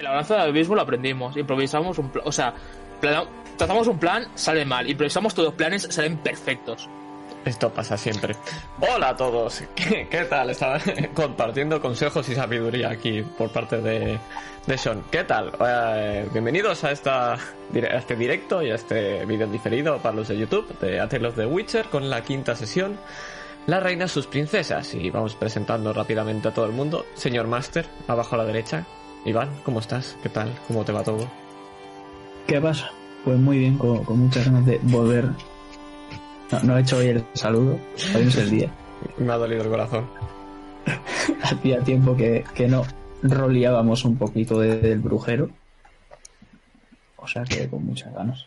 El abrazo del abismo lo aprendimos. Improvisamos un plan. O sea, trazamos un plan, sale mal. Improvisamos todos los planes, salen perfectos. Esto pasa siempre. Hola a todos. ¿Qué, qué tal? Estaba compartiendo consejos y sabiduría aquí por parte de, de Sean. ¿Qué tal? Eh, bienvenidos a, esta, a este directo y a este vídeo diferido para los de YouTube de Tale of the Witcher con la quinta sesión. La reina sus princesas. Y vamos presentando rápidamente a todo el mundo. Señor Master, abajo a la derecha. Iván, ¿cómo estás? ¿Qué tal? ¿Cómo te va todo? ¿Qué pasa? Pues muy bien, con, con muchas ganas de volver. No, no he hecho hoy el saludo, hoy no es el día. Me ha dolido el corazón. Hacía tiempo que, que no roleábamos un poquito de- del brujero. O sea que con muchas ganas.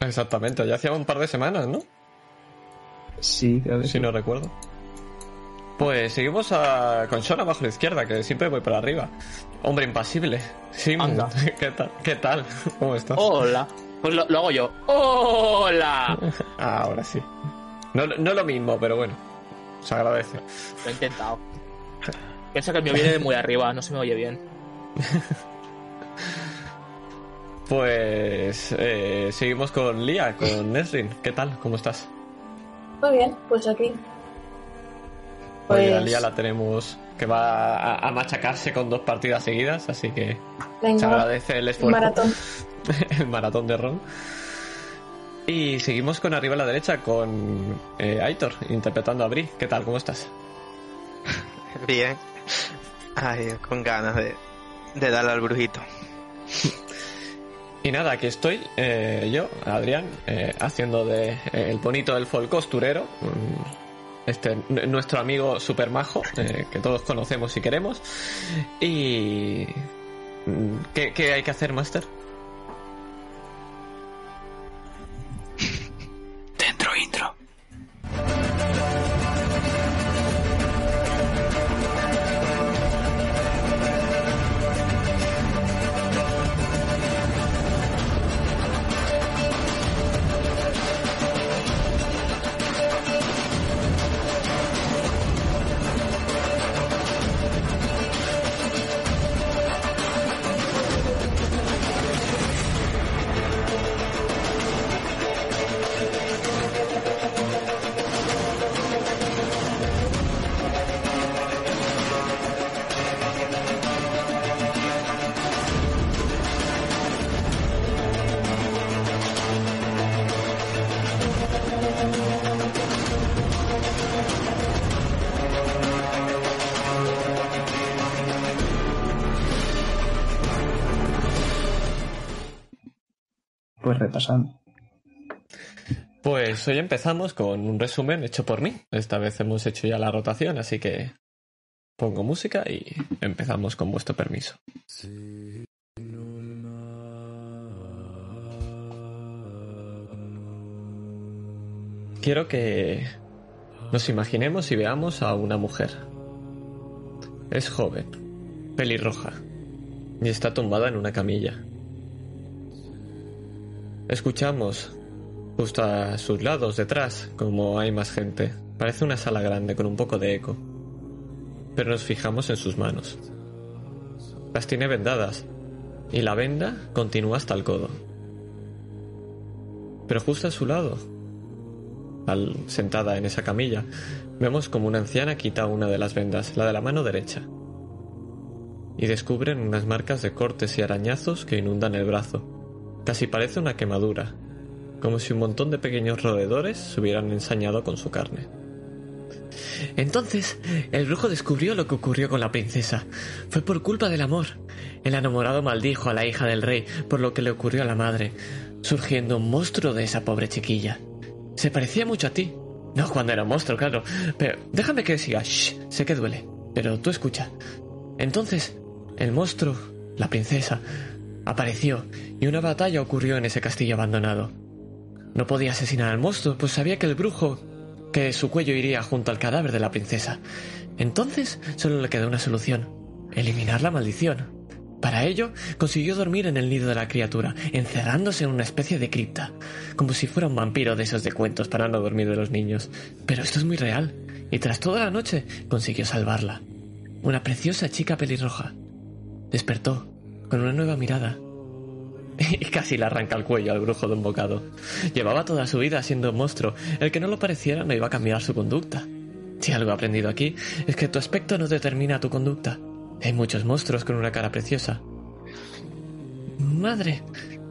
Exactamente, ya hacía un par de semanas, ¿no? Sí, creo que Si sí. no recuerdo. Pues seguimos a... con Sean abajo a la izquierda, que siempre voy para arriba. Hombre impasible. Sí, Anda. ¿qué tal? ¿Qué tal? ¿Cómo estás? Hola. Pues lo, lo hago yo. Hola. Ah, ahora sí. No, no lo mismo, pero bueno. Se agradece. Lo he intentado. Piensa que el mío viene de muy arriba, no se me oye bien. Pues eh, seguimos con Lía, con Nesrin. ¿Qué tal? ¿Cómo estás? Muy bien, pues aquí. Pues, Lía la tenemos que va a, a machacarse con dos partidas seguidas, así que se agradece el esfuerzo. maratón. el maratón de Ron. Y seguimos con arriba a la derecha con eh, Aitor interpretando a Bri. ¿Qué tal? ¿Cómo estás? Bien. Ay, con ganas de, de darle al brujito. Y nada, aquí estoy, eh, yo, Adrián, eh, haciendo de eh, el bonito elfo el costurero. Este, nuestro amigo super majo, eh, que todos conocemos y queremos. Y. mm, ¿Qué, qué hay que hacer, Master? Pues hoy empezamos con un resumen hecho por mí. Esta vez hemos hecho ya la rotación, así que pongo música y empezamos con vuestro permiso. Quiero que nos imaginemos y veamos a una mujer. Es joven, pelirroja, y está tumbada en una camilla. Escuchamos Justo a sus lados, detrás, como hay más gente. Parece una sala grande con un poco de eco. Pero nos fijamos en sus manos. Las tiene vendadas, y la venda continúa hasta el codo. Pero justo a su lado, sentada en esa camilla, vemos como una anciana quita una de las vendas, la de la mano derecha. Y descubren unas marcas de cortes y arañazos que inundan el brazo. Casi parece una quemadura, como si un montón de pequeños roedores se hubieran ensañado con su carne. Entonces, el brujo descubrió lo que ocurrió con la princesa. Fue por culpa del amor. El enamorado maldijo a la hija del rey por lo que le ocurrió a la madre, surgiendo un monstruo de esa pobre chiquilla. Se parecía mucho a ti. No cuando era un monstruo, claro. Pero déjame que siga. Shh, sé que duele. Pero tú escucha. Entonces, el monstruo, la princesa, apareció y una batalla ocurrió en ese castillo abandonado. No podía asesinar al monstruo, pues sabía que el brujo, que su cuello iría junto al cadáver de la princesa. Entonces solo le quedó una solución, eliminar la maldición. Para ello, consiguió dormir en el nido de la criatura, encerrándose en una especie de cripta, como si fuera un vampiro de esos de cuentos para no dormir de los niños. Pero esto es muy real, y tras toda la noche consiguió salvarla. Una preciosa chica pelirroja. Despertó, con una nueva mirada. Y casi le arranca el cuello al brujo de un bocado. Llevaba toda su vida siendo un monstruo. El que no lo pareciera no iba a cambiar su conducta. Si algo he aprendido aquí es que tu aspecto no determina tu conducta. Hay muchos monstruos con una cara preciosa. Madre,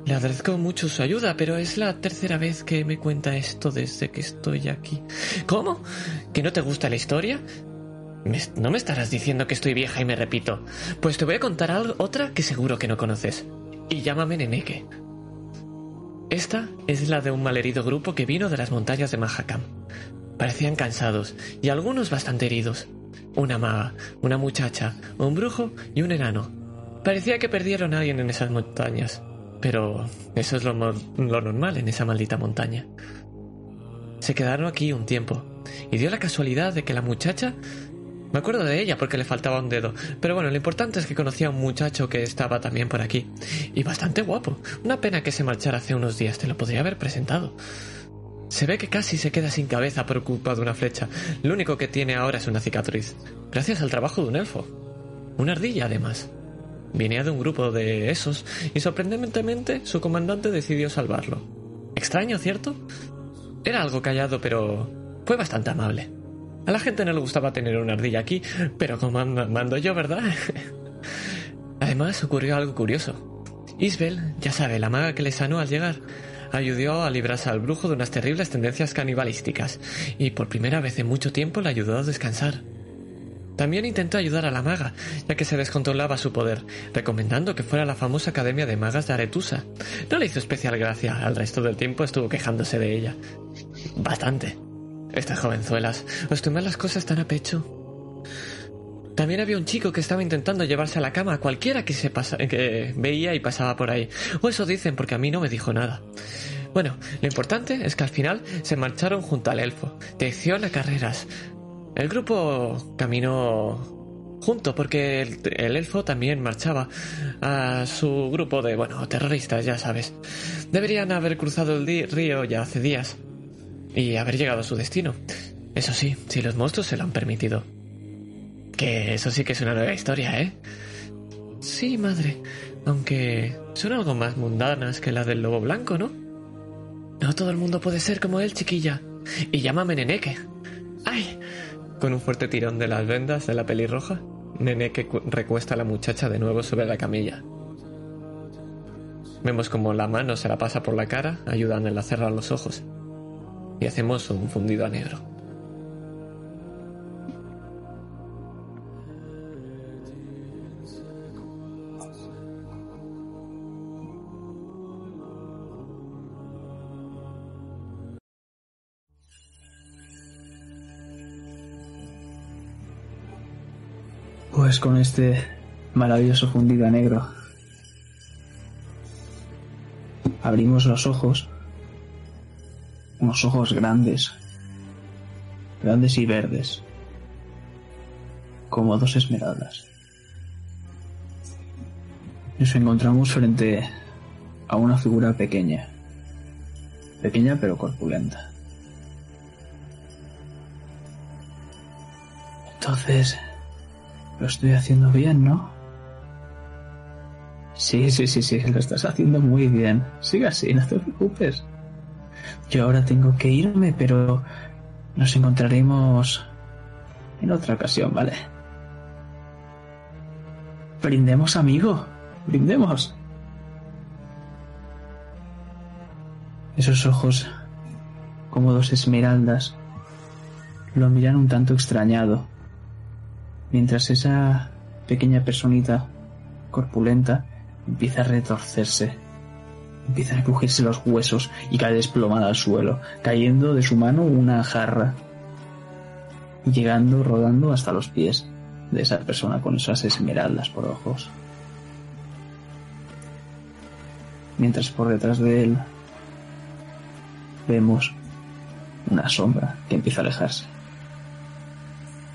le agradezco mucho su ayuda, pero es la tercera vez que me cuenta esto desde que estoy aquí. ¿Cómo? ¿Que no te gusta la historia? No me estarás diciendo que estoy vieja y me repito. Pues te voy a contar otra que seguro que no conoces. Y llámame Neneke. Esta es la de un malherido grupo que vino de las montañas de Mahakam. Parecían cansados y algunos bastante heridos. Una maga, una muchacha, un brujo y un enano. Parecía que perdieron a alguien en esas montañas. Pero eso es lo, lo normal en esa maldita montaña. Se quedaron aquí un tiempo, y dio la casualidad de que la muchacha me acuerdo de ella porque le faltaba un dedo. Pero bueno, lo importante es que conocía a un muchacho que estaba también por aquí. Y bastante guapo. Una pena que se marchara hace unos días. Te lo podría haber presentado. Se ve que casi se queda sin cabeza por una flecha. Lo único que tiene ahora es una cicatriz. Gracias al trabajo de un elfo. Una ardilla, además. Venía de un grupo de esos y sorprendentemente su comandante decidió salvarlo. Extraño, ¿cierto? Era algo callado, pero fue bastante amable. A la gente no le gustaba tener una ardilla aquí, pero como mando yo, ¿verdad? Además, ocurrió algo curioso. Isbel, ya sabe, la maga que le sanó al llegar, ayudó a librarse al brujo de unas terribles tendencias canibalísticas, y por primera vez en mucho tiempo le ayudó a descansar. También intentó ayudar a la maga, ya que se descontrolaba su poder, recomendando que fuera a la famosa Academia de Magas de Aretusa. No le hizo especial gracia, al resto del tiempo estuvo quejándose de ella. Bastante. Estas jovenzuelas, os tomáis las cosas tan a pecho. También había un chico que estaba intentando llevarse a la cama a cualquiera que, se pasa, que veía y pasaba por ahí. O eso dicen porque a mí no me dijo nada. Bueno, lo importante es que al final se marcharon junto al elfo, dirección a carreras. El grupo caminó junto porque el, el, elfo también marchaba a su grupo de, bueno, terroristas, ya sabes. Deberían haber cruzado el río ya hace días y haber llegado a su destino. Eso sí, si los monstruos se lo han permitido. Que eso sí que es una nueva historia, ¿eh? Sí, madre, aunque son algo más mundanas que la del lobo blanco, ¿no? No todo el mundo puede ser como él, chiquilla. Y llámame Neneke. ¡Ay! Con un fuerte tirón de las vendas de la pelirroja, Neneke recuesta a la muchacha de nuevo sobre la camilla. Vemos como la mano se la pasa por la cara, ayudando a cerrar los ojos y hacemos un fundido a negro. Pues con este maravilloso fundido negro abrimos los ojos unos ojos grandes, grandes y verdes, como dos esmeraldas. Nos encontramos frente a una figura pequeña, pequeña pero corpulenta. Entonces, lo estoy haciendo bien, ¿no? Sí, sí, sí, sí, lo estás haciendo muy bien. Siga así, no te preocupes. Yo ahora tengo que irme, pero nos encontraremos en otra ocasión, ¿vale? Brindemos, amigo. Brindemos. Esos ojos, como dos esmeraldas, lo miran un tanto extrañado, mientras esa pequeña personita corpulenta empieza a retorcerse Empiezan a crujirse los huesos y cae desplomada al suelo, cayendo de su mano una jarra llegando rodando hasta los pies de esa persona con esas esmeraldas por ojos. Mientras por detrás de él vemos una sombra que empieza a alejarse.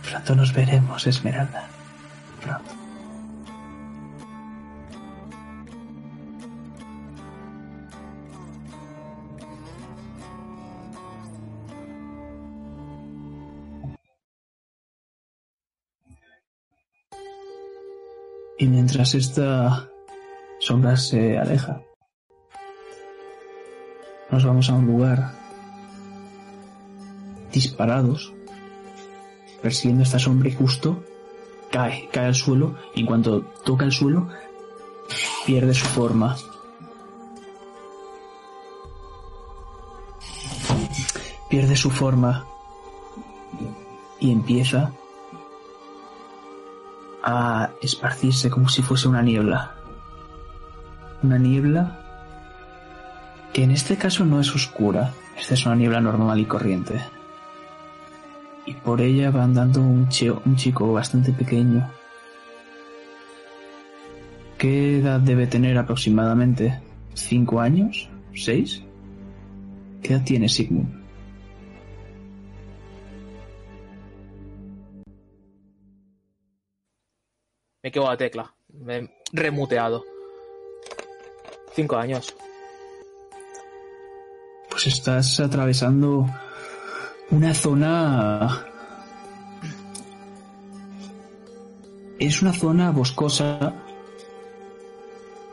Pronto nos veremos, Esmeralda. Pronto. Y mientras esta sombra se aleja, nos vamos a un lugar disparados, persiguiendo esta sombra y justo cae, cae al suelo y en cuanto toca el suelo pierde su forma. Pierde su forma y empieza a esparcirse como si fuese una niebla. Una niebla que en este caso no es oscura, esta es una niebla normal y corriente. Y por ella va andando un, un chico bastante pequeño. ¿Qué edad debe tener aproximadamente? ¿Cinco años? ¿Seis? ¿Qué edad tiene Sigmund? Me quedo a tecla. Me he remuteado. Cinco años. Pues estás atravesando una zona... Es una zona boscosa,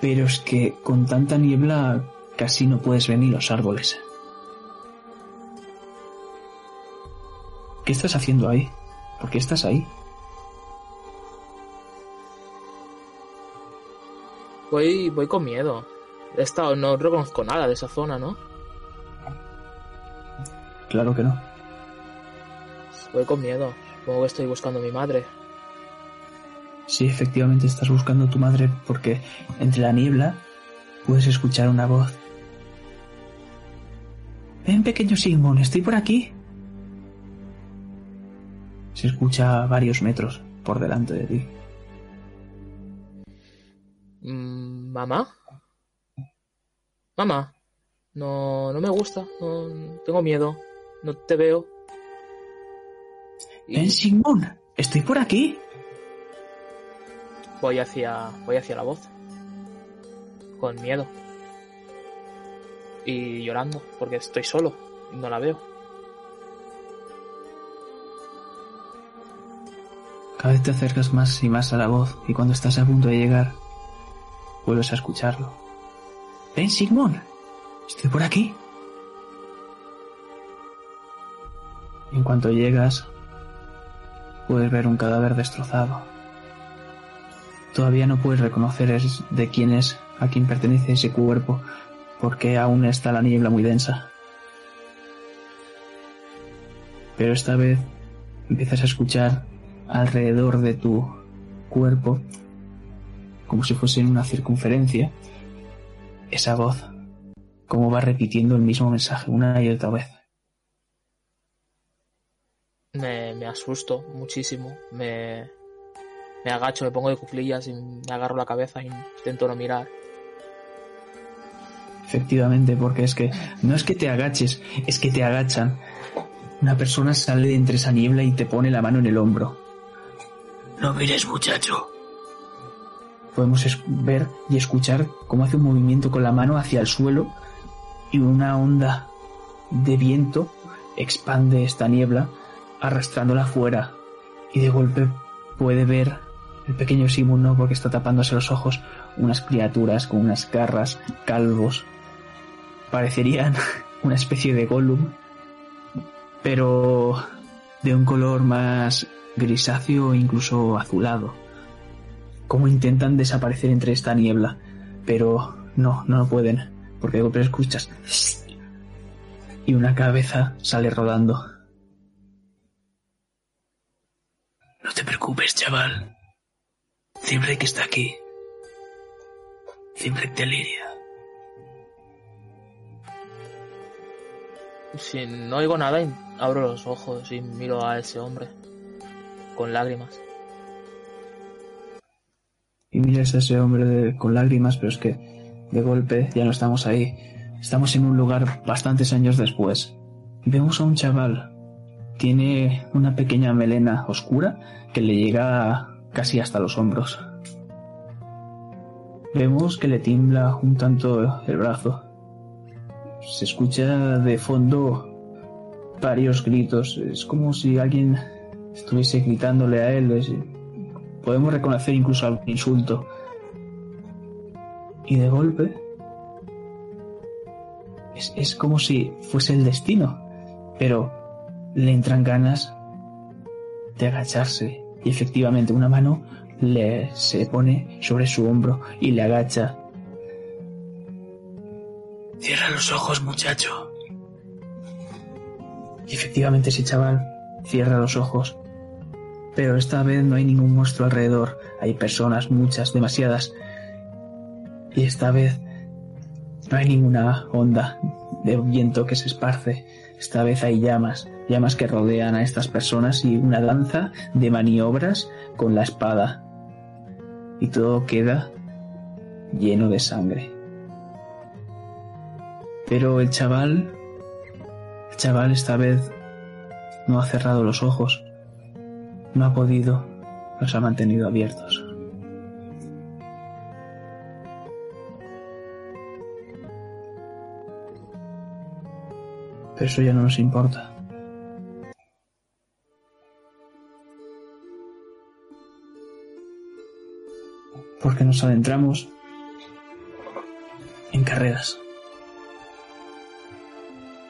pero es que con tanta niebla casi no puedes ver ni los árboles. ¿Qué estás haciendo ahí? ¿Por qué estás ahí? Voy, voy con miedo. He estado, no reconozco nada de esa zona, ¿no? Claro que no. Voy con miedo. Supongo que estoy buscando a mi madre. Sí, efectivamente estás buscando a tu madre porque entre la niebla puedes escuchar una voz. Ven, pequeño Sigmund, estoy por aquí. Se escucha a varios metros por delante de ti. ¿Mamá? Mamá. No, no me gusta. No, tengo miedo. No te veo. Ven, Sigmund, estoy por aquí. Voy hacia, voy hacia la voz. Con miedo. Y llorando, porque estoy solo. Y no la veo. Cada vez te acercas más y más a la voz y cuando estás a punto de llegar, vuelves a escucharlo. Ven, Sigmund, estoy por aquí. En cuanto llegas, puedes ver un cadáver destrozado. Todavía no puedes reconocer de quién es, a quién pertenece ese cuerpo, porque aún está la niebla muy densa. Pero esta vez empiezas a escuchar alrededor de tu cuerpo, como si fuese en una circunferencia, esa voz, como va repitiendo el mismo mensaje una y otra vez. Me, me asusto muchísimo. Me, me agacho, me pongo de cuclillas y me agarro la cabeza e intento no mirar. Efectivamente, porque es que no es que te agaches, es que te agachan. Una persona sale de entre esa niebla y te pone la mano en el hombro. No mires, muchacho. Podemos ver y escuchar cómo hace un movimiento con la mano hacia el suelo y una onda de viento expande esta niebla arrastrándola fuera. Y de golpe puede ver el pequeño Simon porque está tapándose los ojos unas criaturas con unas garras calvos. Parecerían una especie de Gollum pero de un color más grisáceo e incluso azulado como intentan desaparecer entre esta niebla pero no, no pueden porque de escuchas y una cabeza sale rodando No te preocupes, chaval. Zimbrek está aquí. Zimbrek deliria. Si no oigo nada, abro los ojos y miro a ese hombre. Con lágrimas. Y miras a ese hombre con lágrimas, pero es que de golpe ya no estamos ahí. Estamos en un lugar bastantes años después. Vemos a un chaval. Tiene una pequeña melena oscura que le llega casi hasta los hombros. Vemos que le tiembla un tanto el brazo. Se escucha de fondo varios gritos. Es como si alguien estuviese gritándole a él. Podemos reconocer incluso algún insulto. Y de golpe es, es como si fuese el destino, pero le entran ganas de agacharse y efectivamente una mano le se pone sobre su hombro y le agacha. Cierra los ojos, muchacho. Y efectivamente ese chaval cierra los ojos. Pero esta vez no hay ningún monstruo alrededor. Hay personas, muchas, demasiadas. Y esta vez no hay ninguna onda de viento que se esparce. Esta vez hay llamas, llamas que rodean a estas personas y una danza de maniobras con la espada. Y todo queda lleno de sangre. Pero el chaval, el chaval esta vez no ha cerrado los ojos, no ha podido, los ha mantenido abiertos. Pero eso ya no nos importa. Porque nos adentramos en carreras.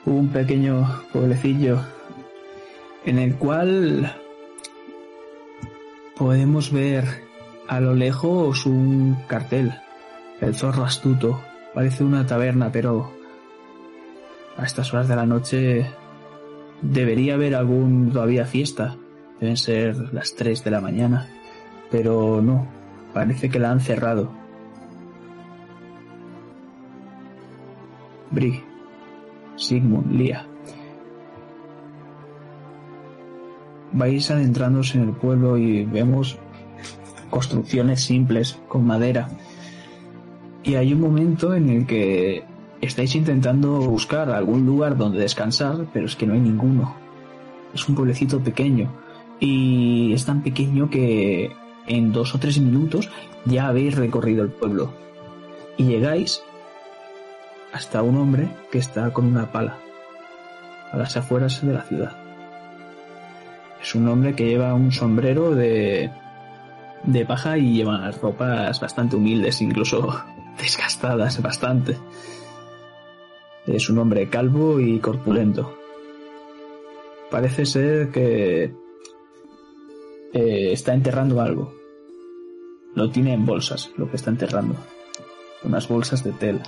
Un pequeño pueblecillo en el cual podemos ver a lo lejos un cartel. El zorro astuto. Parece una taberna, pero a estas horas de la noche debería haber algún todavía fiesta. Deben ser las 3 de la mañana. Pero no, parece que la han cerrado. Bri, Sigmund, Lía. Vais adentrándose en el pueblo y vemos construcciones simples con madera. Y hay un momento en el que estáis intentando buscar algún lugar donde descansar, pero es que no hay ninguno. Es un pueblecito pequeño y es tan pequeño que en dos o tres minutos ya habéis recorrido el pueblo y llegáis hasta un hombre que está con una pala a las afueras de la ciudad. Es un hombre que lleva un sombrero de, de paja y lleva ropas bastante humildes, incluso desgastadas bastante. Es un hombre calvo y corpulento. Parece ser que eh, está enterrando algo. Lo tiene en bolsas, lo que está enterrando. Unas bolsas de tela.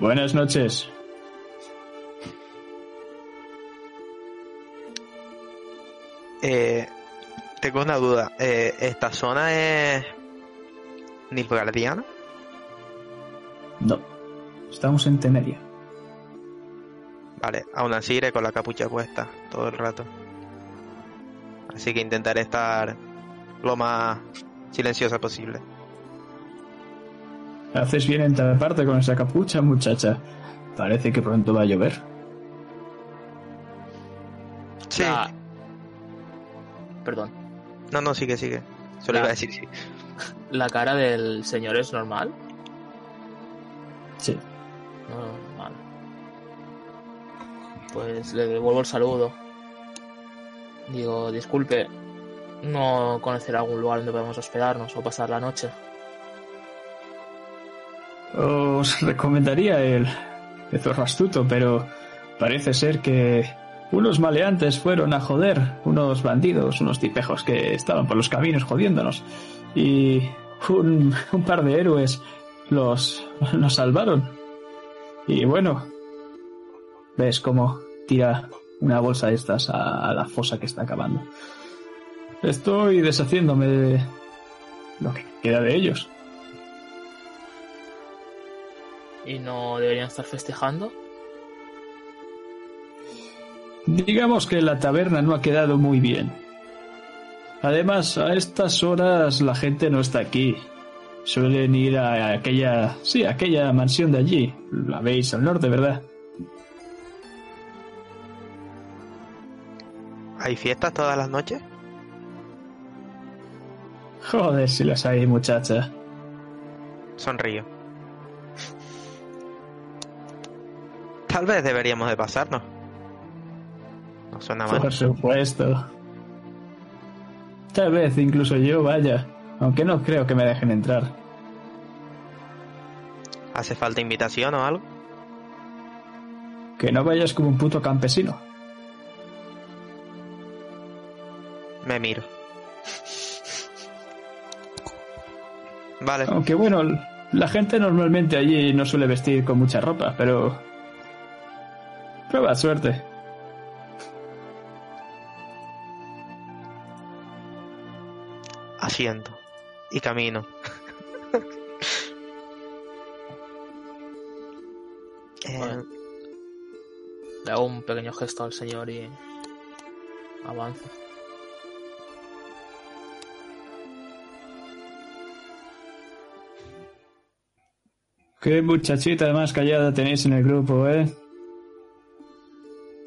Buenas noches. Eh, tengo una duda. Eh, ¿Esta zona es Nilfgaardiana? No. Estamos en Temeria. Vale, aún así iré con la capucha puesta todo el rato. Así que intentaré estar lo más silenciosa posible. Haces bien en taparte con esa capucha, muchacha. Parece que pronto va a llover. Sí. La- Perdón. No, no, sigue, sigue. Solo La- iba a decir sí. ¿La cara del señor es normal? Sí. No, normal. Pues le devuelvo el saludo. Digo, disculpe, ¿no conocer algún lugar donde podamos hospedarnos o pasar la noche? Os recomendaría el, el zorro astuto, pero parece ser que unos maleantes fueron a joder, unos bandidos, unos tipejos que estaban por los caminos jodiéndonos. Y un, par de héroes los nos salvaron. Y bueno, ves cómo tira una bolsa de estas a, a la fosa que está acabando. Estoy deshaciéndome de lo que queda de ellos. ¿Y no deberían estar festejando? Digamos que la taberna no ha quedado muy bien. Además, a estas horas la gente no está aquí. Suelen ir a aquella, sí, a aquella mansión de allí. La veis al norte, ¿verdad? ¿Hay fiestas todas las noches? Joder, si las hay, muchacha. Sonrío. Tal vez deberíamos de pasarnos. No suena mal. Por supuesto. Tal vez incluso yo vaya, aunque no creo que me dejen entrar. ¿Hace falta invitación o algo? Que no vayas como un puto campesino. Me miro. Vale, Aunque bueno, la gente normalmente allí no suele vestir con mucha ropa, pero... Prueba suerte. Y camino. Eh. Le hago un pequeño gesto al señor y avanzo. Qué muchachita más callada tenéis en el grupo, ¿eh?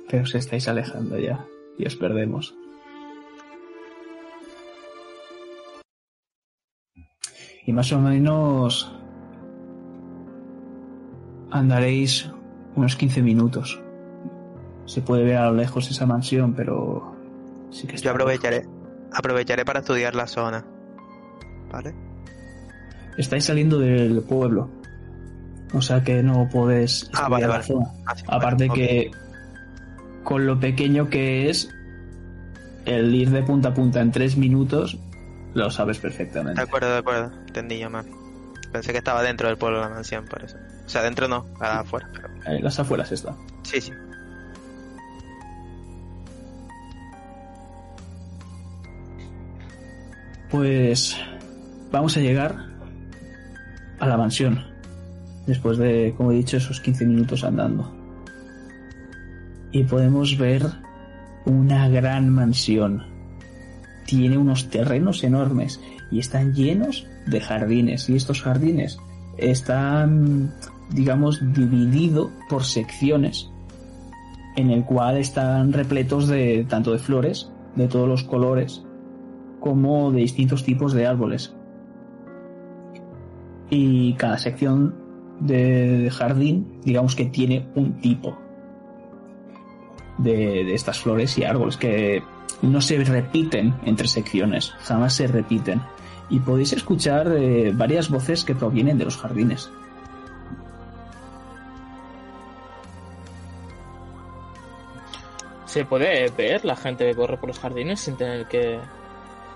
Pero os estáis alejando ya y os perdemos. Y más o menos andaréis unos 15 minutos. Se puede ver a lo lejos esa mansión, pero sí que está yo aprovecharé, aprovecharé para estudiar la zona. ¿Vale? Estáis saliendo del pueblo. O sea que no podéis Ah, vale, la vale. zona. Ah, sí, Aparte vale, que con lo pequeño que es, el ir de punta a punta en tres minutos, lo sabes perfectamente. De acuerdo, de acuerdo. Entendí yo mal. Pensé que estaba dentro del pueblo de la mansión, por eso. O sea, dentro no, afuera. Pero... En las afueras está. Sí, sí. Pues vamos a llegar a la mansión. Después de, como he dicho, esos 15 minutos andando. Y podemos ver una gran mansión. Tiene unos terrenos enormes y están llenos de jardines. Y estos jardines están, digamos, divididos por secciones en el cual están repletos de tanto de flores, de todos los colores, como de distintos tipos de árboles. Y cada sección de jardín, digamos que tiene un tipo de, de estas flores y árboles que no se repiten entre secciones, jamás se repiten. Y podéis escuchar eh, varias voces que provienen de los jardines. ¿Se puede ver la gente que corre por los jardines sin tener que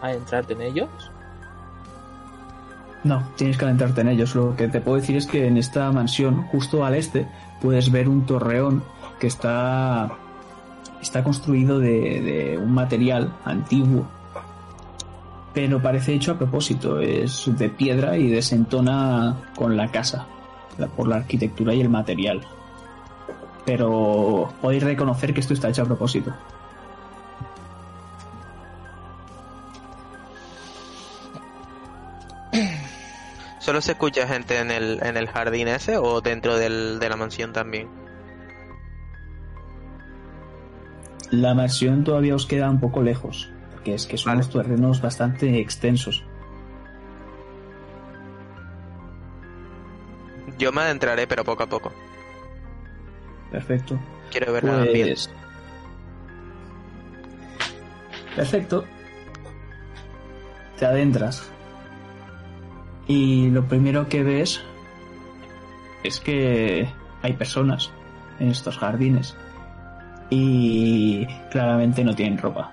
adentrarte en ellos? No, tienes que adentrarte en ellos. Lo que te puedo decir es que en esta mansión, justo al este, puedes ver un torreón que está, está construido de, un material antiguo, pero parece hecho a propósito. Es de piedra y desentona con la casa, por la arquitectura y el material. Pero podéis reconocer que esto está hecho a propósito. ¿Solo se escucha gente en el, en el jardín ese o dentro del, de la mansión también? La mansión todavía os queda un poco lejos, porque es que son Vale. unos terrenos bastante extensos. Yo me adentraré, pero poco a poco. Perfecto. Quiero ver bien. Pues... Perfecto. Te adentras. Y lo primero que ves es que hay personas en estos jardines. Y claramente no tienen ropa.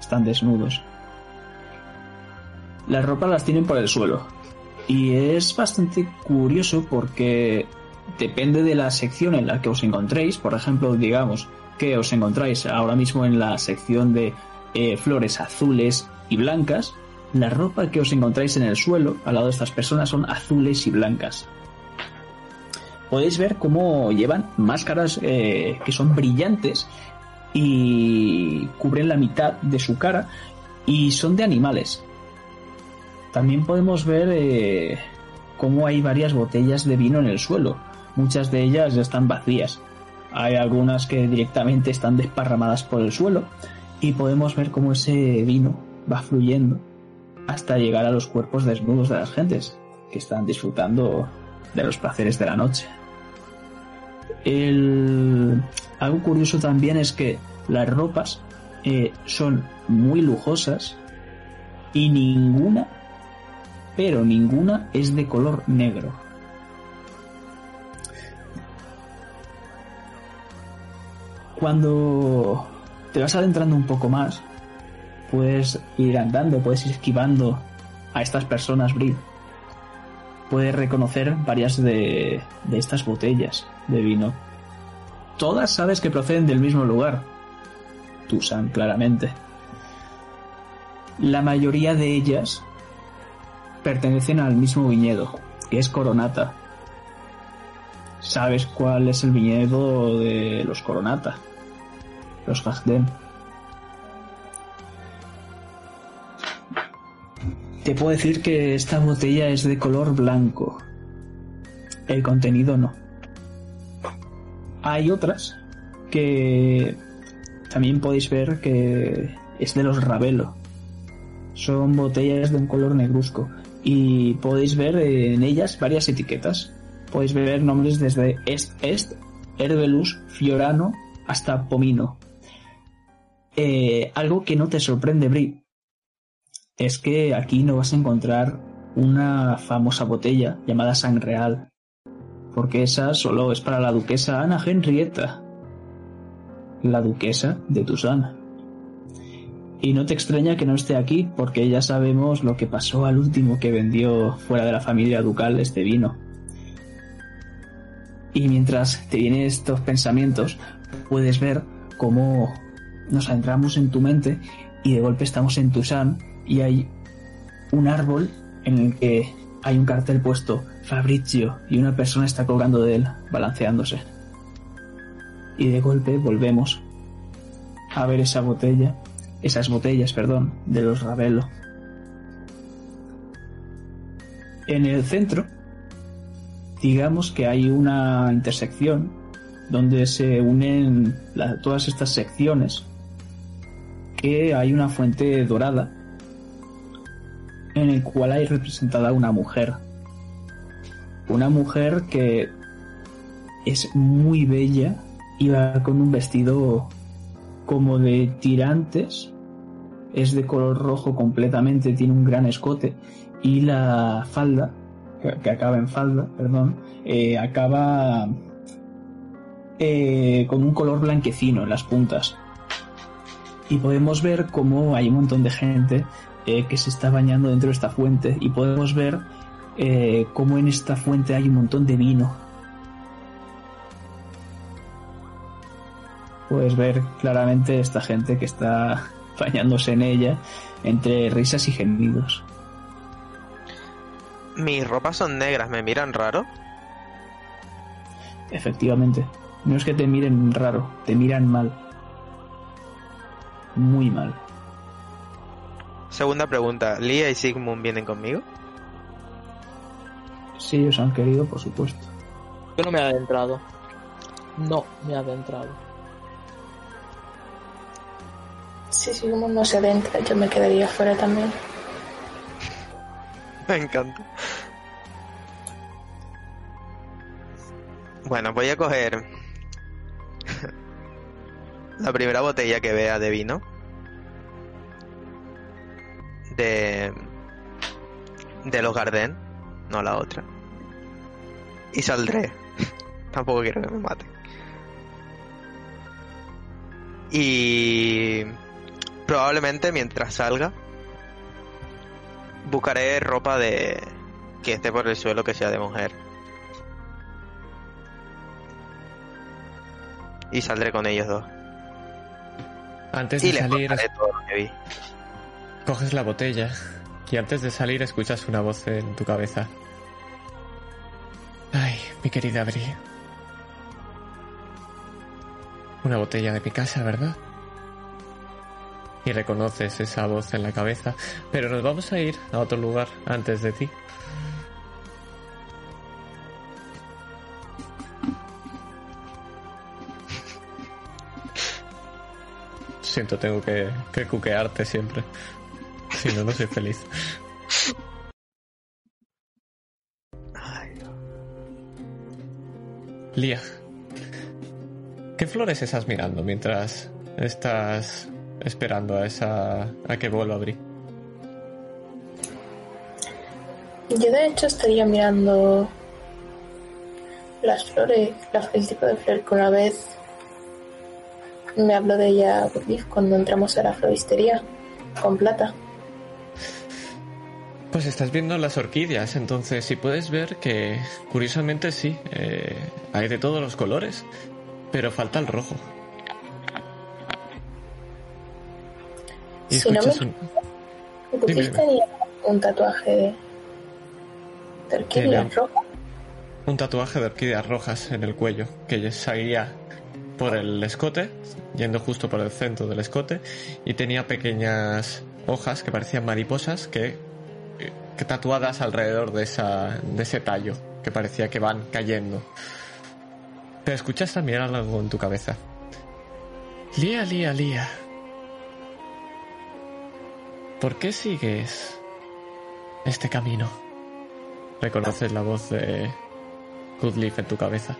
Están desnudos. Las ropas las tienen por el suelo. Y es bastante curioso porque depende de la sección en la que os encontréis. Por ejemplo, digamos que os encontráis ahora mismo en la sección de eh, flores azules y blancas. La ropa que os encontráis en el suelo al lado de estas personas son azules y blancas. Podéis ver cómo llevan máscaras eh, que son brillantes y cubren la mitad de su cara y son de animales. También podemos ver eh, cómo hay varias botellas de vino en el suelo. Muchas de ellas ya están vacías. Hay algunas que directamente están desparramadas por el suelo y podemos ver cómo ese vino va fluyendo hasta llegar a los cuerpos desnudos de las gentes que están disfrutando de los placeres de la noche. El... Algo curioso también es que las ropas eh, son muy lujosas Y ninguna, pero ninguna es de color negro. Cuando te vas adentrando un poco más, puedes ir andando, puedes ir esquivando a estas personas, Brit. Puedes reconocer varias de estas botellas de vino. Todas sabes que proceden del mismo lugar. Tucson, claramente. La mayoría de ellas pertenecen al mismo viñedo, que es Coronata. ¿Sabes cuál es el viñedo de los Coronata? Los Gagden. Te puedo decir que esta botella es de color blanco. El contenido no. Hay otras que también podéis ver que es de los Ravelo. Son botellas de un color negruzco y podéis ver en ellas varias etiquetas. Podéis ver nombres desde Est Est, Herbelus, Fiorano hasta Pomino. Eh, algo que no te sorprende, Bri, es que aquí no vas a encontrar una famosa botella llamada Sangreal, porque esa solo es para la duquesa Ana Henrietta, la duquesa de Tusana. Y no te extraña que no esté aquí, porque ya sabemos lo que pasó al último que vendió fuera de la familia ducal este vino. Y mientras te vienen estos pensamientos, puedes ver cómo nos adentramos en tu mente y de golpe estamos en Tucson y hay un árbol en el que hay un cartel puesto Fabrizio y una persona está colgando de él, balanceándose. Y de golpe volvemos a ver esa botella, esas botellas, perdón, de los Ravelo. En el centro, digamos que hay una intersección donde se unen todas estas secciones, que hay una fuente dorada en el cual hay representada una mujer. Una mujer que es muy bella y va con un vestido como de tirantes. Es de color rojo completamente, tiene un gran escote y la falda, que, acaba en falda, perdón, eh, acaba eh, con un color blanquecino en las puntas. Y podemos ver cómo hay un montón de gente eh, que se está bañando dentro de esta fuente y podemos ver eh, cómo en esta fuente hay un montón de vino. Puedes ver claramente esta gente que está bañándose en ella entre risas y gemidos. Mis ropas son negras, ¿me miran raro? Efectivamente, no es que te miren raro, te miran mal. Muy mal. Segunda pregunta, ¿Lia y Sigmund vienen conmigo? Si ellos han querido, por supuesto. Yo no me he adentrado. No me he adentrado. Si seguimos no se adentra, yo me quedaría fuera también. Me encanta. Bueno, voy a coger la primera botella que vea de vino. De. De los Garden, no la otra. Y saldré. Tampoco quiero que me maten. Y. Probablemente mientras salga. Buscaré ropa de. que esté por el suelo que sea de mujer. Y saldré con ellos dos. Antes Y de salir, contaré todo lo que vi. coges la botella y antes de salir escuchas una voz en tu cabeza. Ay, mi querida Bri. Una botella de mi casa, ¿verdad? Y reconoces esa voz en la cabeza, pero nos vamos a ir a otro lugar antes de ti. Siento, tengo que, que cuquearte siempre. Si no, no soy feliz. Lía, ¿qué flores estás mirando mientras estás esperando a esa a que vuelva a abrir? Yo de hecho estaría mirando las flores, el tipo de flor que una vez me habló de ella cuando entramos a la floristería con plata. Pues estás viendo las orquídeas, entonces si puedes ver que curiosamente sí, eh, hay de todos los colores, pero falta el rojo. Y Si no escuchas me- un... Gurdjieff dime. tenía un tatuaje de, de orquídea Tiene- roja. un tatuaje de orquídeas rojas en el cuello que salía por el escote, yendo justo por el centro del escote, y tenía pequeñas hojas que parecían mariposas que, tatuadas alrededor de, esa, de ese tallo, que parecía que van cayendo. Pero escuchas también algo en tu cabeza. Lía, lía, lía. ¿Por qué sigues este camino? Reconoces la voz de Goodleaf en tu cabeza.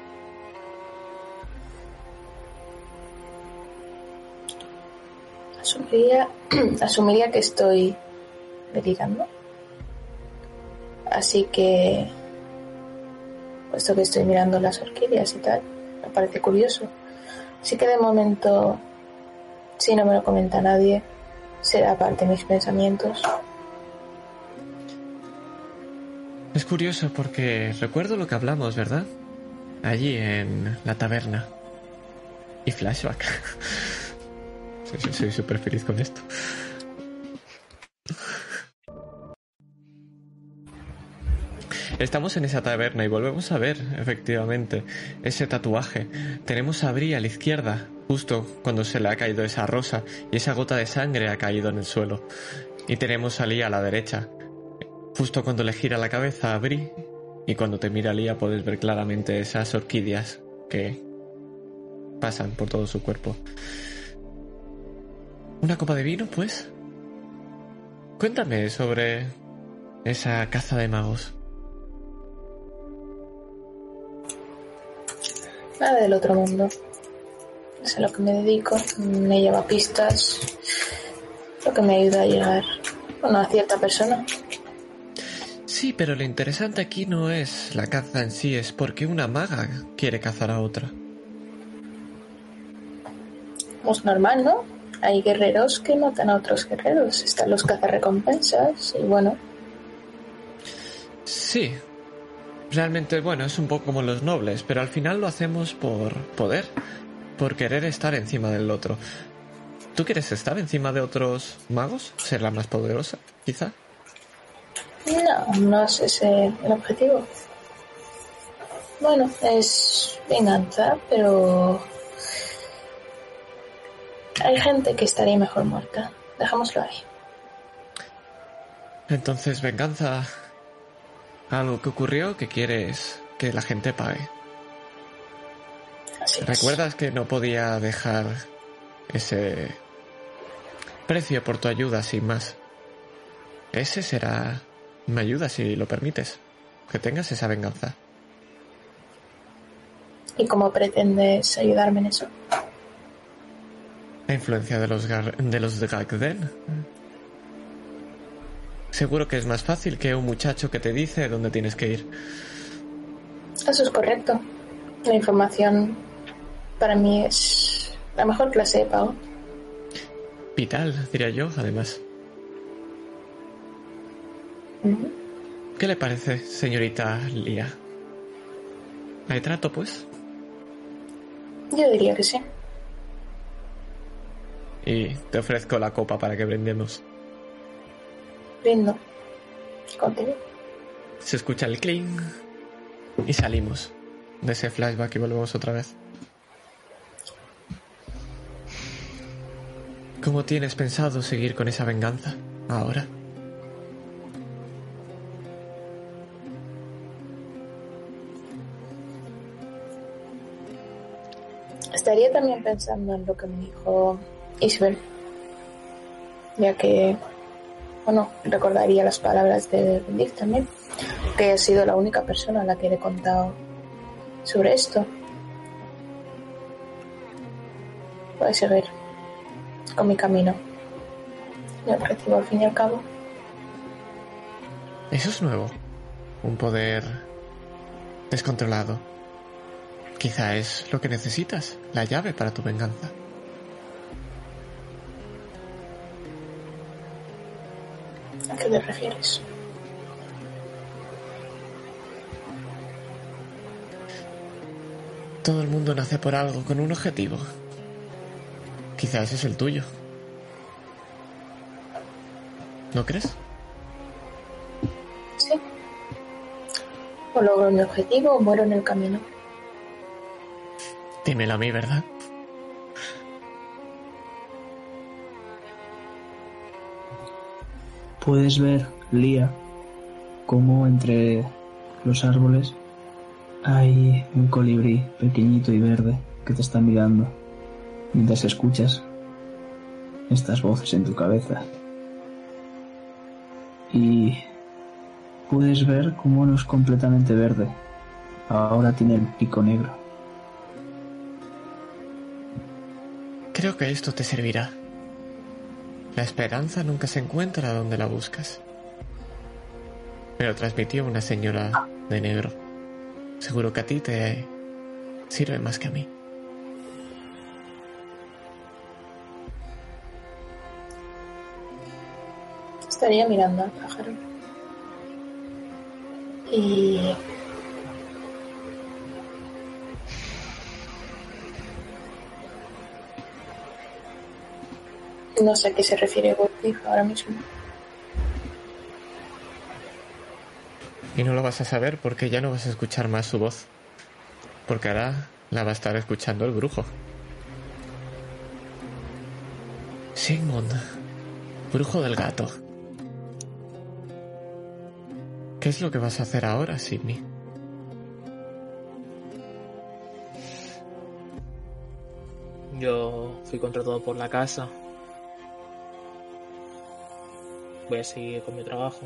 Asumiría, asumiría que estoy delirando. Así que, puesto que estoy mirando las orquídeas y tal, me parece curioso. Así que de momento, si no me lo comenta nadie, será parte de mis pensamientos. Es curioso porque recuerdo lo que hablamos, ¿verdad? Allí en la taberna. Y flashback. Soy súper feliz con esto. Estamos en esa taberna y volvemos a ver, efectivamente, ese tatuaje. Tenemos a Bri a la izquierda, justo cuando se le ha caído esa rosa y esa gota de sangre ha caído en el suelo. Y tenemos a Lee a la derecha, justo cuando le gira la cabeza a Bri y cuando te mira Lía puedes ver claramente esas orquídeas que pasan por todo su cuerpo. ¿Una copa de vino, pues? Cuéntame sobre esa caza de magos. Nada del otro mundo. Es a lo que me dedico. Me lleva pistas. Lo que me ayuda a llegar bueno, a cierta persona. Sí, pero lo interesante aquí no es la caza en sí, es porque una maga quiere cazar a otra. Es normal, ¿no? Hay guerreros que matan a otros guerreros. Están los cazarrecompensas. Y bueno, Sí. Realmente, bueno, es un poco como los nobles, pero al final lo hacemos por poder, por querer estar encima del otro. ¿Tú quieres estar encima de otros magos? ¿Ser la más poderosa, quizá? no, no es ese el objetivo. Bueno, es venganza, pero hay gente que estaría mejor muerta. Dejámoslo ahí. Entonces, venganza. Algo que ocurrió que quieres que la gente pague. Así es. ¿Recuerdas que no podía dejar ese precio por tu ayuda sin más? Ese será mi ayuda si lo permites. Que tengas esa venganza. ¿Y cómo pretendes ayudarme en eso? La influencia de los, gar- de los de Gagden. Seguro que es más fácil que un muchacho que te dice dónde tienes que ir. Eso es correcto. La información para mí es la mejor clase de pago. Vital, diría yo, además. ¿Qué le parece, señorita Lía? ¿Hay trato, pues? Yo diría que sí. Y te ofrezco la copa para que brindemos. Brindo. Contigo. Se escucha el cling y salimos de ese flashback y volvemos otra vez. ¿Cómo tienes pensado seguir con esa venganza ahora? Estaría también pensando en lo que me dijo Isabel. Ya que, bueno, recordaría las palabras de Dick también. Que ha sido la única persona a la que le he contado sobre esto. Voy a seguir con mi camino. Mi objetivo, al fin y al cabo. Eso es nuevo. un poder descontrolado. Quizá es lo que necesitas, la llave para tu venganza. ¿A qué te refieres? Todo el mundo nace por algo, con un objetivo. Quizá ese es el tuyo. ¿No crees? Sí. O logro mi objetivo o muero en el camino. Dímelo a mí, ¿verdad? Puedes ver, Lía, cómo entre los árboles hay un colibrí pequeñito y verde que te está mirando mientras escuchas estas voces en tu cabeza. Y puedes ver cómo no es completamente verde. Ahora tiene el pico negro. Creo que esto te servirá. La esperanza nunca se encuentra donde la buscas. Me lo transmitió una señora de negro. Seguro que a ti te sirve más que a mí. Estaría mirando al pájaro. Y. No sé a qué se refiere Gottlieb ahora mismo. Y no lo vas a saber porque ya no vas a escuchar más su voz. Porque ahora la va a estar escuchando el brujo. Sigmund, brujo del gato. ¿Qué es lo que vas a hacer ahora, Sidney? Yo fui contratado por la casa. Voy a seguir con mi trabajo.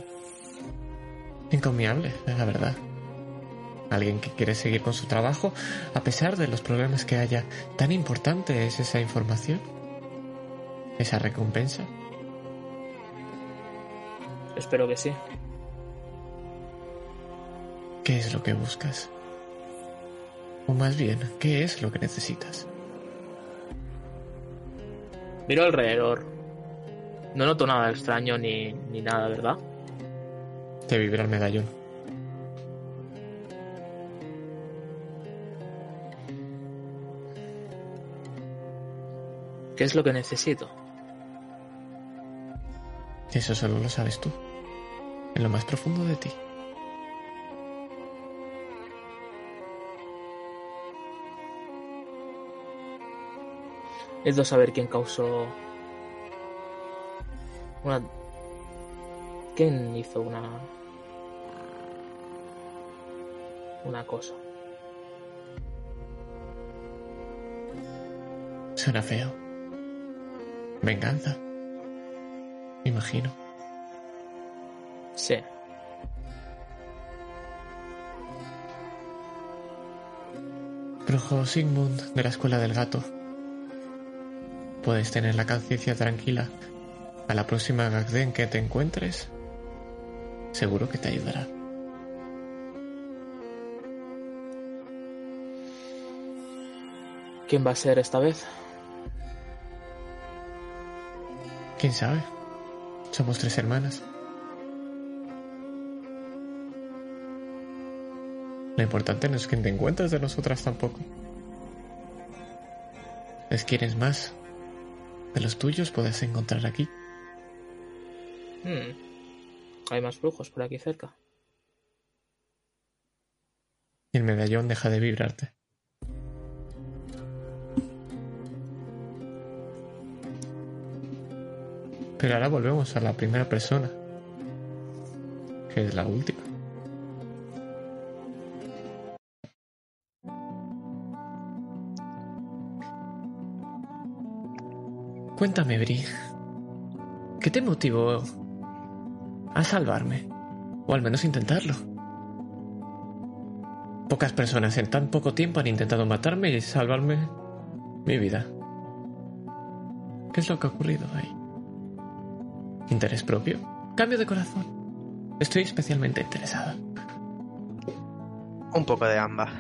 Encomiable, es la verdad. Alguien que quiere seguir con su trabajo a pesar de los problemas que haya. ¿Tan importante es esa información? ¿Esa recompensa? Espero que sí. ¿Qué es lo que buscas? O más bien, ¿qué es lo que necesitas? Miro alrededor. No noto nada extraño ni, ni nada, ¿verdad? Te vibra el medallón. ¿Qué es lo que necesito? Eso solo lo sabes tú. En lo más profundo de ti. Es de saber quién causó una... ¿Quién hizo una... Una cosa? Suena feo. Venganza. Imagino. Sí. Brujo Sigmund de la Escuela del Gato. Puedes tener la conciencia tranquila. A la próxima Gagden que te encuentres, seguro que te ayudará. ¿Quién va a ser esta vez? ¿Quién sabe? Somos tres hermanas. Lo importante no es quién te encuentres de nosotras tampoco. Es quieres más. De los tuyos puedes encontrar aquí. Hmm. Hay más brujos por aquí cerca. El medallón deja de vibrarte. Pero ahora volvemos a la primera persona, que es la última. Cuéntame, Bri. ¿Qué te motivó a salvarme? O al menos intentarlo. Pocas personas en tan poco tiempo han intentado matarme y salvarme mi vida. ¿Qué es lo que ha ocurrido ahí? ¿Interés propio? ¿Cambio de corazón? Estoy especialmente interesada. Un poco de ambas.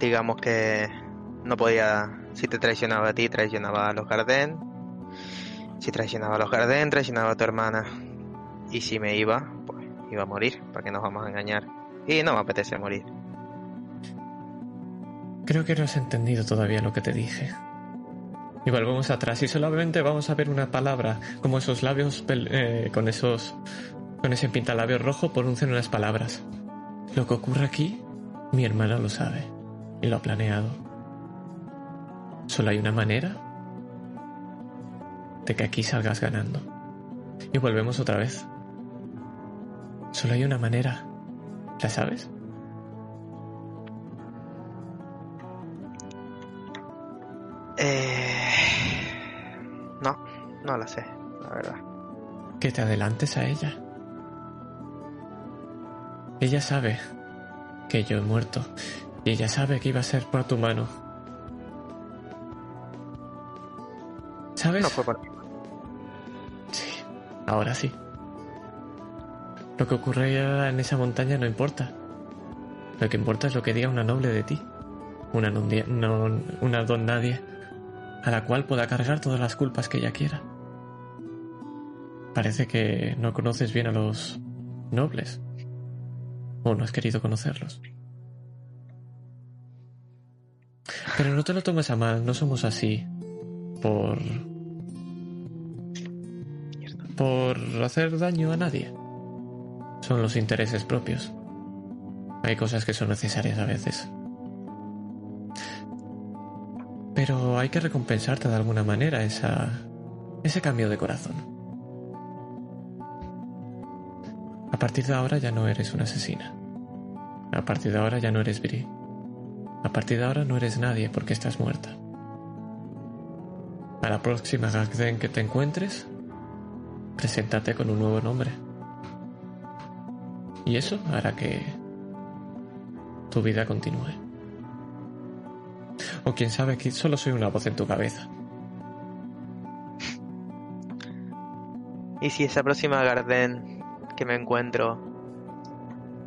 Digamos que no podía. Si te traicionaba a ti, traicionaba a los Garden. Si traicionaba a los Garden, traicionaba a tu hermana. Y si me iba, pues iba a morir. ¿Para qué nos vamos a engañar? Y no me apetece morir. Creo que no has entendido todavía lo que te dije. Y volvemos atrás y solamente vamos a ver una palabra, como esos labios eh, con esos con ese pintalabios rojo pronuncian unas palabras. Lo que ocurre aquí, mi hermana lo sabe y lo ha planeado. Solo hay una manera de que aquí salgas ganando. Y volvemos otra vez. Solo hay una manera. ¿La sabes? Eh... No, no la sé, la verdad. que te adelantes a ella. Ella sabe que yo he muerto y ella sabe que iba a ser por tu mano. ¿Sabes? No fue por mí. Sí, ahora sí. Lo que ocurre en esa montaña no importa. Lo que importa es lo que diga una noble de ti. Una, non- no- una don nadie a la cual pueda cargar todas las culpas que ella quiera. Parece que no conoces bien a los nobles. O no has querido conocerlos. Pero no te lo tomes a mal, no somos así. Por... Por hacer daño a nadie. Son los intereses propios. Hay cosas que son necesarias a veces. Pero hay que recompensarte de alguna manera esa, ese cambio de corazón. A partir de ahora ya no eres una asesina. A partir de ahora ya no eres Bri. A partir de ahora no eres nadie porque estás muerta. A la próxima Gagden que te encuentres, preséntate con un nuevo nombre. Y eso hará que tu vida continúe. O quién sabe que solo soy una voz en tu cabeza. ¿Y si esa próxima Garden que me encuentro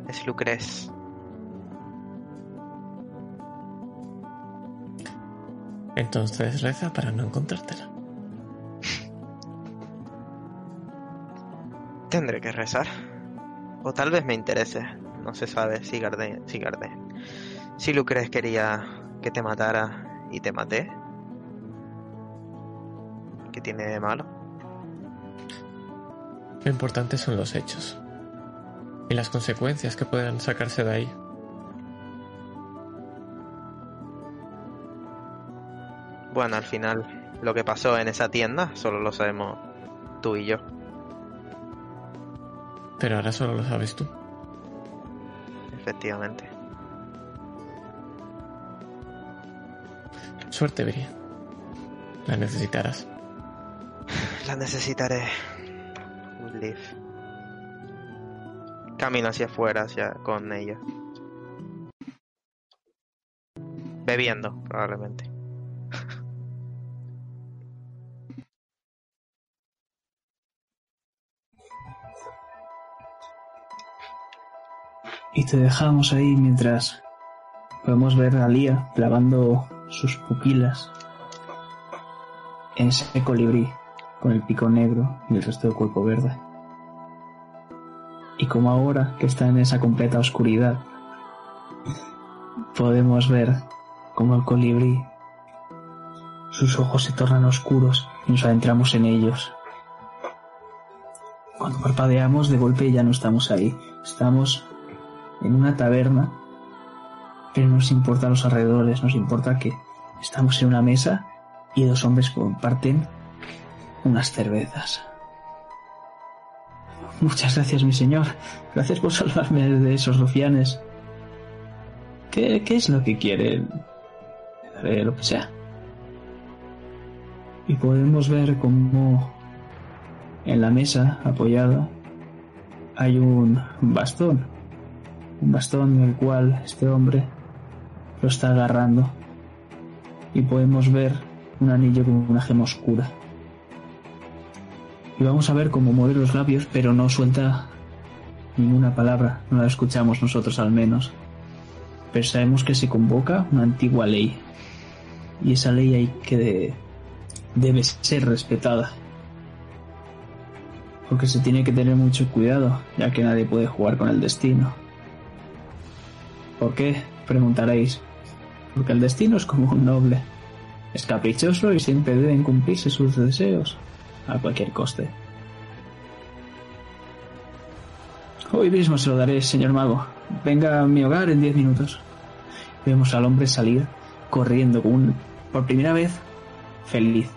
es Lucrez? Entonces reza para no encontrártela. Tendré que rezar. O tal vez me interese. No se sabe si Garden, si Garden. Si Lucrez quería que te matara y te maté. ¿Qué tiene de malo? Lo importante son los hechos. Y las consecuencias que puedan sacarse de ahí. Bueno, al final, lo que pasó en esa tienda solo lo sabemos tú y yo. Pero ahora solo lo sabes tú. Efectivamente. Suerte, Bri. La necesitarás. La necesitaré. Liv. Camino hacia afuera, hacia con ella. Bebiendo, probablemente. Y te dejamos ahí mientras podemos ver a Lía clavando sus pupilas en ese colibrí con el pico negro y el resto del cuerpo verde. Y como ahora que está en esa completa oscuridad, podemos ver como el colibrí, sus ojos se tornan oscuros y nos adentramos en ellos. Cuando parpadeamos, de golpe ya no estamos ahí. Estamos en una taberna, pero no nos importa los alrededores, nos importa que estamos en una mesa y dos hombres comparten unas cervezas. Muchas gracias, mi señor. Gracias por salvarme de esos rufianes. ¿Qué, es lo que quieren? Haré lo que sea. Y podemos ver cómo en la mesa, apoyada, hay un bastón un bastón en el cual este hombre lo está agarrando y podemos ver un anillo con una gema oscura. Y vamos a ver cómo mueve los labios, pero no suelta Ninguna palabra, no la escuchamos nosotros al menos. Pero sabemos que se convoca una antigua ley. Y esa ley hay que debe ser respetada. Porque se tiene que tener mucho cuidado, ya que nadie puede jugar con el destino. ¿Por qué? Preguntaréis. Porque el destino es como un noble. Es caprichoso y siempre deben cumplirse sus deseos, a cualquier coste. Hoy mismo se lo daré, señor mago. Venga a mi hogar en diez minutos. Vemos al hombre salir corriendo con un, por primera vez feliz.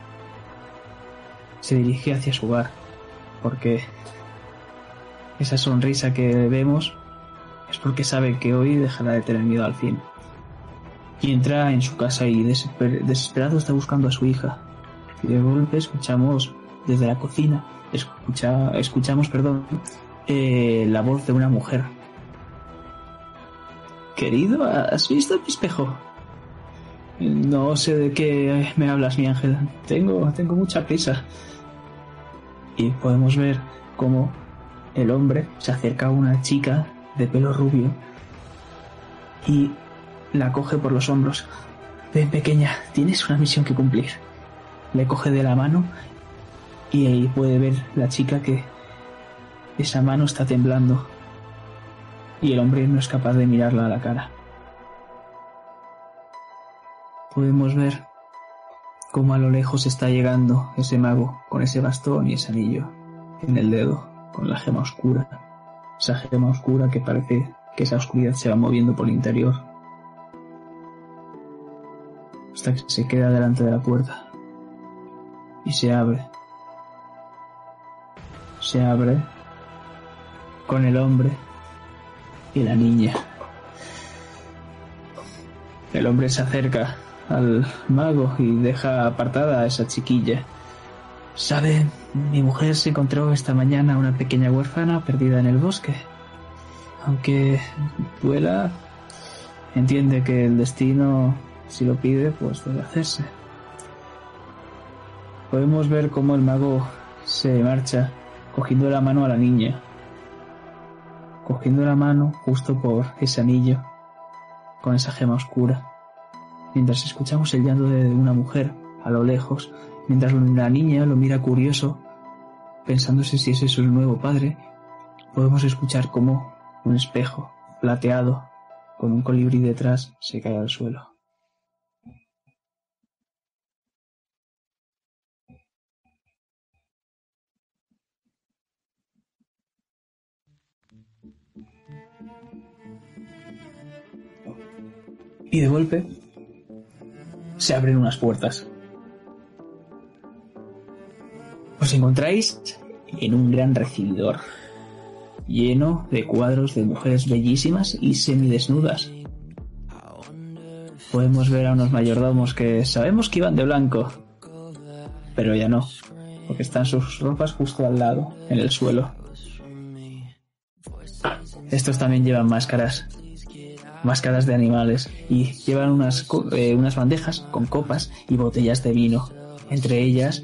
Se dirige hacia su hogar, porque esa sonrisa que vemos es porque sabe que hoy dejará de tener miedo al fin. Y entra en su casa y desesperado está buscando a su hija. Y de golpe escuchamos desde la cocina, escucha, escuchamos, perdón, eh, la voz de una mujer. Querido, ¿has visto mi espejo? No sé de qué me hablas, mi ángel. Tengo, tengo mucha prisa. Y podemos ver cómo el hombre se acerca a una chica de pelo rubio y la coge por los hombros. Ven pequeña, tienes una misión que cumplir. Le coge de la mano y ahí puede ver la chica que esa mano está temblando y el hombre no es capaz de mirarla a la cara. Podemos ver cómo a lo lejos está llegando ese mago con ese bastón y ese anillo en el dedo, con la gema oscura. Esa gema oscura que parece que esa oscuridad se va moviendo por el interior. Hasta que se queda delante de la puerta. Y se abre. Se abre con el hombre y la niña. El hombre se acerca al mago y deja apartada a esa chiquilla. Sabe, mi mujer se encontró esta mañana una pequeña huérfana perdida en el bosque. Aunque duela, entiende que el destino, si lo pide, pues debe hacerse. Podemos ver cómo el mago se marcha cogiendo la mano a la niña cogiendo la mano justo por ese anillo, con esa gema oscura, mientras escuchamos el llanto de una mujer a lo lejos, mientras la niña lo mira curioso, pensándose si ese es su nuevo padre, podemos escuchar cómo un espejo plateado con un colibrí detrás se cae al suelo. y de golpe se abren unas puertas. Os encontráis en un gran recibidor, lleno de cuadros de mujeres bellísimas y semidesnudas. Podemos ver a unos mayordomos que sabemos que iban de blanco, pero ya no, porque están sus ropas justo al lado, en el suelo. Estos también llevan máscaras, máscaras de animales y llevan unas, eh, unas bandejas con copas y botellas de vino, entre ellas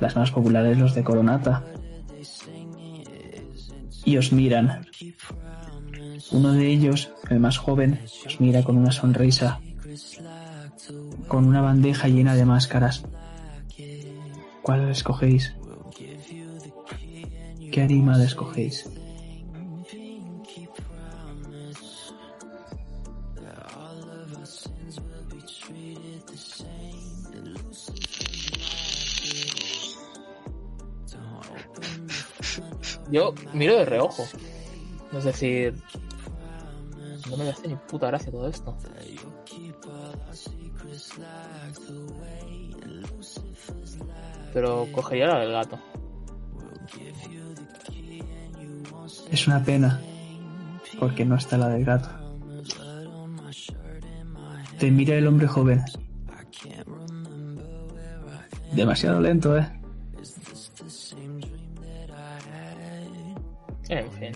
las más populares los de Coronata. Y os miran. Uno de ellos, el más joven, os mira con una sonrisa, con una bandeja llena de máscaras. ¿Cuál escogéis? ¿Qué animal escogéis? Yo miro de reojo. Es decir, no me hace ni puta gracia todo esto. Pero cogería la del gato. Es una pena, porque no está la del gato. Te mira el hombre joven. Demasiado lento, ¿eh? En fin.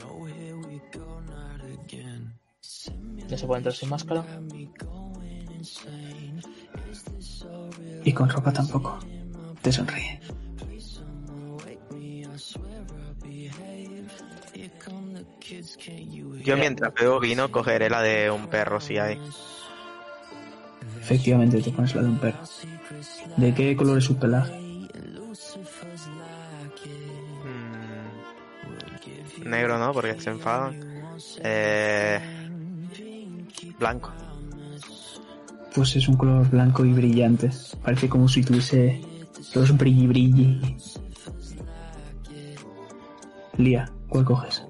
Ya se puede entrar sin máscara. Y con ropa tampoco. Te sonríe. Yo mientras bebo vino cogeré la de un perro si hay. Efectivamente, te pones la de un perro. ¿De qué color es su pelaje? Negro no, porque se enfadan. Eh, blanco. Pues es un color blanco y brillante. Parece como si tuviese los brilli brilli. Lía, ¿cuál coges?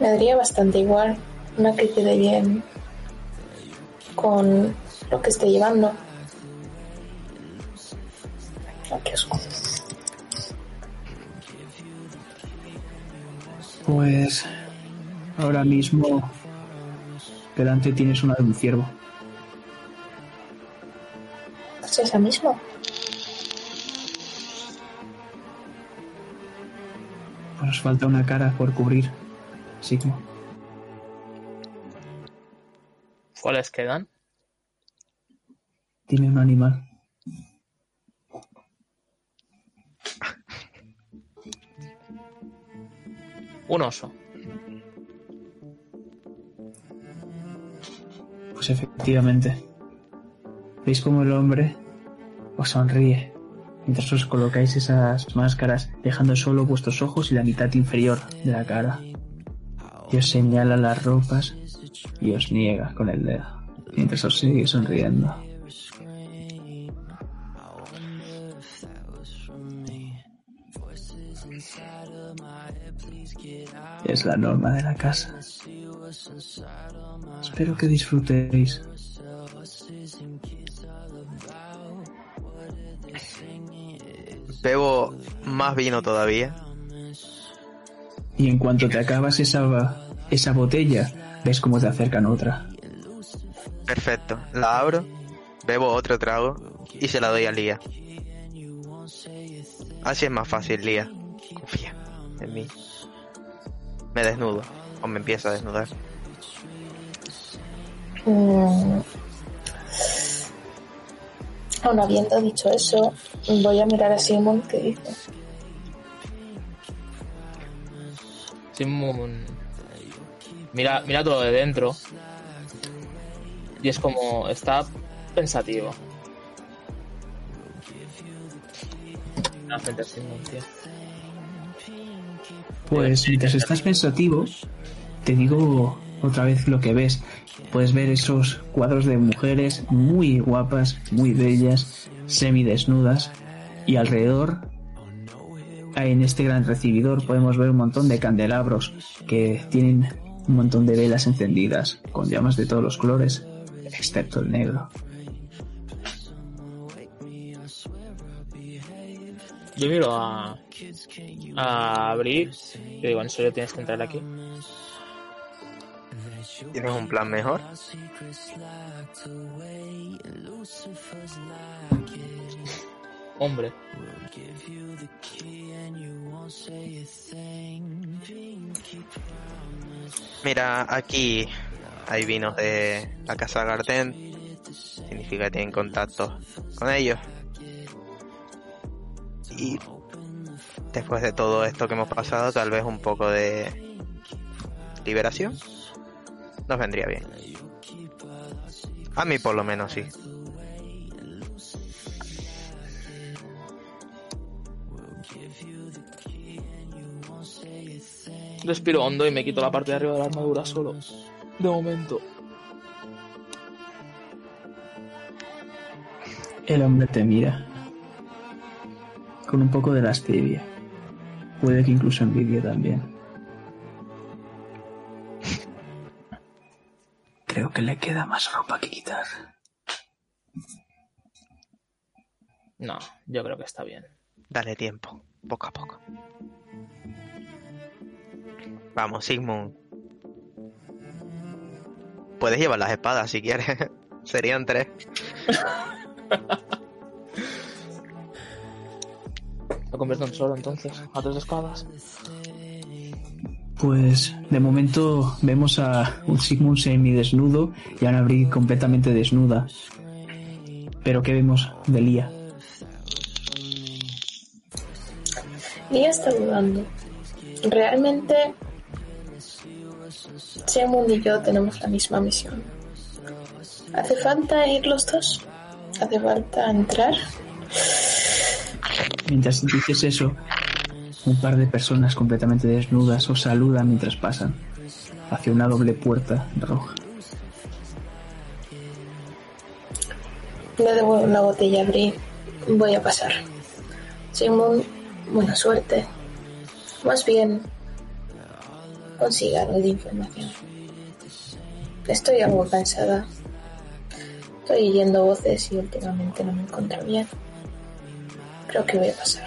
Me daría bastante igual una que quede bien con lo que esté llevando. Qué asco. Pues ahora mismo delante tienes una de un ciervo. ¿Es esa misma? Pues nos falta una cara por cubrir. Sigmo. ¿Cuáles quedan? Tiene un animal. Un oso. Pues efectivamente. ¿Veis cómo el hombre os sonríe mientras os colocáis esas máscaras, dejando solo vuestros ojos y la mitad inferior de la cara? Y os señala las ropas y os niega con el dedo, mientras os sigue sonriendo. Es la norma de la casa. Espero que disfrutéis. Bebo más vino todavía. Y en cuanto te acabas esa, esa botella, ves cómo te acercan otra. Perfecto. La abro, bebo otro trago y se la doy a Lía. Así es más fácil, Lía. Confía en mí. Me desnudo. O me empiezo a desnudar. Mm. Aún habiendo dicho eso, voy a mirar a Simon que dice. Simon mira, mira todo de dentro. Y es como. está pensativo. Frente a Simon, tío. Pues mientras estás pensativo, te digo otra vez lo que ves. Puedes ver esos cuadros de mujeres muy guapas, muy bellas, semidesnudas, y alrededor, en este gran recibidor, podemos ver un montón de candelabros que tienen un montón de velas encendidas con llamas de todos los colores, excepto el negro. Yo miro a. a abrir. Y digo, ¿en serio tienes que entrar aquí? ¿Tienes un plan mejor? Hombre. Mira, aquí hay vinos de la casa Garden. Significa que tienen contacto con ellos. Y después de todo esto que hemos pasado, tal vez un poco de liberación nos vendría bien. A mí por lo menos sí. Respiro hondo y me quito la parte de arriba de la armadura solo. De momento. El hombre te mira con un poco de lascivia. Puede que incluso envidia también. Creo que le queda más ropa que quitar. No, yo creo que está bien. Dale tiempo, poco a poco. Vamos, Sigmund. Puedes llevar las espadas si quieres. Serían tres. Lo convierto en solo entonces, a tres espadas. Pues de momento vemos a un Sigmund semidesnudo y a una Bri completamente desnuda. Pero ¿qué vemos de Lía? Lia está dudando. Realmente, Simon y yo tenemos la misma misión. ¿Hace falta ir los dos? ¿Hace falta entrar? Mientras dices eso, un par de personas completamente desnudas os saludan mientras pasan hacia una doble puerta roja. Le devuelvo la botella a Bri. Voy a pasar. Simon, buena suerte. Más bien, consiga algo de información. Estoy algo cansada. Estoy oyendo voces y últimamente no me encuentro bien. Creo que voy a pasar.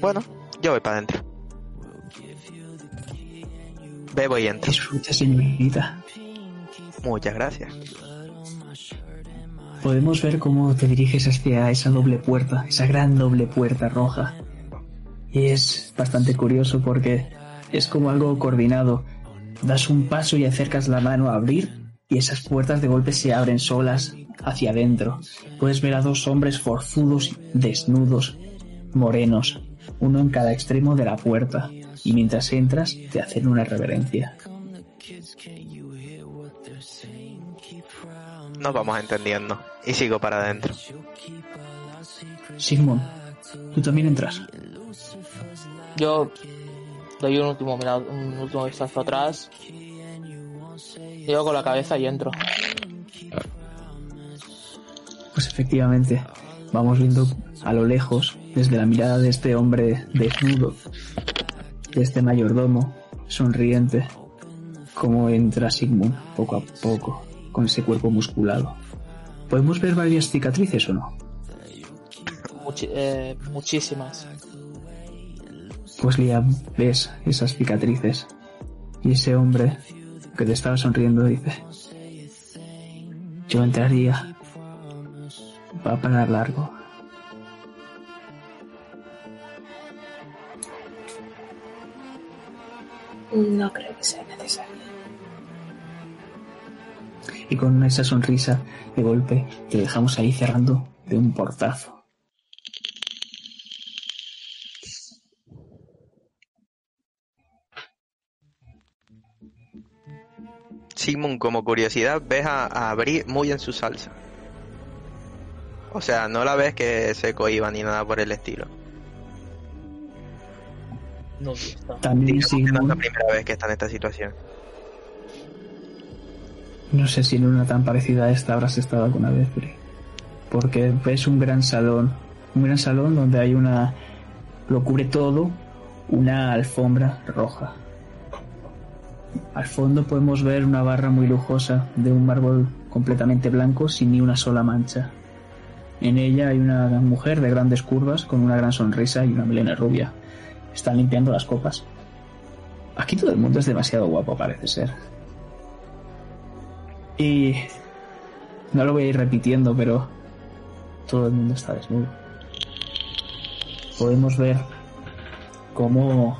Bueno, yo voy para adentro. Bebo y entro. Disfruta, señorita. Muchas gracias. Podemos ver cómo te diriges hacia esa doble puerta, esa gran doble puerta roja. Y es bastante curioso porque es como algo coordinado. Das un paso y acercas la mano a abrir y esas puertas de golpe se abren solas hacia adentro. Puedes ver a dos hombres forzudos, desnudos, morenos, uno en cada extremo de la puerta, y mientras entras te hacen una reverencia. Nos vamos entendiendo. Y sigo para adentro. Sigmund, tú también entras. Yo doy un último, un último vistazo atrás. Llego con la cabeza y entro. Pues efectivamente, vamos viendo a lo lejos, desde la mirada de este hombre desnudo, de este mayordomo, sonriente, cómo entra Sigmund poco a poco, con ese cuerpo musculado. ¿Podemos ver varias cicatrices o no? Muchi- eh, muchísimas. Pues Liam, ves esas cicatrices. Y ese hombre que te estaba sonriendo dice, yo entraría. Va a parar largo. No creo que sea necesario. Y con esa sonrisa de golpe te dejamos ahí cerrando de un portazo. Sigmund, como curiosidad, ves a, a Bri muy en su salsa. O sea, no la ves que se cohiba ni nada por el estilo. No, está. También no es la primera vez que está en esta situación. no sé si en una tan parecida a esta habrás estado alguna vez, Bri. Porque ves un gran salón, un gran salón donde hay una, lo cubre todo, una alfombra roja. Al fondo podemos ver una barra muy lujosa de un mármol completamente blanco sin ni una sola mancha. En ella hay una mujer de grandes curvas con una gran sonrisa y una melena rubia. Están limpiando las copas. Aquí todo el mundo es demasiado guapo, parece ser. Y no lo voy a ir repitiendo, pero todo el mundo está desnudo. Podemos ver cómo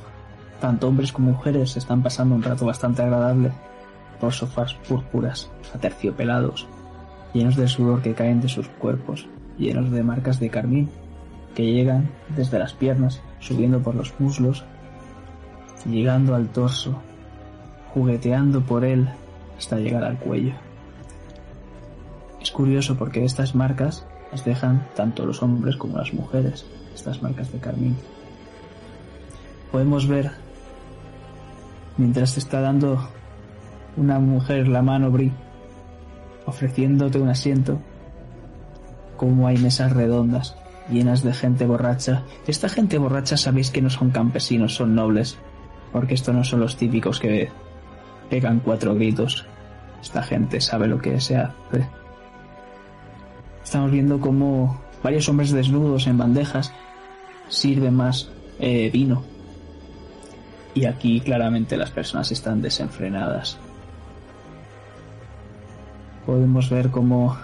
tanto hombres como mujeres están pasando un rato bastante agradable por sofás púrpuras, aterciopelados, llenos de sudor que caen de sus cuerpos, llenos de marcas de carmín que llegan desde las piernas, subiendo por los muslos, llegando al torso, jugueteando por él hasta llegar al cuello. Es curioso porque estas marcas las dejan tanto los hombres como las mujeres, estas marcas de carmín. Podemos ver, mientras te está dando una mujer la mano, Bri, ofreciéndote un asiento, como hay mesas redondas llenas de gente borracha. Esta gente borracha sabéis que no son campesinos, son nobles, porque estos no son los típicos que pegan cuatro gritos. Esta gente sabe lo que se hace. Estamos viendo como varios hombres desnudos en bandejas sirven más eh, vino. Y aquí claramente las personas están desenfrenadas. Podemos ver como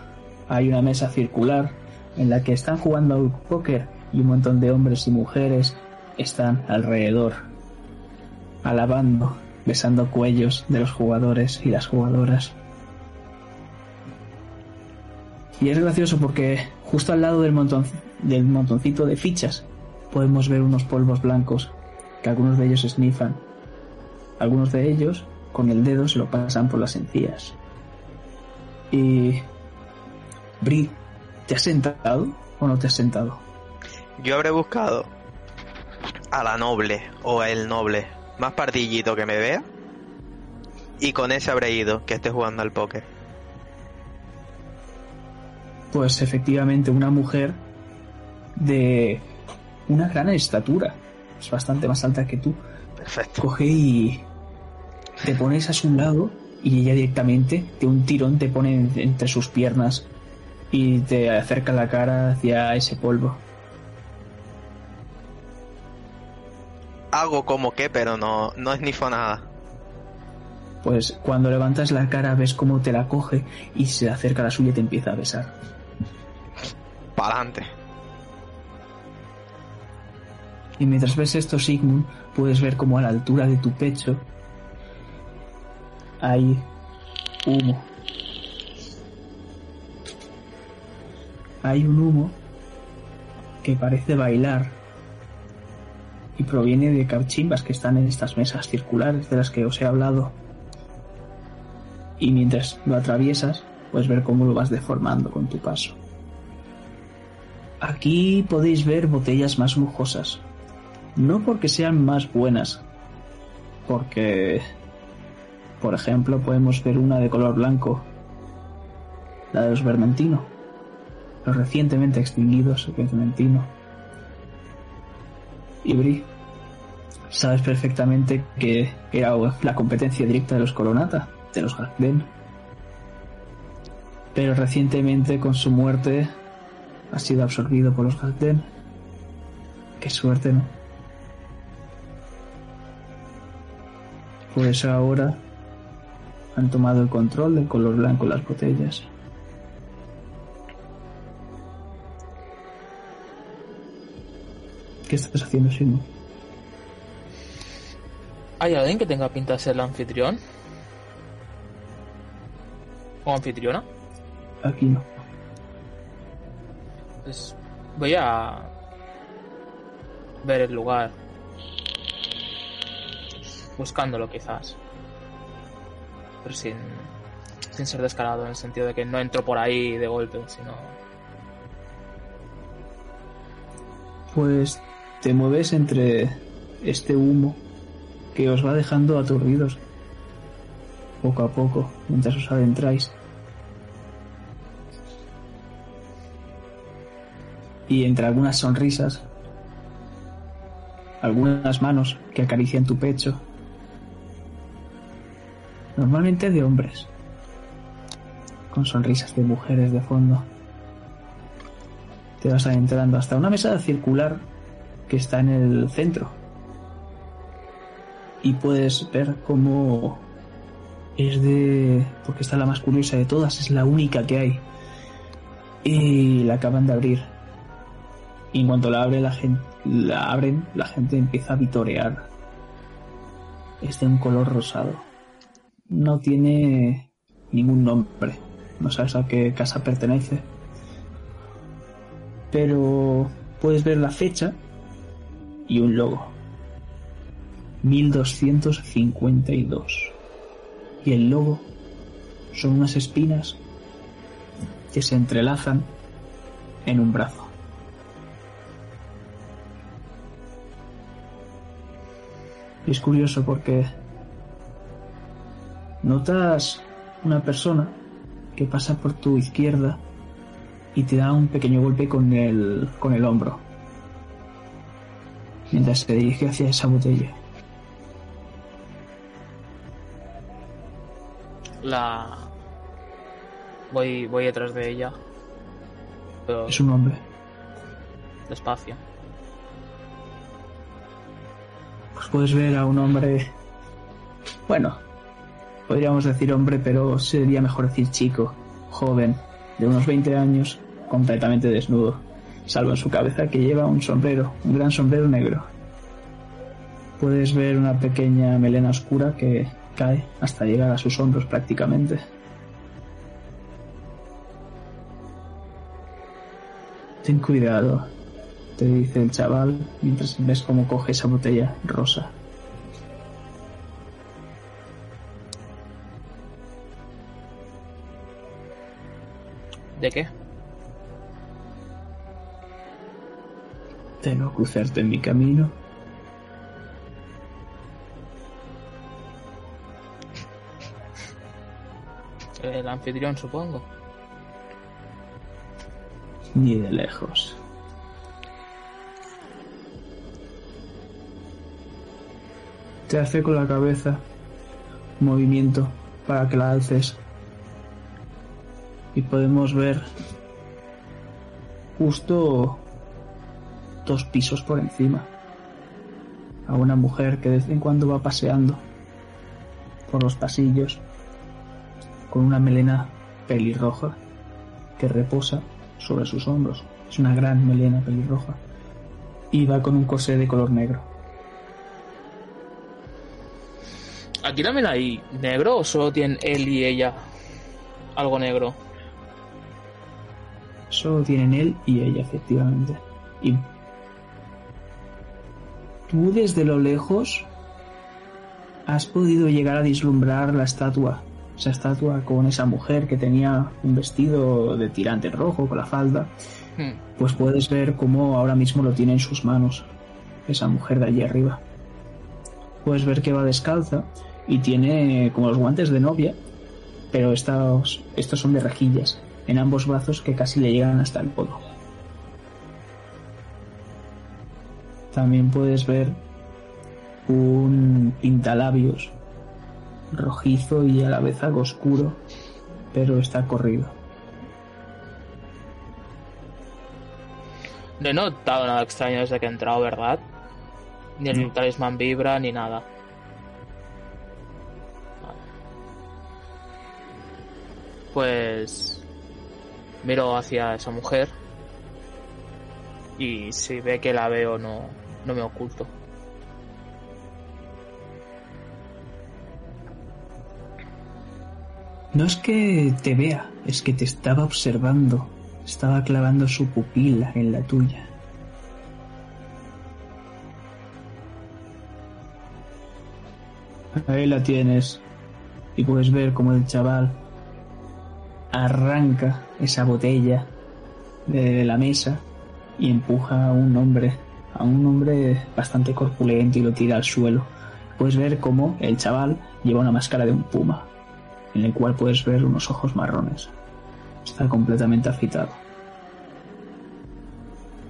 hay una mesa circular en la que están jugando al póker y un montón de hombres y mujeres están alrededor, alabando besando cuellos de los jugadores y las jugadoras. Y es gracioso porque justo al lado del, del montoncito de fichas podemos ver unos polvos blancos que algunos de ellos esnifan. Algunos de ellos con el dedo se lo pasan por las encías. Y... Bri, ¿te has sentado o no te has sentado? Yo habré buscado a la noble o a el noble más partillito que me vea y con ese habré ido que esté jugando al póker. Pues efectivamente una mujer de una gran estatura, es bastante más alta que tú, Perfecto. coge y te pones a su lado y ella directamente de un tirón te pone en- entre sus piernas y te acerca la cara hacia ese polvo. Hago como que, pero no, no esnifo nada. Pues cuando levantas la cara ves cómo te la coge y se acerca a la suya y te empieza a besar. Pa'lante. Y mientras ves esto, Sigmund, puedes ver como a la altura de tu pecho hay humo. Hay un humo que parece bailar y proviene de cachimbas que están en estas mesas circulares de las que os he hablado. Y mientras lo atraviesas, puedes ver cómo lo vas deformando con tu paso. Aquí podéis ver botellas más lujosas, no porque sean más buenas, porque, por ejemplo, podemos ver una de color blanco, la de los Vermentino, los recientemente extinguidos Vermentino. Y sabes perfectamente que era la competencia directa de los Coronata, de los Garden. Pero recientemente, con su muerte, ha sido absorbido por los Garden. Qué suerte, ¿no? Por eso ahora han tomado el control del color blanco las botellas. ¿Qué estás haciendo, Simon? ¿Hay alguien que tenga pinta de ser el anfitrión? ¿O anfitriona? Aquí no. Pues voy a ver el lugar. Buscándolo quizás. Pero sin, sin ser descarado, en el sentido de que no entro por ahí de golpe, sino... Pues te mueves entre este humo que os va dejando aturdidos poco a poco mientras os adentráis. Y entre algunas sonrisas, algunas manos que acarician tu pecho, normalmente de hombres, con sonrisas de mujeres de fondo te vas adentrando hasta una mesa circular que está en el centro. Y puedes ver cómo es de... porque está la más curiosa de todas, es la única que hay. Y la acaban de abrir. Y en cuanto la, abre, la, gente, la abren, la gente empieza a vitorear. Es de un color rosado. No tiene ningún nombre. No sabes a qué casa pertenece pero puedes ver la fecha y un logo. 1252. Y el logo son unas espinas que se entrelazan en un brazo. Es curioso porque notas una persona que pasa por tu izquierda y te da un pequeño golpe con el, con el hombro. Mientras se dirige hacia esa botella. La... Voy, voy detrás de ella. Pero Es un hombre. despacio. Pues puedes ver a un hombre. Bueno, podríamos decir hombre, pero sería mejor decir chico, joven, de unos 20 años, completamente desnudo, salvo en su cabeza que lleva un sombrero, un gran sombrero negro. Puedes ver una pequeña melena oscura que cae hasta llegar a sus hombros prácticamente. Ten cuidado, te dice el chaval mientras ves cómo coge esa botella rosa. ¿De qué? De no cruzarte en mi camino. El anfitrión, supongo. Ni de lejos. Te hace con la cabeza movimiento para que la alces. Y podemos ver justo dos pisos por encima a una mujer que de vez en cuando va paseando por los pasillos con una melena pelirroja que reposa sobre sus hombros. Es una gran melena pelirroja y va con un corsé de color negro. ¿Aquí también hay negro o solo tienen él y ella algo negro? Solo tienen él y ella, efectivamente. Y tú desde lo lejos has podido llegar a vislumbrar la estatua. Esa estatua con esa mujer que tenía un vestido de tirante rojo con la falda. Hmm. Pues puedes ver cómo ahora mismo lo tiene en sus manos. Esa mujer de allí arriba. Puedes ver que va descalza y tiene como los guantes de novia, pero estos, estos son de rejillas en ambos brazos que casi le llegan hasta el codo. También puedes ver un pintalabios rojizo y a la vez algo oscuro, pero está corrido. No he notado nada extraño desde que he entrado, ¿verdad? Ni el No. talismán vibra ni nada. Pues miro hacia esa mujer y si ve que la veo no, no me oculto. No es que te vea, es que te estaba observando. Estaba clavando su pupila en la tuya. Ahí la tienes. Y puedes ver como el chaval arranca esa botella de la mesa y empuja a un hombre, a un hombre bastante corpulento y lo tira al suelo. Puedes ver cómo el chaval lleva una máscara de un puma, en el cual puedes ver unos ojos marrones. Está completamente afeitado.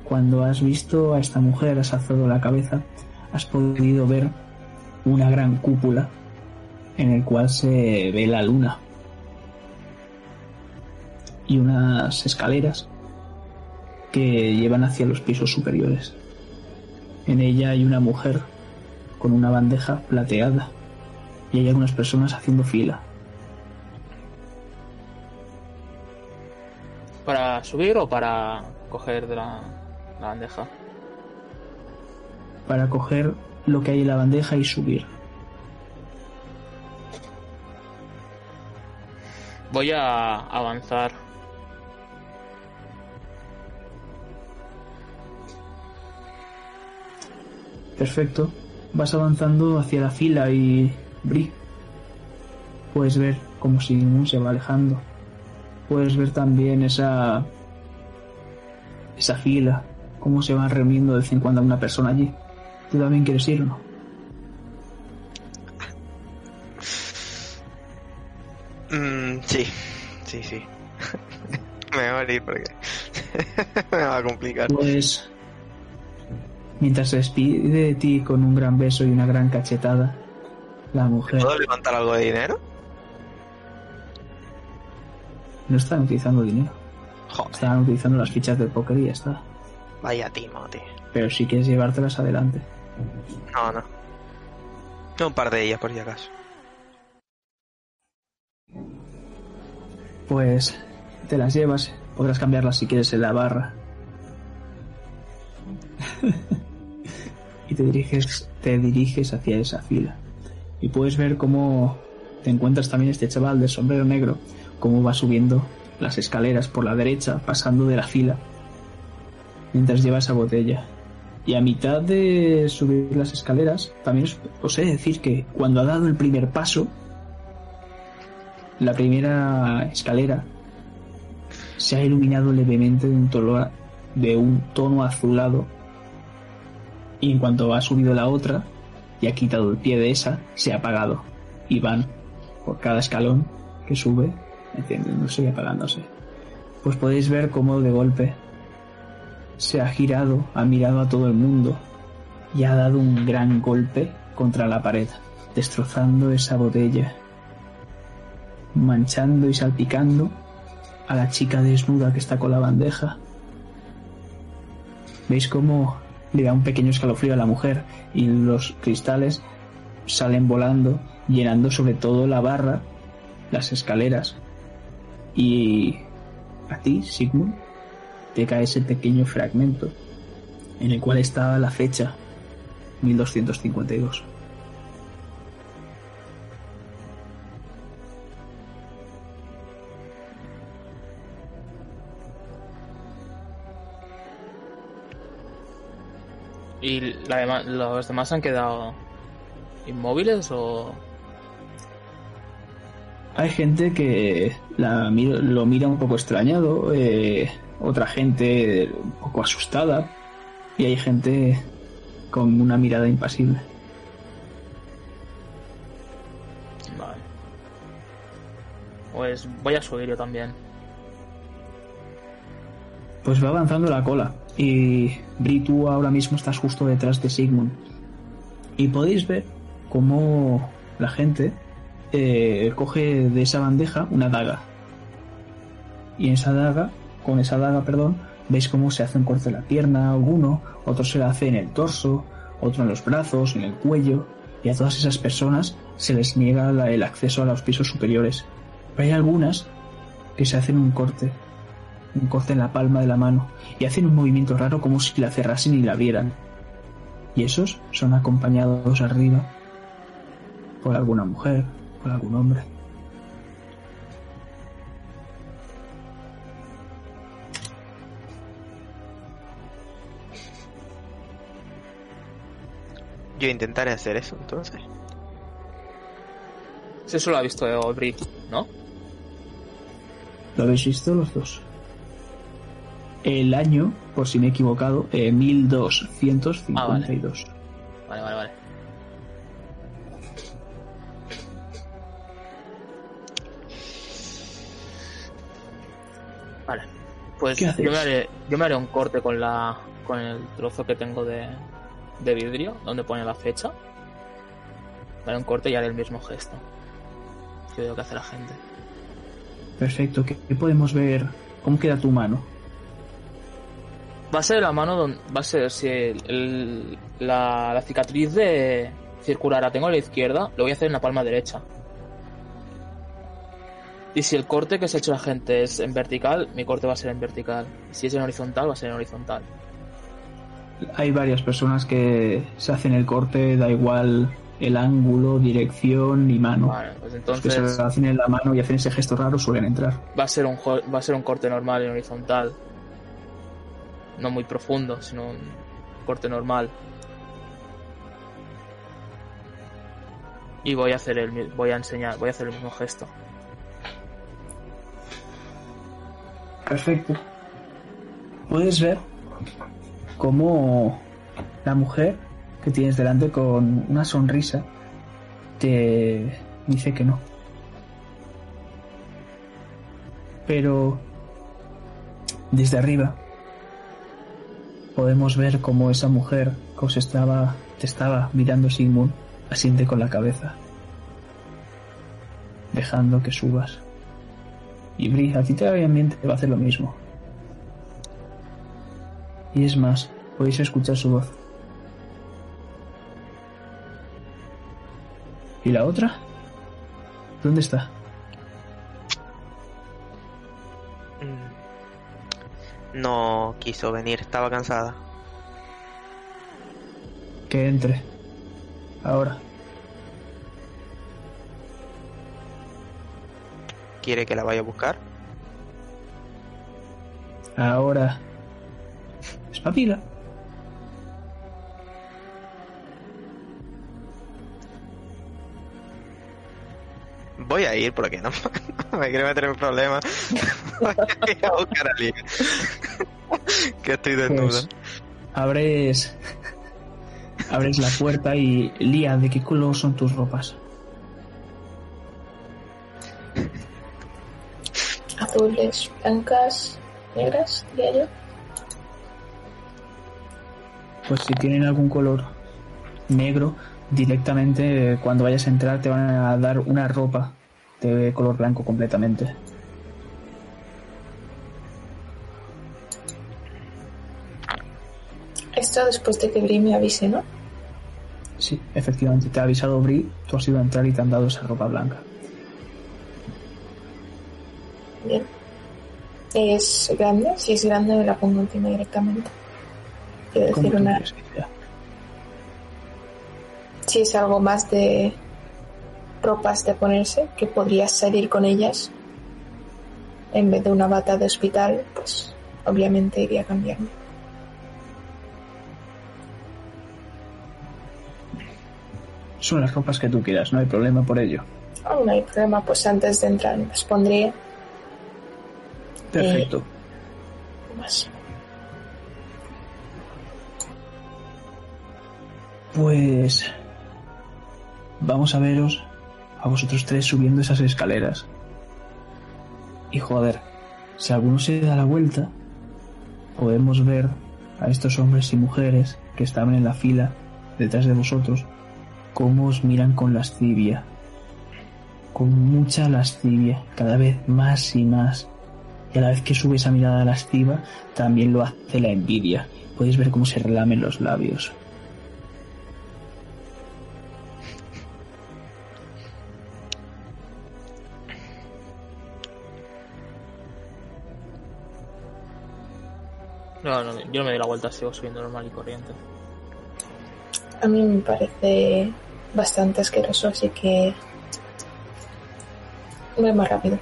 Cuando has visto a esta mujer, has alzado la cabeza, has podido ver una gran cúpula en el cual se ve la luna y unas escaleras que llevan hacia los pisos superiores. En ella hay una mujer con una bandeja plateada y hay algunas personas haciendo fila. ¿Para subir o para coger de la, la bandeja? para coger lo que hay en la bandeja y subir. Voy a avanzar. Perfecto. Vas avanzando hacia la fila y Bri. Puedes ver como Sigmund se va alejando. Puedes ver también esa esa fila, cómo se van reuniendo de vez en cuando una persona allí. ¿Tú también quieres ir o no? Mm, sí, sí, sí. me voy a ir porque me va a complicar. Pues mientras se despide de ti con un gran beso y una gran cachetada, la mujer ¿Puedo levantar algo de dinero? no están utilizando dinero, Joder, están utilizando las fichas del póker y ya está. vaya timo, tío. Pero si quieres llevártelas adelante. No, no. Un par de ellas por si acaso. Pues te las llevas, podrás cambiarlas si quieres en la barra. y te diriges, te diriges hacia esa fila. Y puedes ver cómo te encuentras también este chaval de sombrero negro, cómo va subiendo las escaleras por la derecha, pasando de la fila, mientras lleva esa botella. Y a mitad de subir las escaleras, también os, he de decir que cuando ha dado el primer paso, la primera escalera se ha iluminado levemente de un de un tono azulado y en cuanto ha subido la otra y ha quitado el pie de esa, se ha apagado y van por cada escalón que sube encendiéndose y apagándose. Pues podéis ver cómo de golpe se ha girado, ha mirado a todo el mundo y ha dado un gran golpe contra la pared, destrozando esa botella, manchando y salpicando a la chica desnuda que está con la bandeja. ¿Veis cómo le da un pequeño escalofrío a la mujer y los cristales salen volando, llenando sobre todo la barra, las escaleras? Y a ti, Sigmund, te cae ese pequeño fragmento en el cual estaba la fecha 1252. ¿Y la los demás han quedado inmóviles o...? Hay gente que la lo mira un poco extrañado, eh, otra gente un poco asustada y hay gente con una mirada impasible. Vale. Pues voy a subir yo también. Pues va avanzando la cola y Bri, tú ahora mismo estás justo detrás de Sigmund. Y podéis ver cómo la gente eh, coge de esa bandeja una daga. Y en esa daga, con esa daga, perdón, veis cómo se hace un corte en la pierna alguno, otro se la hace en el torso, otro en los brazos, en el cuello, y a todas esas personas se les niega el acceso a los pisos superiores. Pero hay algunas que se hacen un corte un corte en la palma de la mano y hacen un movimiento raro como si la cerrasen y la abrieran. Y esos son acompañados arriba por alguna mujer, por algún hombre. Yo intentaré hacer eso entonces. Eso lo ha visto Brit, ¿no? ¿Lo habéis visto los dos? El año, por si me he equivocado, eh, 1252. Vale, vale, vale. Vale. Pues yo me, haré, yo me haré un corte con la con el trozo que tengo de, de vidrio, donde pone la fecha. Me haré un corte y haré el mismo gesto. Que veo que hace la gente. Perfecto, ¿qué, qué podemos ver? ¿Cómo queda tu mano? Va a ser la mano donde. Va a ser si el- el- la, la cicatriz de circular la tengo a la izquierda, lo voy a hacer en la palma derecha. Y si el corte que se ha hecho la gente es en vertical, mi corte va a ser en vertical. Si es en horizontal, va a ser en horizontal. Hay varias personas que se hacen el corte, da igual el ángulo, dirección y mano. Vale, pues Los que se entonces hacen en la mano y hacen ese gesto raro suelen entrar. va a ser un va a ser un corte normal en horizontal. No muy profundo, sino un corte normal. Y voy a hacer el voy a enseñar, voy a hacer el mismo gesto. Perfecto. Puedes ver cómo la mujer que tienes delante con una sonrisa te dice que no. Pero desde arriba podemos ver cómo esa mujer que os estaba, te estaba mirando Sigmund asiente con la cabeza, dejando que subas. Y Bri, a ti te va a hacer lo mismo. Y es más, podéis escuchar su voz. ¿Y la otra? ¿Dónde está? No quiso venir, estaba cansada. Que entre. Ahora. ¿Quiere que la vaya a buscar? Ahora. Espabila. Voy a ir porque no, no me quiero meter en problemas. Voy a ir a buscar a Lía. que estoy desnuda. Pues, abres. Abres la puerta y. Lía, ¿de qué color son tus ropas? Azules, blancas, negras, diría yo. Pues si tienen algún color negro, directamente eh, cuando vayas a entrar te van a dar una ropa de color blanco completamente. Esto después de que Bri me avise, ¿no? Sí, efectivamente, te ha avisado Bri, tú has ido a entrar y te han dado esa ropa blanca. Bien. ¿Es grande? Si es grande me la pongo encima directamente. Quiero ¿Cómo decir, una... si es algo más de ropas de ponerse, que podrías salir con ellas en vez de una bata de hospital, pues obviamente iría a cambiarme. Son las ropas que tú quieras, no hay problema por ello. Oh, no hay problema, pues antes de entrar me las pondría Perfecto. más. Pues vamos a veros a vosotros tres subiendo esas escaleras. Y joder, si alguno se da la vuelta, podemos ver a estos hombres y mujeres que estaban en la fila detrás de vosotros, cómo os miran con lascivia. Con mucha lascivia, cada vez más y más. Y a la vez que sube esa mirada lasciva, también lo hace la envidia. Podéis ver cómo se relamen los labios. No, no, yo no me doy la vuelta, sigo subiendo normal y corriente. A mí me parece bastante asqueroso, así que voy más rápido.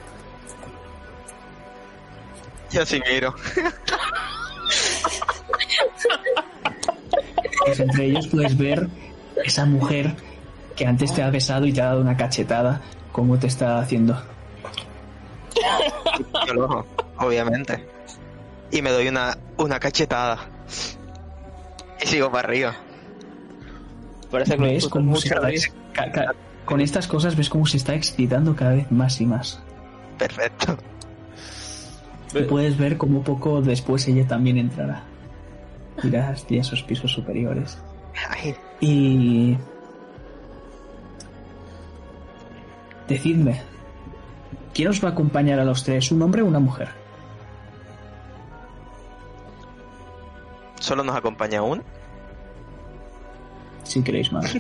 Yo sí miro. Pues entre ellos puedes ver esa mujer que antes te ha besado y te ha dado una cachetada, cómo te está haciendo. Yo lo ojo, obviamente. Y me doy una, una cachetada. Y sigo para arriba. Parece que lo ¿Ves cómo se está ca- con estas cosas ves cómo se está excitando cada vez más y más. Perfecto. Y puedes ver cómo poco después ella también entrará. Irá hacia esos pisos superiores. Ay, Y... Decidme, ¿quién os va a acompañar a los tres? ¿Un hombre o una mujer? Solo nos acompaña uno. Si queréis más.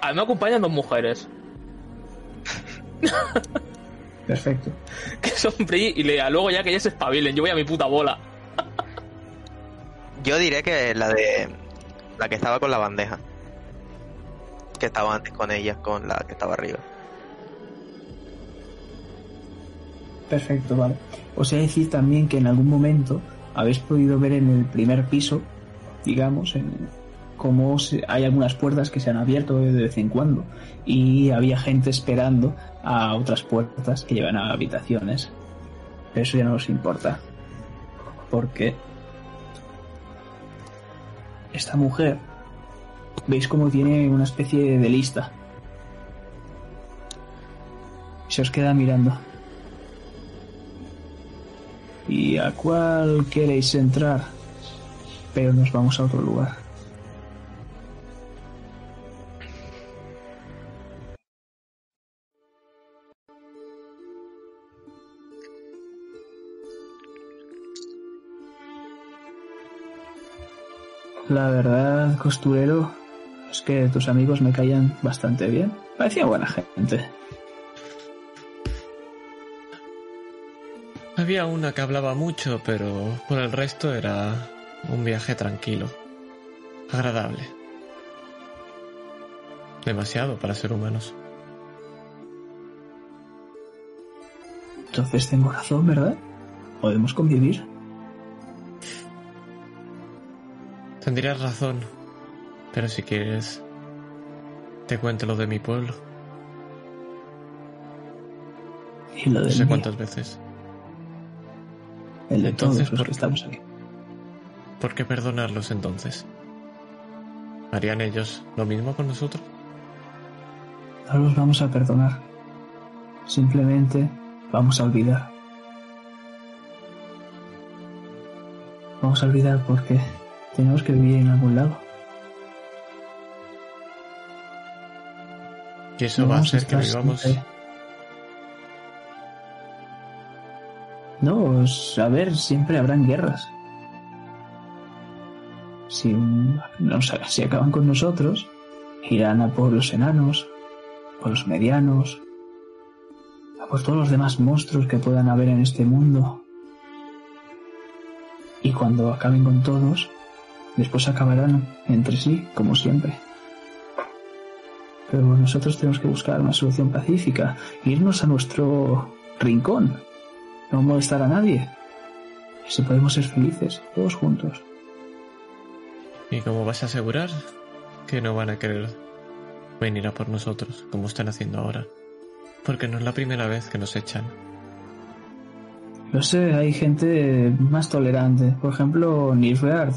A mí me acompañan dos mujeres, Perfecto. que son Bri y Lea. Luego ya que ellas se espabilen, yo voy a mi puta bola. Yo diré que la de. La que estaba con la bandeja. Que estaba antes con ella, con la que estaba arriba. Perfecto, vale. Os he de decir también que en algún momento habéis podido ver en el primer piso, digamos, en cómo hay algunas puertas que se han abierto de vez en cuando y había gente esperando a otras puertas que llevan a habitaciones. Pero eso ya no os importa. Porque esta mujer, veis cómo tiene una especie de lista. Se os queda mirando. ¿Y a cuál queréis entrar? Pero nos vamos a otro lugar. La verdad, costurero, es que tus amigos me caían bastante bien. Parecía buena gente. Había una que hablaba mucho, pero por el resto era un viaje tranquilo, agradable. Demasiado para ser humanos. Entonces tengo razón, ¿verdad? Podemos convivir. Tendrías razón, pero si quieres, te cuento lo de mi pueblo. Y lo No del sé mío, cuántas veces. el de Entonces, todos los ¿por que estamos aquí. ¿Por qué perdonarlos entonces? ¿Harían ellos lo mismo con nosotros? No los vamos a perdonar. Simplemente vamos a olvidar. Vamos a olvidar porque tenemos que vivir en algún lado. Y eso No va a hacer que vivamos siempre- No, a ver, siempre habrán guerras. Si, acaban con nosotros, irán a por los enanos, por los medianos, a por todos los demás monstruos que puedan haber en este mundo. Y cuando acaben con todos, después acabarán entre sí, como siempre. Pero nosotros tenemos que buscar una solución pacífica, irnos a nuestro rincón, no molestar a nadie. Si podemos ser felices, todos juntos. ¿Y cómo vas a asegurar que no van a querer venir a por nosotros, como están haciendo ahora? Porque no es la primera vez que nos echan. Lo sé, hay gente más tolerante. Por ejemplo, Nilfgaard.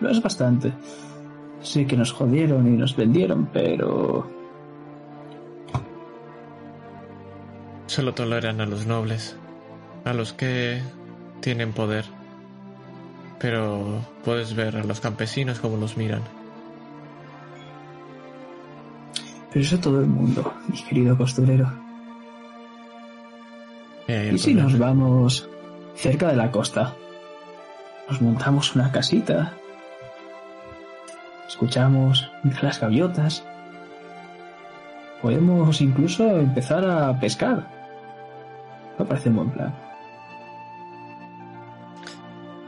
Lo es bastante. Sí que nos jodieron y nos vendieron, pero... Solo toleran a los nobles, a los que tienen poder. Pero puedes ver a los campesinos como los miran. Pero eso todo el mundo, mi querido costurero. Y el ¿Y si nos vamos cerca de la costa? Nos montamos una casita. Escuchamos las gaviotas. Podemos incluso empezar a pescar. Me parece un buen plan.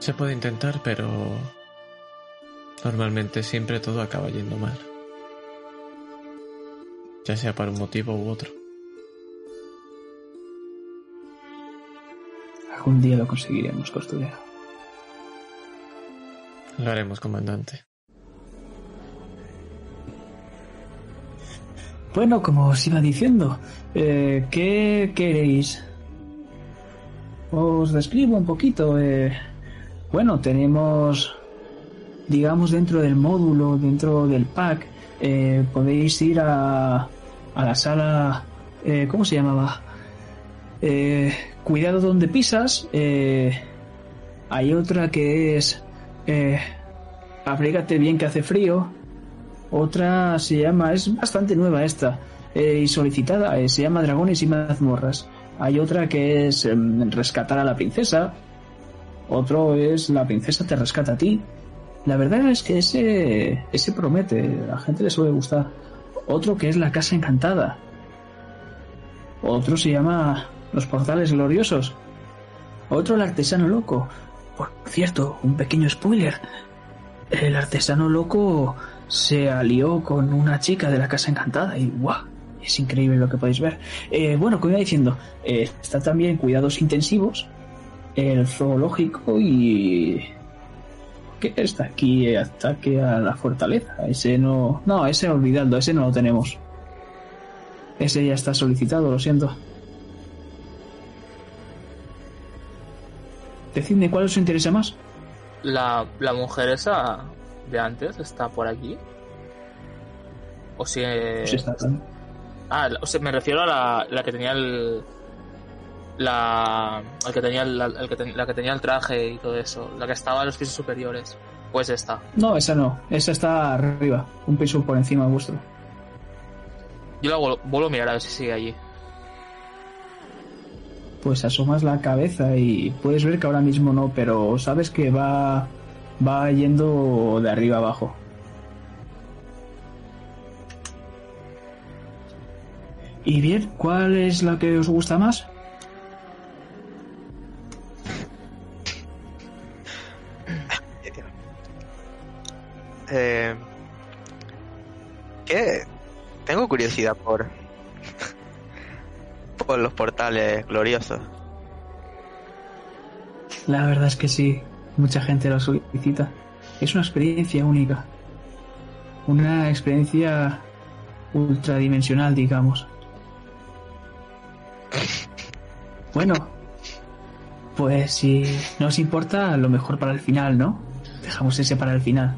Se puede intentar, pero normalmente siempre todo acaba yendo mal. Ya sea por un motivo u otro. Algún día lo conseguiremos, costurero. Lo haremos, comandante. Bueno, como os iba diciendo, eh, ¿qué queréis? Os describo un poquito. eh, bueno, tenemos, digamos, dentro del módulo, dentro del pack, eh, podéis ir a, a la sala, eh, ¿cómo se llamaba? Eh, cuidado donde pisas. eh, hay otra que es, eh, abrígate bien que hace frío. Otra se llama, es bastante nueva esta y solicitada, se llama Dragones y mazmorras. Hay otra que es em, rescatar a la princesa. Otro es la princesa te rescata a ti. La verdad es que ese, ese promete, a la gente le suele gustar. Otro que es la casa encantada. Otro se llama los portales gloriosos. Otro el artesano loco. Por cierto, un pequeño spoiler. El artesano loco se alió con una chica de la casa encantada y ¡guau! Es increíble lo que podéis ver. Eh, bueno, como diciendo, eh, está también cuidados intensivos, el zoológico y... ¿Qué está aquí? Ataque a la fortaleza. Ese no... No, ese olvidando, ese no lo tenemos. Ese ya está solicitado, lo siento. Decidme cuál os interesa más. La, la mujer esa de antes está por aquí. O si. Pues está tan- Ah, o sea, me refiero a la, la que tenía el. La. El que tenía el, la- el que ten- la que tenía el traje y todo eso. La que estaba en los pisos superiores. Pues esta. No, esa no. Esa está arriba, un piso por encima vuestro. Yo la vuelvo, vuelvo a mirar a ver si sigue allí. Pues asomas la cabeza y puedes ver que ahora mismo no, pero sabes que va va yendo de arriba abajo. Y bien, ¿cuál es la que os gusta más? Eh, ¿Qué? tengo curiosidad por. por los portales gloriosos. La verdad es que sí, mucha gente lo solicita. Es una experiencia única. Una experiencia ultradimensional, digamos. Bueno, pues si no os importa, lo mejor para el final, ¿no? Dejamos ese para el final.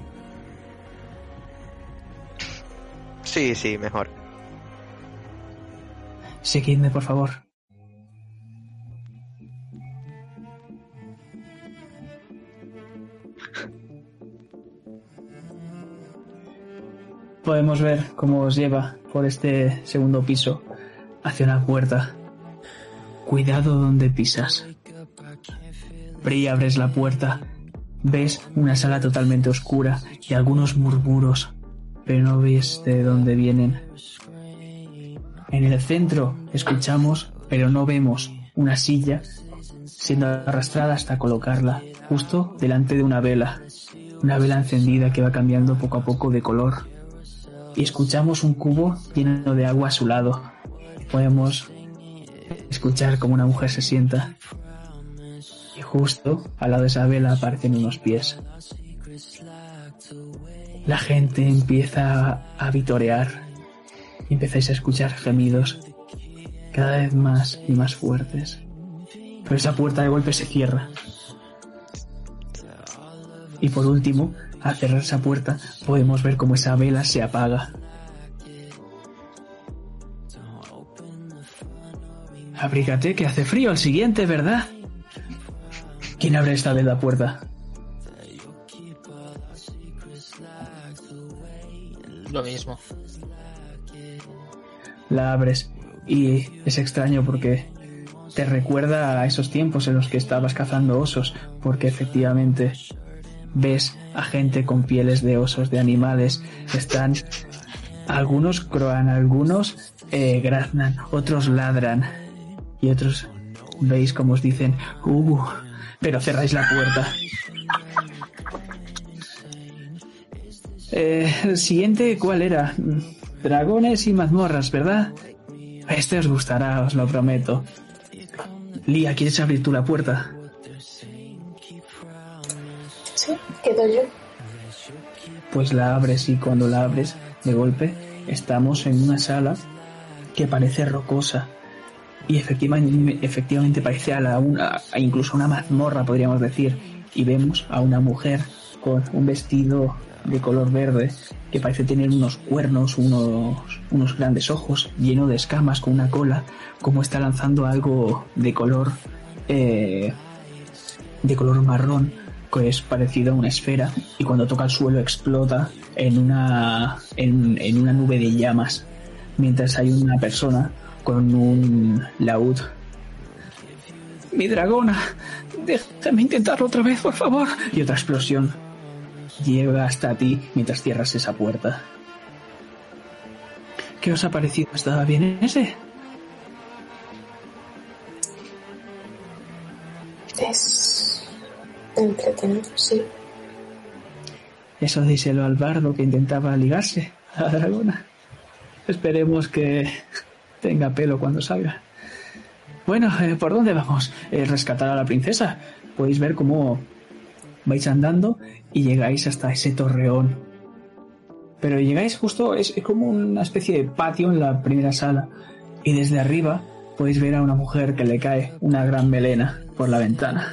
Sí, sí, mejor. Seguidme, por favor. Podemos ver cómo os lleva por este segundo piso hacia una puerta. Cuidado donde pisas. Bri abres la puerta. Ves una sala totalmente oscura y algunos murmuros, pero no ves de dónde vienen. En el centro escuchamos, pero no vemos, una silla siendo arrastrada hasta colocarla justo delante de una vela. Una vela encendida que va cambiando poco a poco de color. Y escuchamos un cubo lleno de agua a su lado. Podemos escuchar como una mujer se sienta. Y justo al lado de esa vela aparecen unos pies. La gente empieza a vitorear y empezáis a escuchar gemidos cada vez más y más fuertes. Pero esa puerta de golpe se cierra. Y por último, al cerrar esa puerta, podemos ver cómo esa vela se apaga. Abrígate que hace frío al siguiente, ¿verdad? ¿Quién abre esta vez la puerta? Lo mismo. La abres y es extraño porque te recuerda a esos tiempos en los que estabas cazando osos, porque efectivamente ves a gente con pieles de osos, de animales, están algunos croan, algunos eh, graznan, otros ladran y otros veis como os dicen, uh, pero cerráis la puerta. Eh, el siguiente, ¿cuál era? Dragones y mazmorras, ¿verdad? Este os gustará, os lo prometo. Lía, ¿quieres abrir tú la puerta? Sí, quedo yo. Pues la abres y cuando la abres, de golpe, estamos en una sala que parece rocosa. Y efectivamente, efectivamente parece a la una, a incluso una mazmorra, podríamos decir. Y vemos a una mujer con un vestido de color verde que parece tener unos cuernos, unos, unos grandes ojos, lleno de escamas, con una cola, como está lanzando algo de color eh, de color marrón, que es parecido a una esfera, y cuando toca el suelo explota en una, en, en una nube de llamas, mientras hay una persona con un laúd. Mi dragona, déjame intentarlo otra vez, por favor. Y otra explosión llega hasta ti mientras cierras esa puerta. ¿Qué os ha parecido? ¿Estaba bien ese? Es entretenido, sí. Eso díselo al bardo que intentaba ligarse a la dragona. Esperemos que tenga pelo cuando salga. Bueno, eh, ¿por dónde vamos? Eh, rescatar a la princesa. Podéis ver cómo vais andando y llegáis hasta ese torreón. Pero llegáis justo, es, es como una especie de patio en la primera sala. Y desde arriba podéis ver a una mujer que le cae una gran melena por la ventana.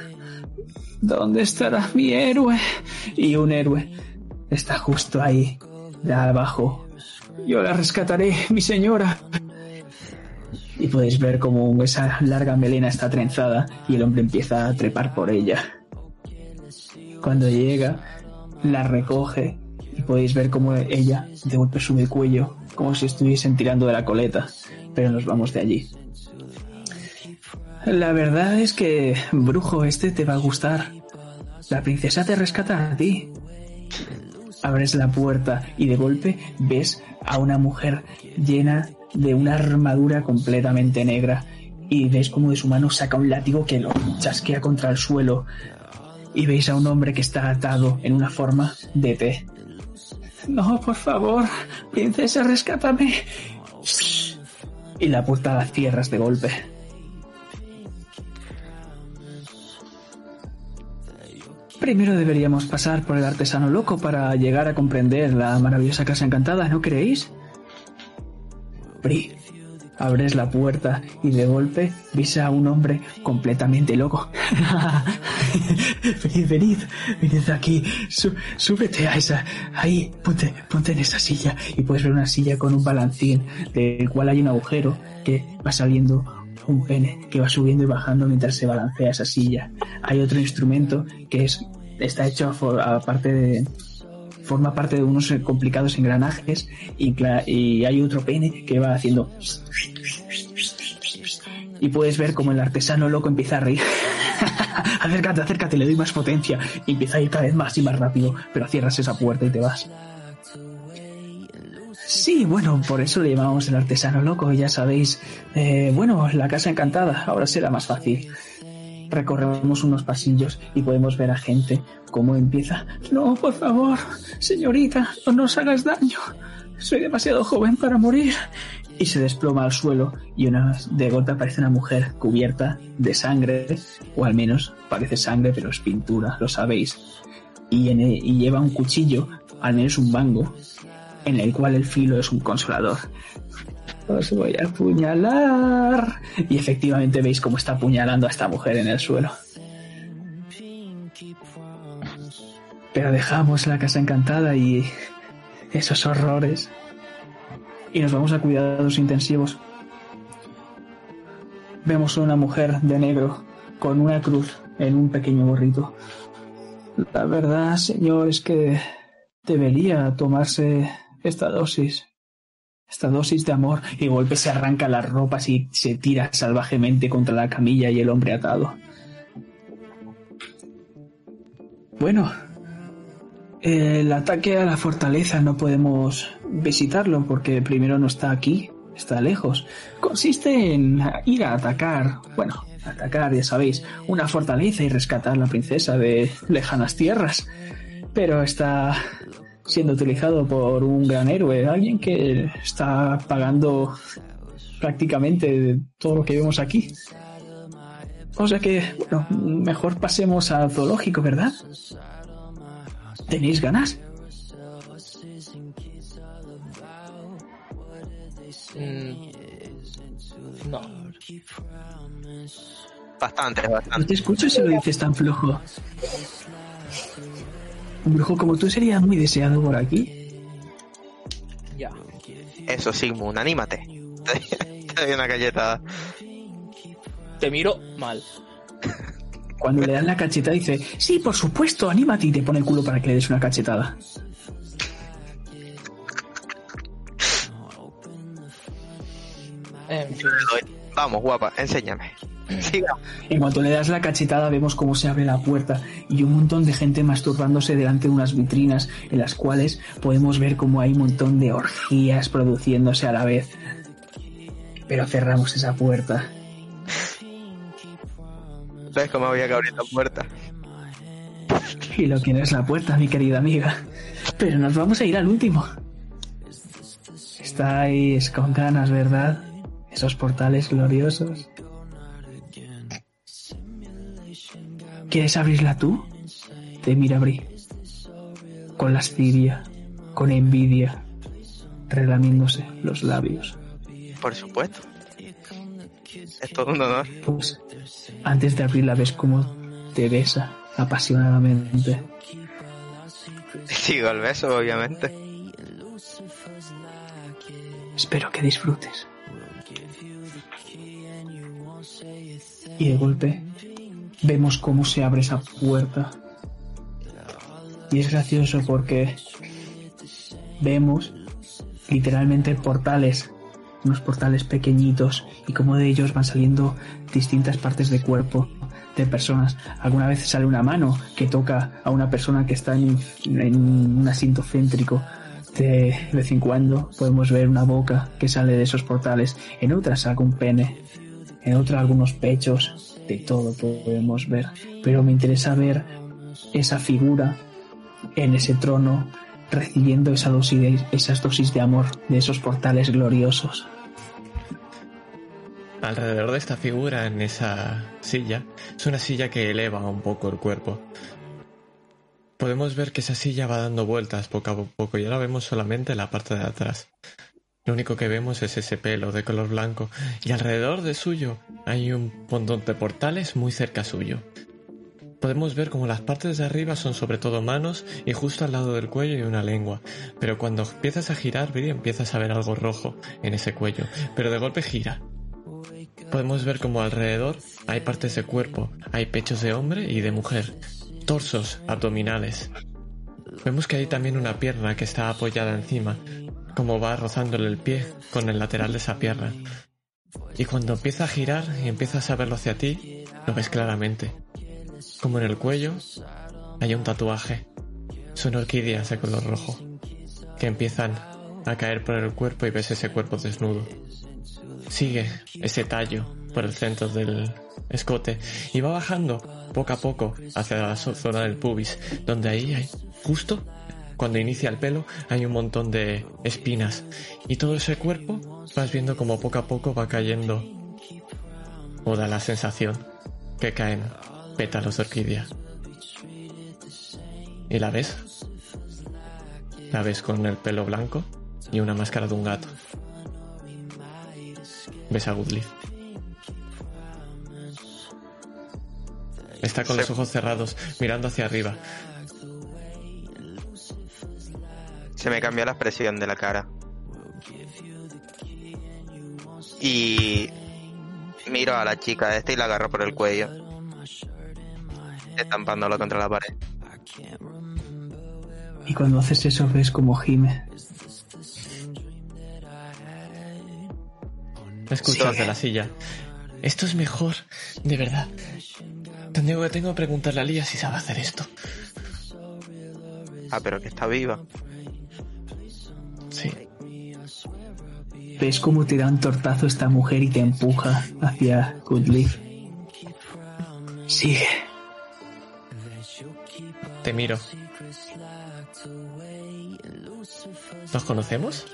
¿Dónde estará mi héroe? Y un héroe está justo ahí, de abajo. Yo la rescataré, mi señora. Y podéis ver cómo esa larga melena está trenzada y el hombre empieza a trepar por ella. Cuando llega, la recoge y podéis ver cómo ella de golpe sube el cuello, como si estuviesen tirando de la coleta, pero nos vamos de allí. La verdad es que, brujo, este te va a gustar. La princesa te rescata a ti. Abres la puerta y de golpe ves a una mujer llena de una armadura completamente negra y ves como de su mano saca un látigo que lo chasquea contra el suelo y veis a un hombre que está atado en una forma de T. No, por favor, princesa, rescátame. y la puerta la cierras de golpe. Primero deberíamos pasar por el artesano loco para llegar a comprender la maravillosa casa encantada, ¿no creéis? Abres la puerta y de golpe ves a un hombre completamente loco. venid, venid, venid aquí, Sú- súbete a esa, ahí, ponte, ponte en esa silla y puedes ver una silla con un balancín del cual hay un agujero que va saliendo un pene que va subiendo y bajando mientras se balancea esa silla. Hay otro instrumento que es está hecho aparte de forma parte de unos eh, complicados engranajes y, y hay otro pene que va haciendo y puedes ver como el artesano loco empieza a reír. acércate, acércate, le doy más potencia y empieza a ir cada vez más y más rápido, pero cierras esa puerta y te vas. Sí, bueno, por eso le llamamos el artesano loco, ya sabéis. Eh, bueno, la casa encantada, ahora será más fácil. Recorremos unos pasillos y podemos ver a gente cómo empieza. No, por favor, señorita, no nos hagas daño. Soy demasiado joven para morir. Y se desploma al suelo y una, de golpe aparece una mujer cubierta de sangre, o al menos parece sangre, pero es pintura, lo sabéis. Y, lleva un cuchillo, al menos un mango, en el cual el filo es un consolador. Os voy a apuñalar. Y efectivamente veis cómo está apuñalando a esta mujer en el suelo. Pero dejamos la casa encantada y esos horrores. Y nos vamos a cuidados intensivos. Vemos a una mujer de negro con una cruz en un pequeño gorrito. La verdad, señor, es que debería tomarse esta dosis. Esta dosis de amor y golpe se arranca las ropas y se tira salvajemente contra la camilla y el hombre atado. Bueno, el ataque a la fortaleza no podemos visitarlo porque primero no está aquí, está lejos. Consiste en ir a atacar, bueno, atacar, ya sabéis, una fortaleza y rescatar a la princesa de lejanas tierras. Pero está siendo utilizado por un gran héroe, alguien que está pagando prácticamente todo lo que vemos aquí. O sea que, bueno, mejor pasemos al zoológico, ¿verdad? ¿Tenéis ganas? Mm, no. Bastante, No bastante. te escucho si lo dices tan flojo. Un brujo como tú sería muy deseado por aquí. Ya. Eso, Sigmund, anímate. Te doy una galleta. Te miro mal. Cuando le dan la cachetada dice, sí, por supuesto, anímate y te pone el culo para que le des una cachetada. En fin. Vamos, guapa, enséñame. En cuanto le das la cachetada vemos cómo se abre la puerta y un montón de gente masturbándose delante de unas vitrinas en las cuales podemos ver cómo hay un montón de orgías produciéndose a la vez. Pero cerramos esa puerta. ¿Ves cómo había que abrir la puerta? Y lo que no es la puerta, mi querida amiga. Pero nos vamos a ir al último. Estáis con ganas, ¿verdad? Esos portales gloriosos. ¿Quieres abrirla tú? Te mira Bri. Con lascivia, con envidia, relamiéndose los labios. Por supuesto. Es todo un honor. Pues antes de abrirla ves cómo te besa apasionadamente. Sigo el beso, obviamente. Espero que disfrutes. Y de golpe vemos cómo se abre esa puerta. Y es gracioso porque vemos literalmente portales, unos portales pequeñitos y como de ellos van saliendo distintas partes de cuerpo de personas. Alguna vez sale una mano que toca a una persona que está en, un asiento céntrico. De vez en cuando podemos ver una boca que sale de esos portales. En otras algún pene. En otra algunos pechos. De todo podemos ver. Pero me interesa ver esa figura en ese trono recibiendo esa dosis de, esas dosis de amor de esos portales gloriosos. alrededor de esta figura en esa silla es una silla que eleva un poco el cuerpo. Podemos ver que esa silla va dando vueltas poco a poco y ahora vemos solamente la parte de atrás. Lo único que vemos es ese pelo de color blanco y alrededor de suyo hay un montón de portales muy cerca suyo. Podemos ver como las partes de arriba son sobre todo manos y justo al lado del cuello hay una lengua, pero cuando empiezas a girar, Viri, empiezas a ver algo rojo en ese cuello, pero de golpe gira. Podemos ver como alrededor hay partes de cuerpo, hay pechos de hombre y de mujer, torsos, abdominales. Vemos que hay también una pierna que está apoyada encima, como va rozándole el pie con el lateral de esa pierna. Y cuando empieza a girar y empiezas a verlo hacia ti, lo ves claramente como en el cuello, hay un tatuaje. Son orquídeas de color rojo, que empiezan a caer por el cuerpo y ves ese cuerpo desnudo. Sigue ese tallo por el centro del escote y va bajando poco a poco hacia la zona del pubis, donde ahí hay, justo cuando inicia el pelo, hay un montón de espinas y todo ese cuerpo vas viendo como poco a poco va cayendo o da la sensación que caen pétalos de orquídea. ¿Y la ves? La ves con el pelo blanco y una máscara de un gato. Ves a Goodleaf. Está con los ojos cerrados, mirando hacia arriba. Se me cambió la expresión de la cara. Y miro a la chica esta y la agarro por el cuello estampándolo contra la pared. Y cuando haces eso ves como gime. Escuchas de la silla. Esto es mejor, de verdad. Tengo que, tengo que preguntarle a Lía si sabe hacer esto. Ah, pero que está viva. Sí. Ves cómo te da un tortazo esta mujer y te empuja hacia Goodleaf. Sigue. Te miro. ¿Nos conocemos?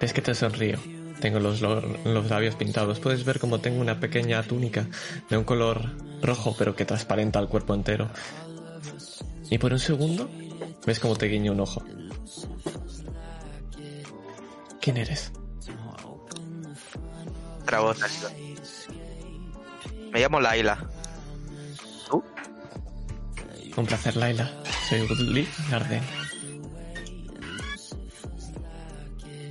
Ves que te sonrío. Tengo los, los labios pintados. Puedes ver como tengo una pequeña túnica de un color rojo, pero que transparenta el cuerpo entero. Y por un segundo, ves como te guiño un ojo. ¿Quién eres? Me llamo Laila. Un placer, Laila. Soy Woodley Garden.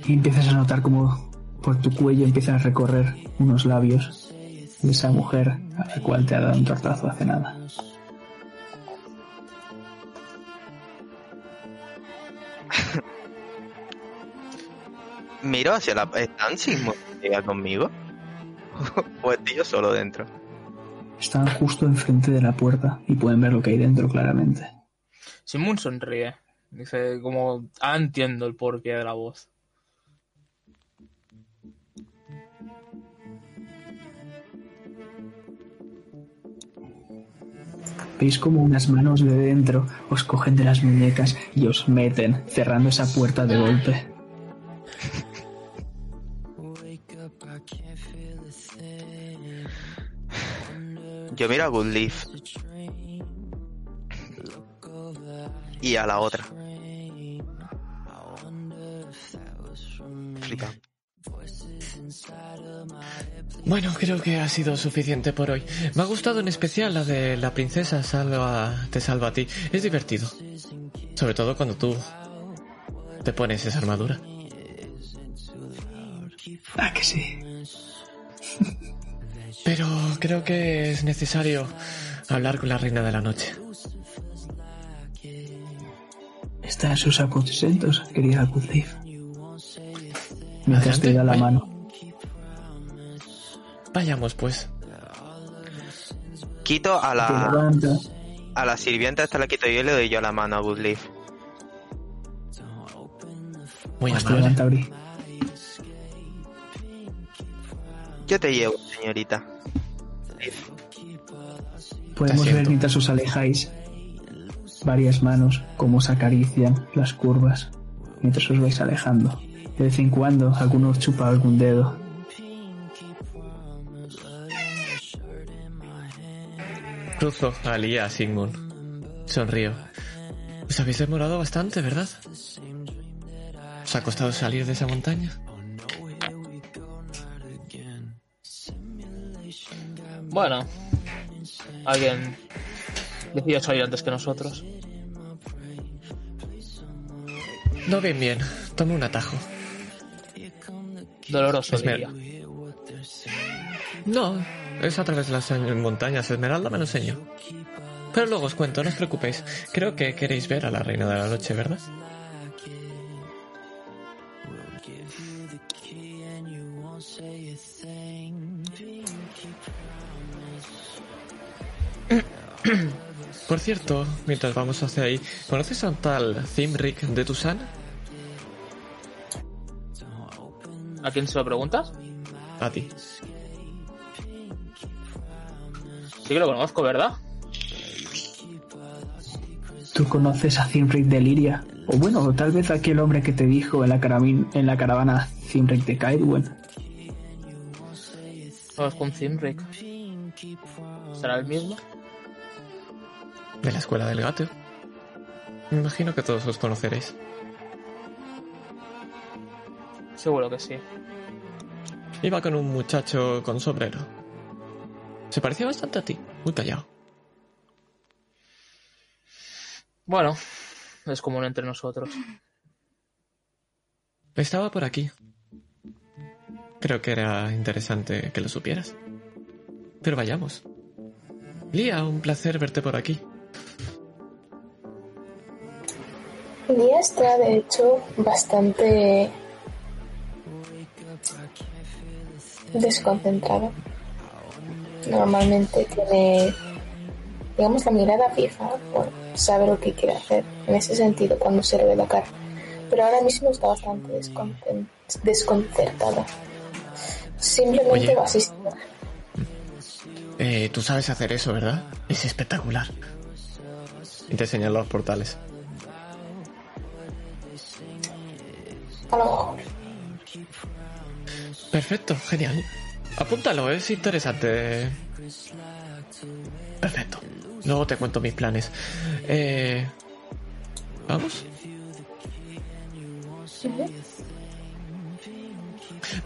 Y empiezas a notar como por tu cuello empiezan a recorrer unos labios de esa mujer a la cual te ha dado un tortazo hace nada. Miro hacia la... ¿Están sin conmigo? ¿O estoy yo solo dentro? Están justo enfrente de la puerta y pueden ver lo que hay dentro claramente. Simón sonríe. Dice como, ah, entiendo el porqué de la voz. Veis como unas manos de dentro os cogen de las muñecas y os meten, cerrando esa puerta de golpe. Yo miro a Goodleaf. Y a la otra. Flipa. Bueno, creo que ha sido suficiente por hoy. Me ha gustado en especial la de la princesa salva, te salva a ti. Es divertido. Sobre todo cuando tú te pones esa armadura. Ah, que sí. Pero creo que es necesario hablar con la reina de la noche. Está en sus aposentos, querida Goodleaf. Mientras te da la mano. Vayamos, pues. Quito a la. A la sirvienta esta la quito yo y le doy yo la mano a Goodleaf. Muy Pues amable. levanta, Bri. Yo te llevo, señorita. Podemos ver mientras os alejáis varias manos cómo os acarician las curvas mientras os vais alejando. De vez en cuando alguno os chupa algún dedo. Cruzo a Lía a Sigmund. Sonrío. Os habéis demorado bastante, ¿verdad? ¿Os ha costado salir de esa montaña? Bueno, alguien decidió salir antes que nosotros. No bien, bien. Tome un atajo. Doloroso, Esmer- diría. No, es a través de las montañas. Esmeralda me lo enseñó. Pero luego os cuento, no os preocupéis. Creo que queréis ver a la reina de la noche, ¿verdad? Por cierto, mientras vamos hacia ahí, ¿conoces a un tal Zimrik de Tusan? ¿A quién se lo preguntas? A ti. Sí que lo conozco, ¿verdad? ¿Tú conoces a Zimric de Liria? O bueno, tal vez aquel hombre que te dijo en la, carabin- en la caravana Zimric de Kaidwen. Conozco un Zimric. ¿Será el mismo? De la escuela del gato. Me imagino que todos os conoceréis. Seguro que sí. Iba con un muchacho con sombrero. Se parecía bastante a ti, muy callado. Bueno, es común entre nosotros. Estaba por aquí. Creo que era interesante que lo supieras. Pero vayamos. Lía, un placer verte por aquí. Día está, de hecho, bastante desconcentrado. Normalmente tiene, digamos, la mirada fija por saber lo que quiere hacer en ese sentido cuando se le ve la cara. Pero ahora mismo está bastante desconcertado. Simplemente Oye. va a asistir. Eh, tú sabes hacer eso, ¿verdad? Es espectacular. Y te enseñan los portales. Perfecto, genial. Apúntalo, es interesante. Perfecto. Luego te cuento mis planes. Eh, ¿Vamos?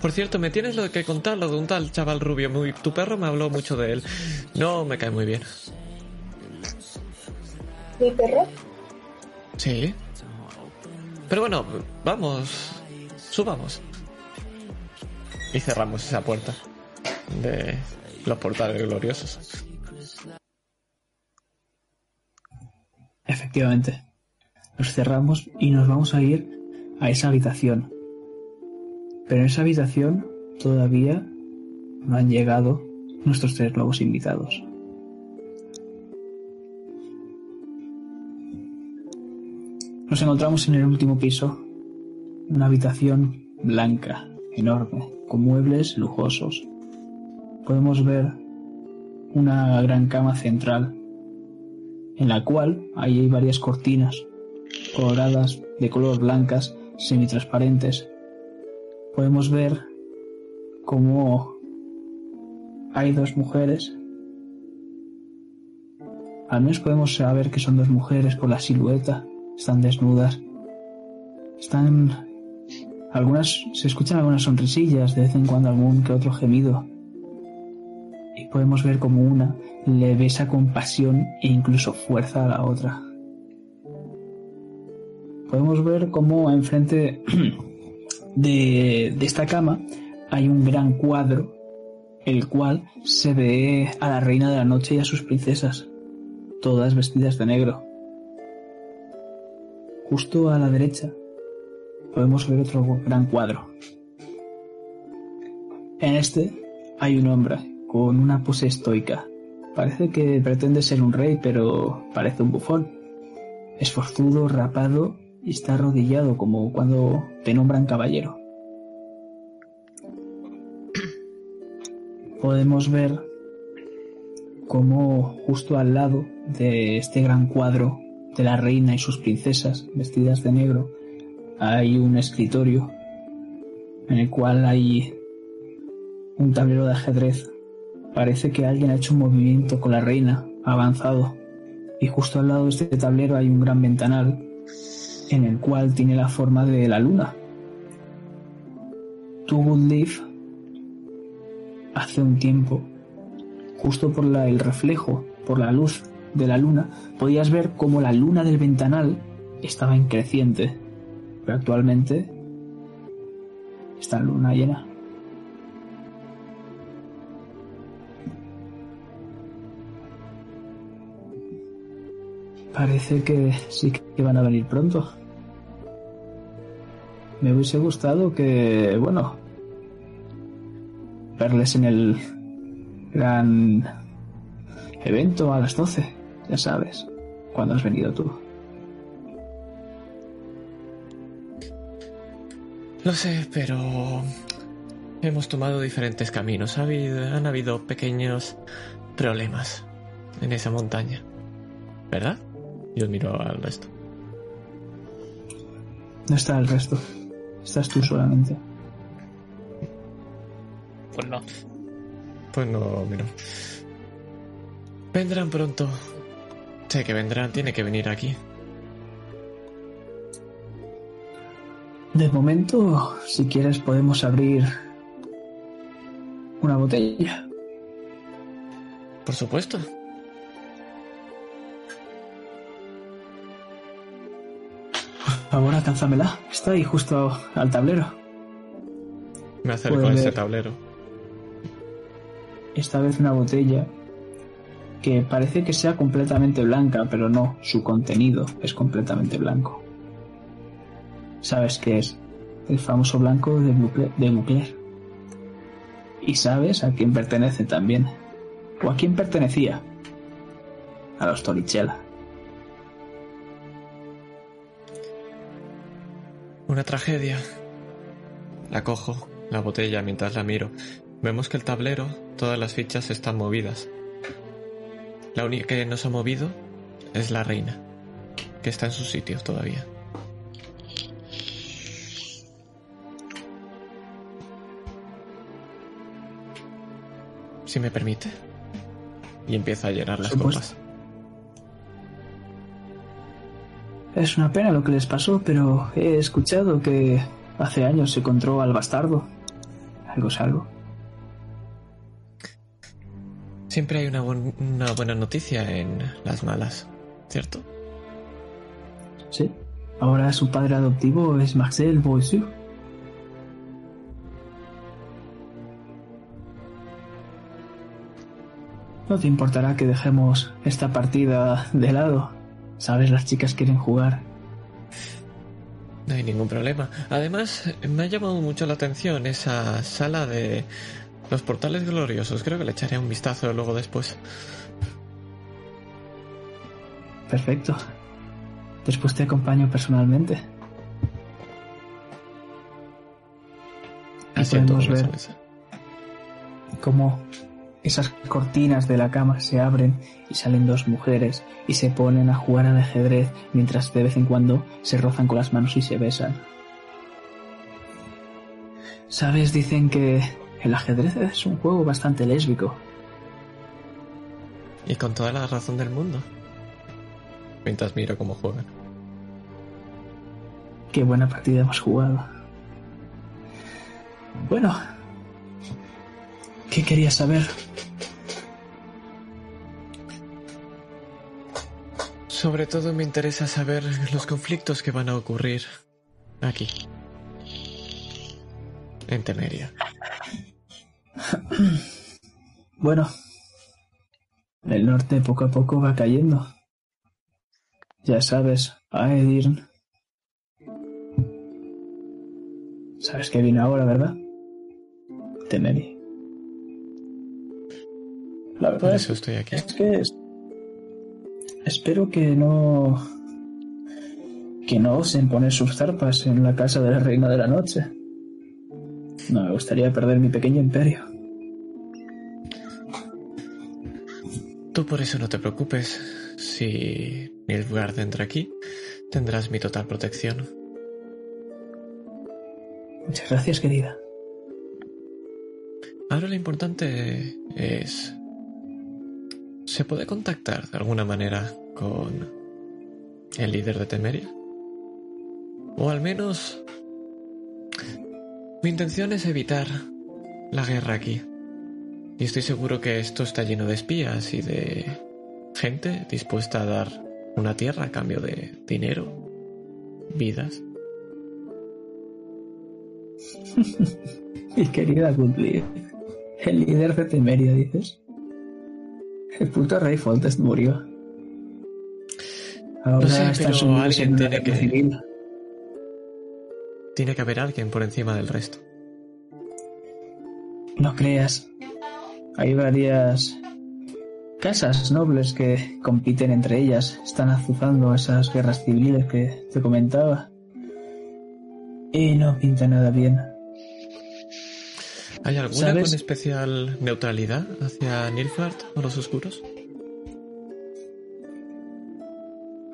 Por cierto, me tienes lo que contar, lo de un tal chaval rubio. Muy, tu perro me habló mucho de él. No me cae muy bien. Mi perro, Sí. Pero bueno, vamos. Subamos. Y cerramos esa puerta de los portales gloriosos. Efectivamente. Nos cerramos y nos vamos a ir a esa habitación. Pero en esa habitación todavía no han llegado nuestros tres nuevos invitados. Nos encontramos en el último piso, una habitación blanca, enorme, con muebles lujosos. Podemos ver una gran cama central en la cual hay varias cortinas coloradas de color blancas semitransparentes. Podemos ver cómo hay dos mujeres. Al menos podemos saber que son dos mujeres por la silueta. Están desnudas. Están algunas se escuchan algunas sonrisillas, de vez en cuando algún que otro gemido. Y podemos ver como una le besa con pasión e incluso fuerza a la otra. Podemos ver cómo enfrente de, de esta cama hay un gran cuadro, el cual se ve a la reina de la noche y a sus princesas, todas vestidas de negro. Justo a la derecha podemos ver otro gran cuadro. En este hay un hombre con una pose estoica. Parece que pretende ser un rey, pero parece un bufón. Es forzudo, rapado y está arrodillado como cuando te nombran caballero. Podemos ver cómo justo al lado de este gran cuadro de la reina y sus princesas vestidas de negro hay un escritorio en el cual hay un tablero de ajedrez. Parece que alguien ha hecho un movimiento con la reina ha avanzado y justo al lado de este tablero hay un gran ventanal en el cual tiene la forma de la luna. Woodleaf, hace un tiempo, justo por la- el reflejo, por la luz de la luna, podías ver cómo la luna del ventanal estaba en creciente, pero actualmente está en luna llena. Parece que sí que van a venir pronto. Me hubiese gustado que, bueno, verles en el gran evento a las 12, ya sabes, cuando has venido tú. Lo sé, pero hemos tomado diferentes caminos. Ha habido- han habido pequeños problemas en esa montaña. ¿Verdad? Yo miro al resto. No está el resto, estás tú solamente. Pues no. Pues no, miro. Vendrán pronto. Que vendrán, tiene que venir aquí. De momento, si quieres, podemos abrir una botella. Por supuesto. Por favor, alcánzamela. Está ahí justo al tablero. Me acerco a ese tablero. Esta vez una botella que parece que sea completamente blanca, pero no, su contenido es completamente blanco. ¿Sabes qué es? El famoso blanco de Bucle- de Bucler. Y sabes a quién pertenece también. ¿O a quién pertenecía? A los Torrichella. Una tragedia. La cojo, la botella, mientras la miro. Vemos que el tablero, todas las fichas están movidas. La única que no se ha movido es la reina, que está en su sitio todavía. Si me permite. Y empieza a llenar las copas. Es una pena lo que les pasó, pero he escuchado que hace años se encontró al bastardo. Algo es algo. Siempre hay una, buen- una buena noticia en las malas, ¿cierto? Sí. Ahora su padre adoptivo es Marcel Boissu. No te importará que dejemos esta partida de lado. Sabes, las chicas quieren jugar. No hay ningún problema. Además, me ha llamado mucho la atención esa sala de los portales gloriosos. Creo que le echaré un vistazo luego después. Perfecto. Después te acompaño personalmente. Y podemos ver cómo esas cortinas de la cama se abren y salen dos mujeres y se ponen a jugar al ajedrez mientras de vez en cuando se rozan con las manos y se besan. Sabes, dicen que el ajedrez es un juego bastante lésbico. Y con toda la razón del mundo. Mientras miro cómo juegan. Qué buena partida hemos jugado. Bueno, ¿qué querías saber? Sobre todo me interesa saber los conflictos que van a ocurrir aquí. En Temeria. Bueno, el norte poco a poco va cayendo. Ya sabes, Aedirn. Sabes que viene ahora, ¿verdad? Temeri. La verdad es, eso estoy aquí. es que es- espero que no que no osen poner sus zarpas en la casa de la reina de la noche. No me gustaría perder mi pequeño imperio. Tú por eso no te preocupes. Si Nilfgaard entra aquí, tendrás mi total protección. Muchas gracias, querida. Ahora lo importante es ¿Se puede contactar de alguna manera con el líder de Temeria? O al menos... Mi intención es evitar la guerra aquí. Y estoy seguro que esto está lleno de espías y de gente dispuesta a dar una tierra a cambio de dinero, vidas. Mi querida Goodleaf, el líder de Temeria, dices. El puto rey Foltest murió. Ahora No sé, está pero alguien tiene que- civil. Tiene que haber alguien por encima del resto. No creas. Hay varias casas nobles que compiten entre ellas. Están azuzando esas guerras civiles que te comentaba. Y no pinta nada bien. ¿Hay alguna ¿Sabes? con especial neutralidad hacia Nilfgaard o los oscuros?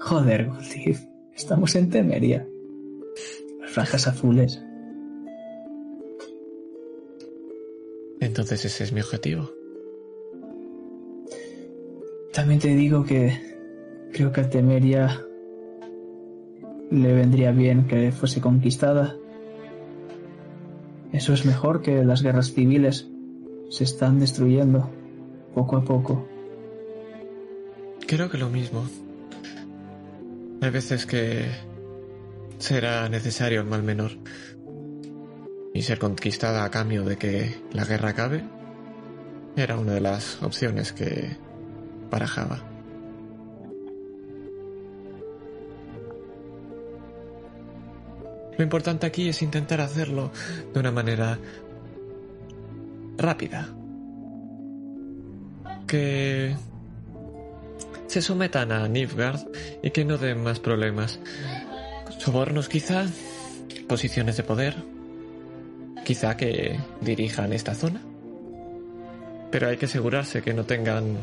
Joder, Goldif. Estamos en Temeria. Franjas azules. Entonces ese es mi objetivo. También te digo que creo que a Temeria le vendría bien que fuese conquistada. Eso es mejor que las guerras civiles. Se están destruyendo poco a poco. Creo que lo mismo. Hay veces que será necesario el mal menor. Y ser conquistada a cambio de que la guerra acabe era una de las opciones que barajaba. Lo importante aquí es intentar hacerlo de una manera rápida. Que se sometan a Nilfgaard y que no den más problemas. Sobornos quizá, posiciones de poder, quizá que dirijan esta zona. Pero hay que asegurarse que no tengan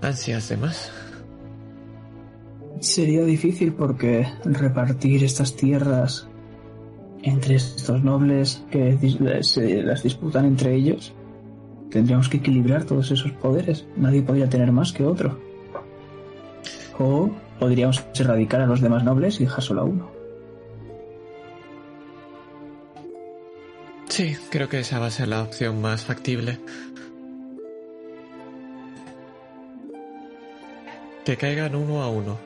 ansias de más. Sería difícil porque repartir estas tierras entre estos nobles que se las disputan entre ellos, tendríamos que equilibrar todos esos poderes. Nadie podría tener más que otro. O podríamos erradicar a los demás nobles y dejar solo a uno. Sí, creo que esa va a ser la opción más factible. Que caigan uno a uno.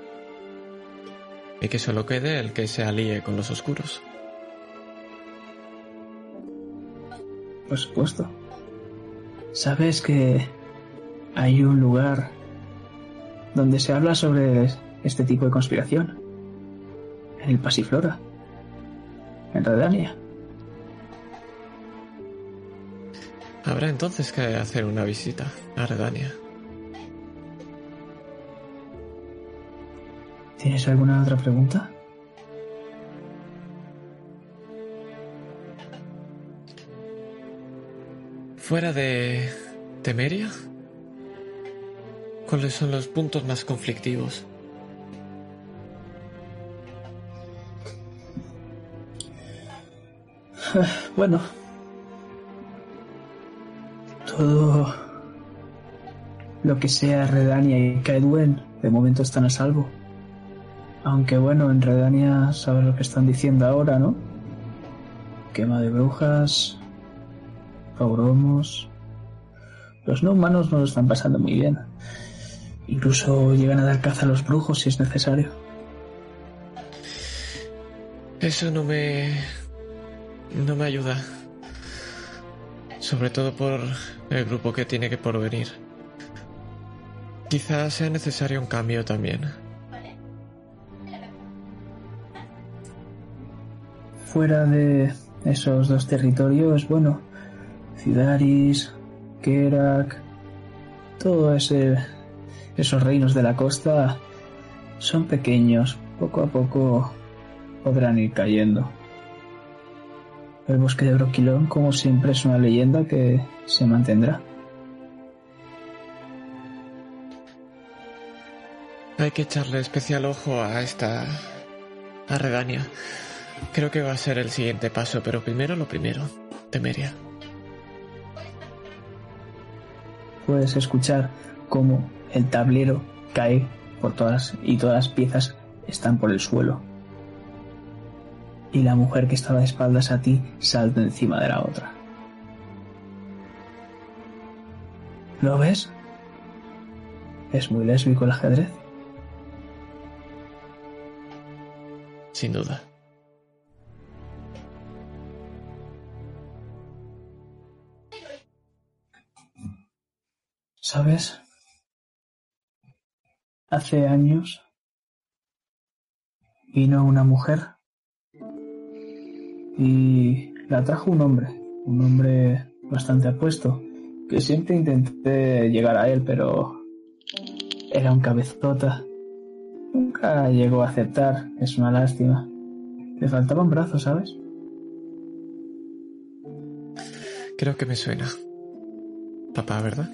Y que solo quede el que se alíe con los oscuros. Por supuesto. ¿Sabes que hay un lugar donde se habla sobre este tipo de conspiración? En el Pasiflora. En Redania. Habrá entonces que hacer una visita a Redania. ¿Tienes alguna otra pregunta? Fuera de Temeria, ¿cuáles son los puntos más conflictivos? Bueno. Todo lo que sea Redania y Kaedwen de momento están a salvo. Aunque bueno, en Redania sabes lo que están diciendo ahora, ¿no? Quema de brujas, pogromos. Los no humanos no lo están pasando muy bien. Incluso llegan a dar caza a los brujos si es necesario. Eso no me... no me ayuda. Sobre todo por el grupo que tiene que porvenir. Quizás sea necesario un cambio también. Fuera de esos dos territorios, bueno, Cidaris, Kerak, todo ese esos reinos de la costa son pequeños, poco a poco podrán ir cayendo. El bosque de Broquilón, como siempre, es una leyenda que se mantendrá. Hay que echarle especial ojo a esta... a Redania. Creo que va a ser el siguiente paso, pero primero lo primero. Temeria. Puedes escuchar cómo el tablero cae por todas y todas las piezas están por el suelo. Y la mujer que estaba de espaldas a ti salta encima de la otra. ¿Lo ves? Es muy lésbico el ajedrez. Sin duda. ¿Sabes? Hace años vino una mujer y la trajo un hombre, un hombre bastante apuesto, que siempre intenté llegar a él, pero era un cabezota. Nunca llegó a aceptar, es una lástima. Le faltaba un brazo, ¿sabes? Creo que me suena. Papá, ¿verdad?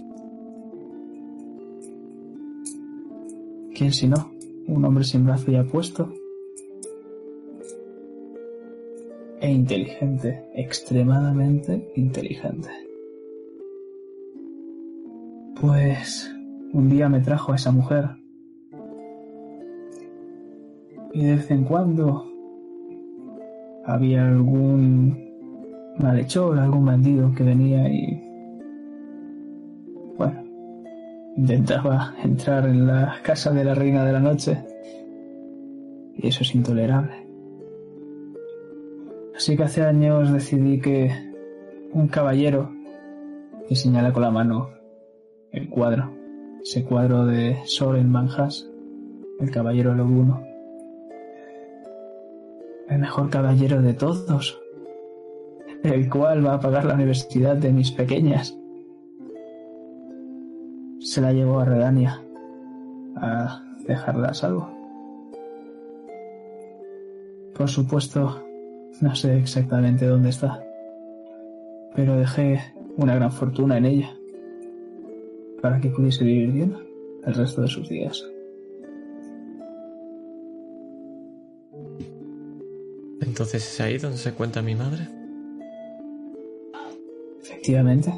¿Quién si no? Un hombre sin brazo y apuesto. E inteligente, extremadamente inteligente. Pues un día me trajo a esa mujer. Y de vez en cuando había algún malhechor, algún bandido que venía y... Bueno, intentaba entrar en la casa de la reina de la noche. Y eso es intolerable. Así que hace años decidí que un caballero que señala con la mano el cuadro, ese cuadro de Soren Manjas, el caballero lobuno, el mejor caballero de todos, el cual va a pagar la universidad de mis pequeñas, se la llevó a Redania a dejarla a salvo. Por supuesto, no sé exactamente dónde está, pero dejé una gran fortuna en ella para que pudiese vivir bien el resto de sus días. Entonces es ahí donde se cuenta mi madre. Efectivamente.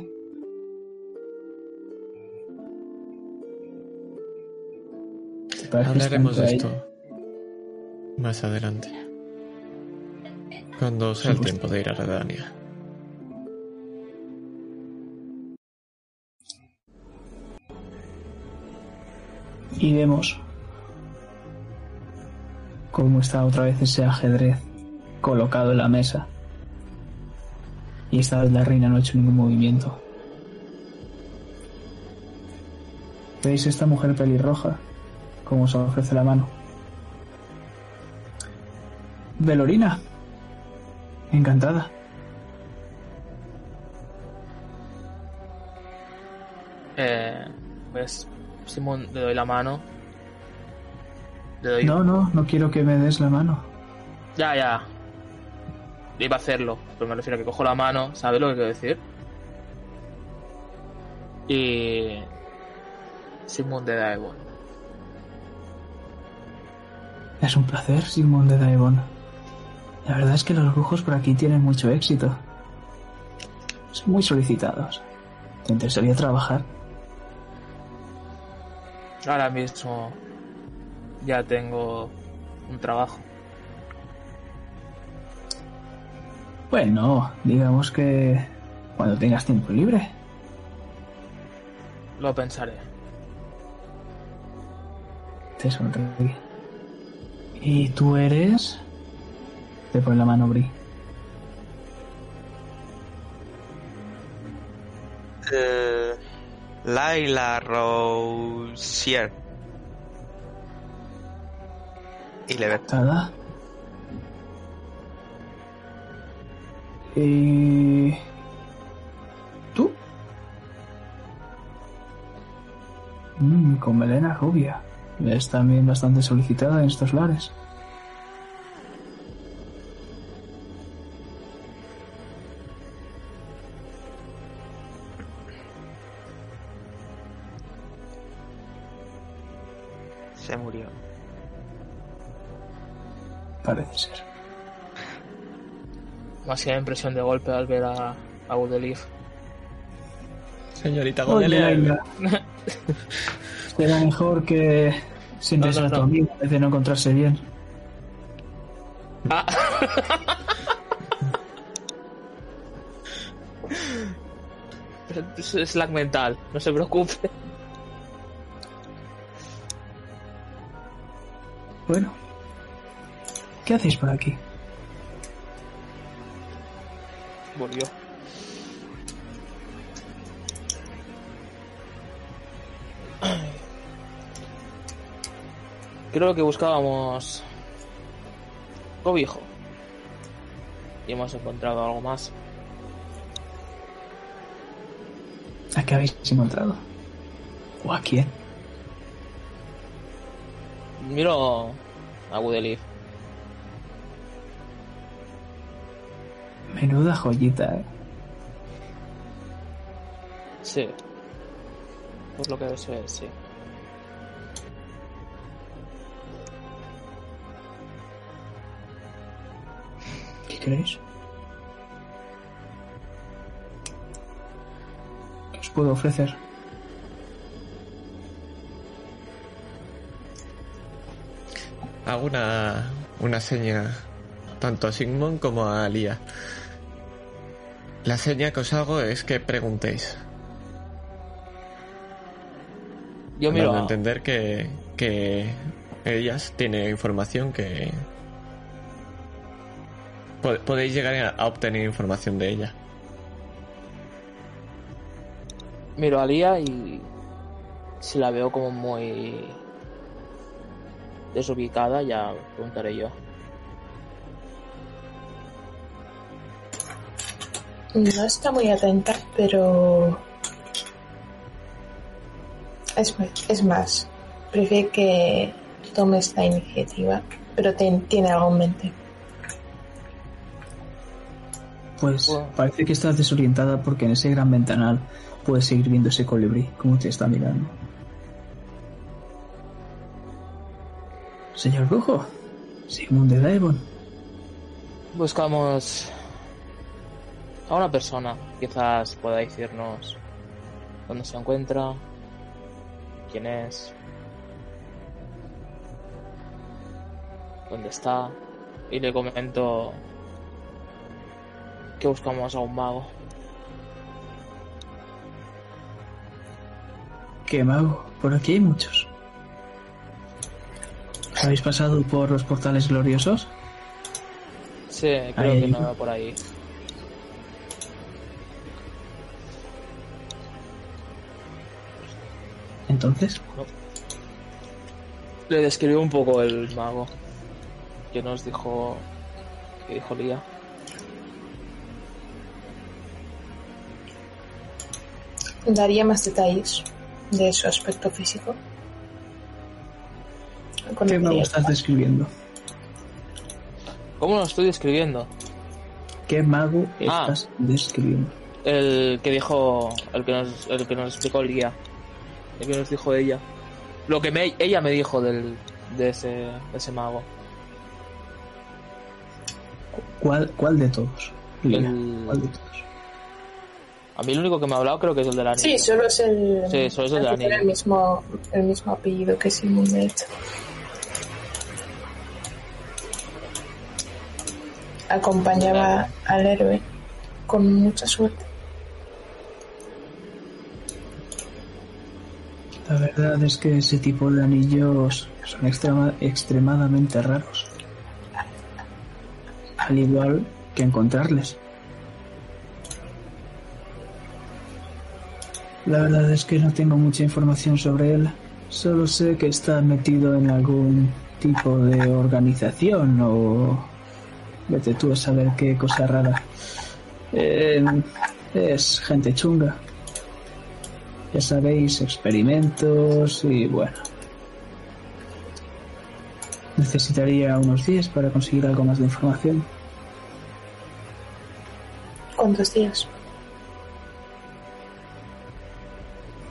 ¿Te parece Hablaremos de esto más adelante. Cuando sea el tiempo de ir a Redania. y vemos cómo está otra vez ese ajedrez colocado en la mesa. Y esta vez la reina no ha hecho ningún movimiento. ¿Veis esta mujer pelirroja? Cómo se ofrece la mano. Velorina. Encantada. Eh, pues Simón le doy la mano. Le doy. No, no, no quiero que me des la mano. Ya, ya. Iba a hacerlo, pero me refiero a que cojo la mano, ¿sabes lo que quiero decir? Y. Simón de Daegon. Es un placer, Simón de Daebon. La verdad es que los brujos por aquí tienen mucho éxito. Son muy solicitados. ¿Te interesaría trabajar? Ahora mismo ya tengo un trabajo. Bueno, digamos que cuando tengas tiempo libre. Lo pensaré. Te sonríe. ¿Y tú eres? Pone la mano Bri. Eh, Laila Rosier. Y le ve. ¿Nada? ¿Y tú? Mm, con melena rubia. Es también bastante solicitada en estos lares. Demasiada impresión de golpe al ver a, a Woodleaf. Señorita. Laila, Será mejor que siempre No, no, sea tu no. amigo en vez de no encontrarse bien. Ah. Es es lag mental, no se preocupe. Bueno. ¿Qué hacéis por aquí? Creo que buscábamos cobijo. Y hemos encontrado algo más. ¿A qué habéis encontrado? ¿O a quién? Miro a Woodleaf. Menuda joyita, ¿eh? Sí. Por lo que sé, sí. ¿Qué queréis? ¿Qué os puedo ofrecer? Hago una, una seña tanto a Sigmund como a Lía. La seña que os hago es que preguntéis. Yo miro dando a a, entender que, que ellas tienen información que... po- Podéis llegar a, a obtener información de ella. miro a Lía y si la veo como muy desubicada ya preguntaré yo. No está muy atenta, pero... Es, es más, prefiere que tome esta iniciativa, pero ten- tiene algo en mente. Pues parece que estás desorientada porque en ese gran ventanal puedes seguir viendo ese colibrí como te está mirando. Señor Brujo, Sigmund de Daemon, Buscamos a una persona, quizás pueda decirnos dónde se encuentra, quién es, dónde está, y le comento que buscamos a un mago. qué mago, por aquí hay muchos. ¿Habéis pasado por los portales gloriosos? Sí, creo Ahí que no va por ahí. Entonces, Le describió un poco el mago que nos dijo que dijo Lía. Daría más detalles de su aspecto físico. ¿qué mago estás describiendo? ¿Cómo lo estoy describiendo? ¿Qué mago Ah. estás describiendo? El que dijo, el que nos, el que nos explicó el guía, el que nos dijo ella, lo que me, ella me dijo del, de ese, de ese mago. ¿Cuál, cuál de todos? El- ¿Cuál de todos? A mí el único que me ha hablado creo que es el de la Sí, solo es el, Sí, solo es el de que tiene anillo. el mismo, el mismo apellido que Simón, de hecho. Acompañaba al héroe con mucha suerte. La verdad es que ese tipo de anillos son extrema- extremadamente raros. Al igual que encontrarles. La verdad es que no tengo mucha información sobre él. Solo sé que está metido en algún tipo de organización o... Vete tú a saber qué cosa rara. Eh, es gente chunga. Ya sabéis, experimentos y bueno. Necesitaría unos días para conseguir algo más de información. ¿Cuántos días?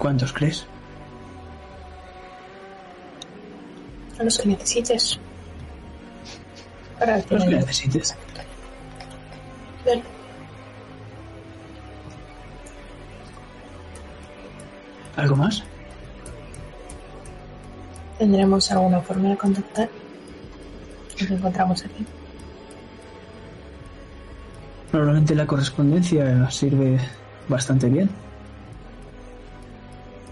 ¿Cuántos crees? A los que necesites. Para el Los que necesites. ¿Algo más? ¿Tendremos alguna forma de contactar? Nos encontramos aquí. Normalmente la correspondencia sirve bastante bien.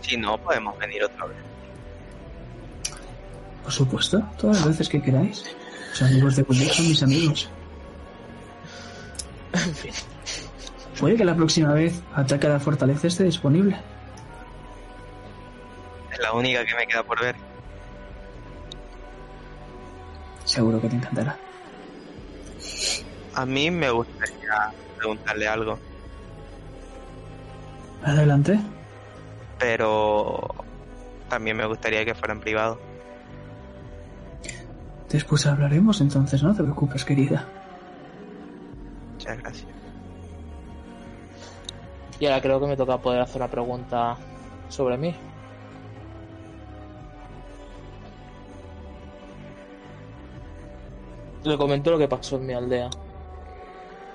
Si no, podemos venir otra vez. Por supuesto, todas las veces que queráis. Los amigos de Woodley son mis amigos. En fin. Puede que la próxima vez ataque a la fortaleza esté disponible. Es la única que me queda por ver. Seguro que te encantará. A mí me gustaría preguntarle algo, Adelante. Pero también me gustaría que fuera en privado. Después hablaremos entonces, no te preocupes, querida. Muchas gracias. Y ahora creo que me toca poder hacer una pregunta sobre mí. Le comento lo que pasó en mi aldea.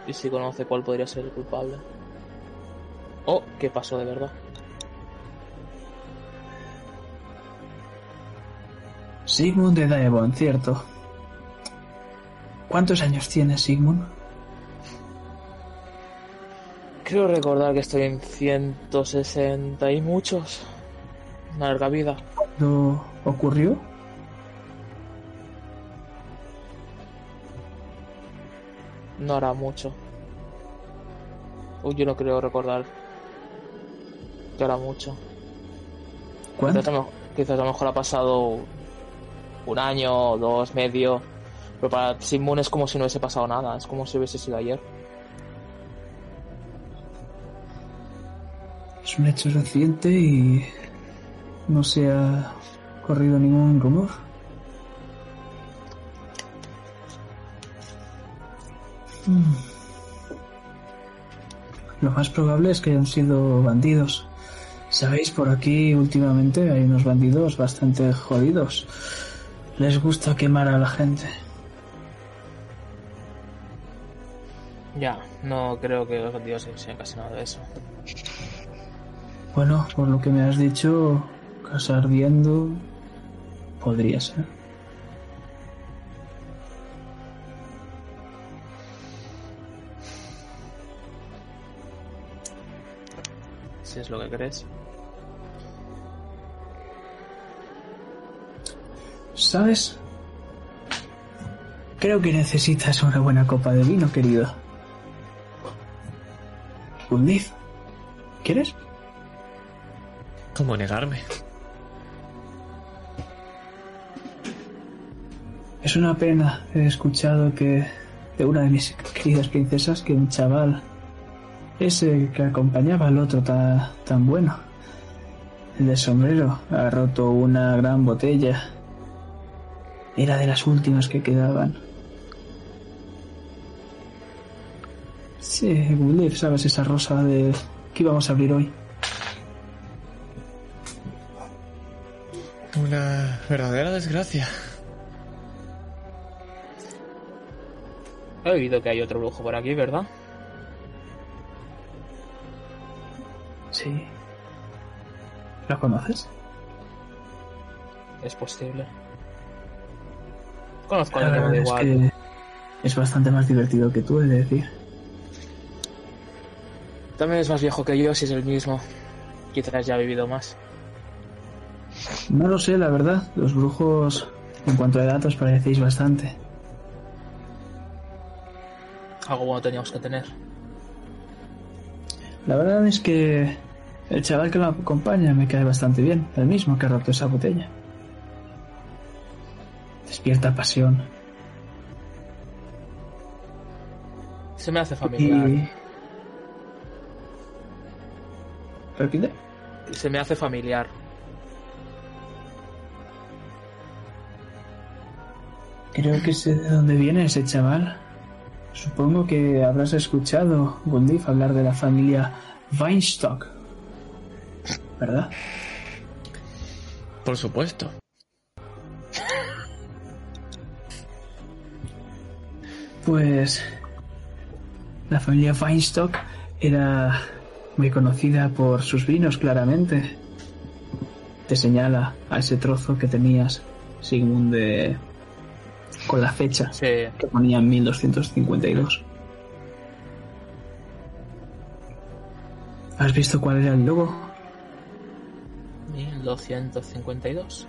Y si conoce cuál podría ser el culpable. O qué pasó de verdad. Sigmund de Daevon, cierto. ¿Cuántos años tienes, Sigmund? Creo recordar que estoy en 160 y muchos. Una larga vida. ¿Lo ocurrió? No hará mucho. Uy, yo no creo recordar que hará mucho. ¿Cuánto? Quizás a, lo, quizás a lo mejor ha pasado un año, dos, medio. Pero para Sigmund es como si no hubiese pasado nada. Es como si hubiese sido ayer. Es un hecho reciente y no se ha corrido ningún rumor. Hmm. Lo más probable es que hayan sido bandidos. Sabéis, por aquí últimamente hay unos bandidos bastante jodidos. Les gusta quemar a la gente. Ya, no creo que los bandidos sean casi nada de eso. Bueno, por lo que me has dicho, casa ardiendo podría ser. Si es lo que crees. ¿Sabes? Creo que necesitas una buena copa de vino, querido. Undif, ¿quieres? ¿Cómo negarme? Es una pena. He escuchado que de una de mis queridas princesas que un chaval, ese que acompañaba al otro ta- tan bueno, el de sombrero, ha roto una gran botella. Era de las últimas que quedaban. Sí, Gulif, ¿sabes esa rosa de que íbamos a abrir hoy? Una verdadera desgracia. He oído que hay otro brujo por aquí, ¿verdad? Sí. ¿Lo conoces? Es posible. Conozco a alguien que me es igual. que es bastante más divertido que tú, he de decir. También es más viejo que yo, si es el mismo. Quizás ya ha vivido más. No lo sé, la verdad. Los brujos, en cuanto a datos, parecéis bastante. Algo bueno teníamos que tener. La verdad es que el chaval que lo acompaña me cae bastante bien. El mismo que ha roto esa botella. Despierta pasión. Se me hace familiar. Y... ¿Repite? Se me hace familiar. Creo que sé de dónde viene ese chaval. Supongo que habrás escuchado, Gundif, hablar de la familia Weinstock. ¿Verdad? Por supuesto. Pues la familia Weinstock era muy conocida por sus vinos, claramente. te señala a ese trozo que tenías, Sigmund, de... con la fecha Sí, que ponía en 1252. ¿Has visto cuál era el logo? 1252.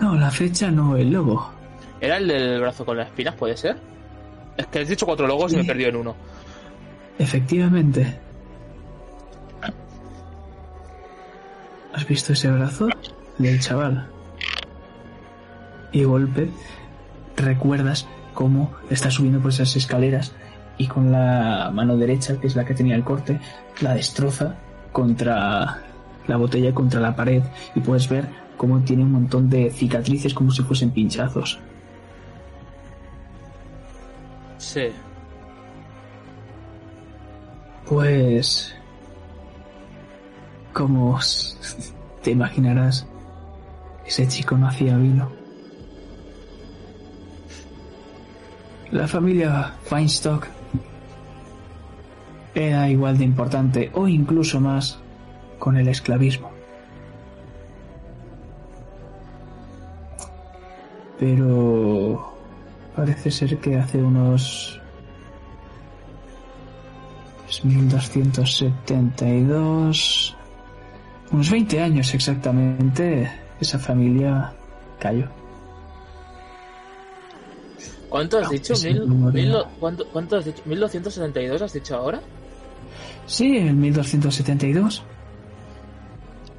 No, la fecha no, el logo. ¿Era el del brazo con las espinas, puede ser? Es que has dicho cuatro logos y me perdido en uno. Efectivamente. ¿Has visto ese brazo del chaval? Y golpe recuerdas cómo está subiendo por esas escaleras y con la mano derecha, que es la que tenía el corte, la destroza contra la botella, contra la pared y puedes ver cómo tiene un montón de cicatrices como si fuesen pinchazos. Sí. Pues... Como te imaginarás, ese chico no hacía vino. La familia Feinstock era igual de importante o incluso más con el esclavismo. Pero parece ser que hace unos es 1272. Unos 20 años exactamente, esa familia cayó. ¿Cuánto has dicho? Mil, mil ¿cuánto, ¿Cuánto has dicho? ¿1272 has dicho ahora? Sí, en 1272,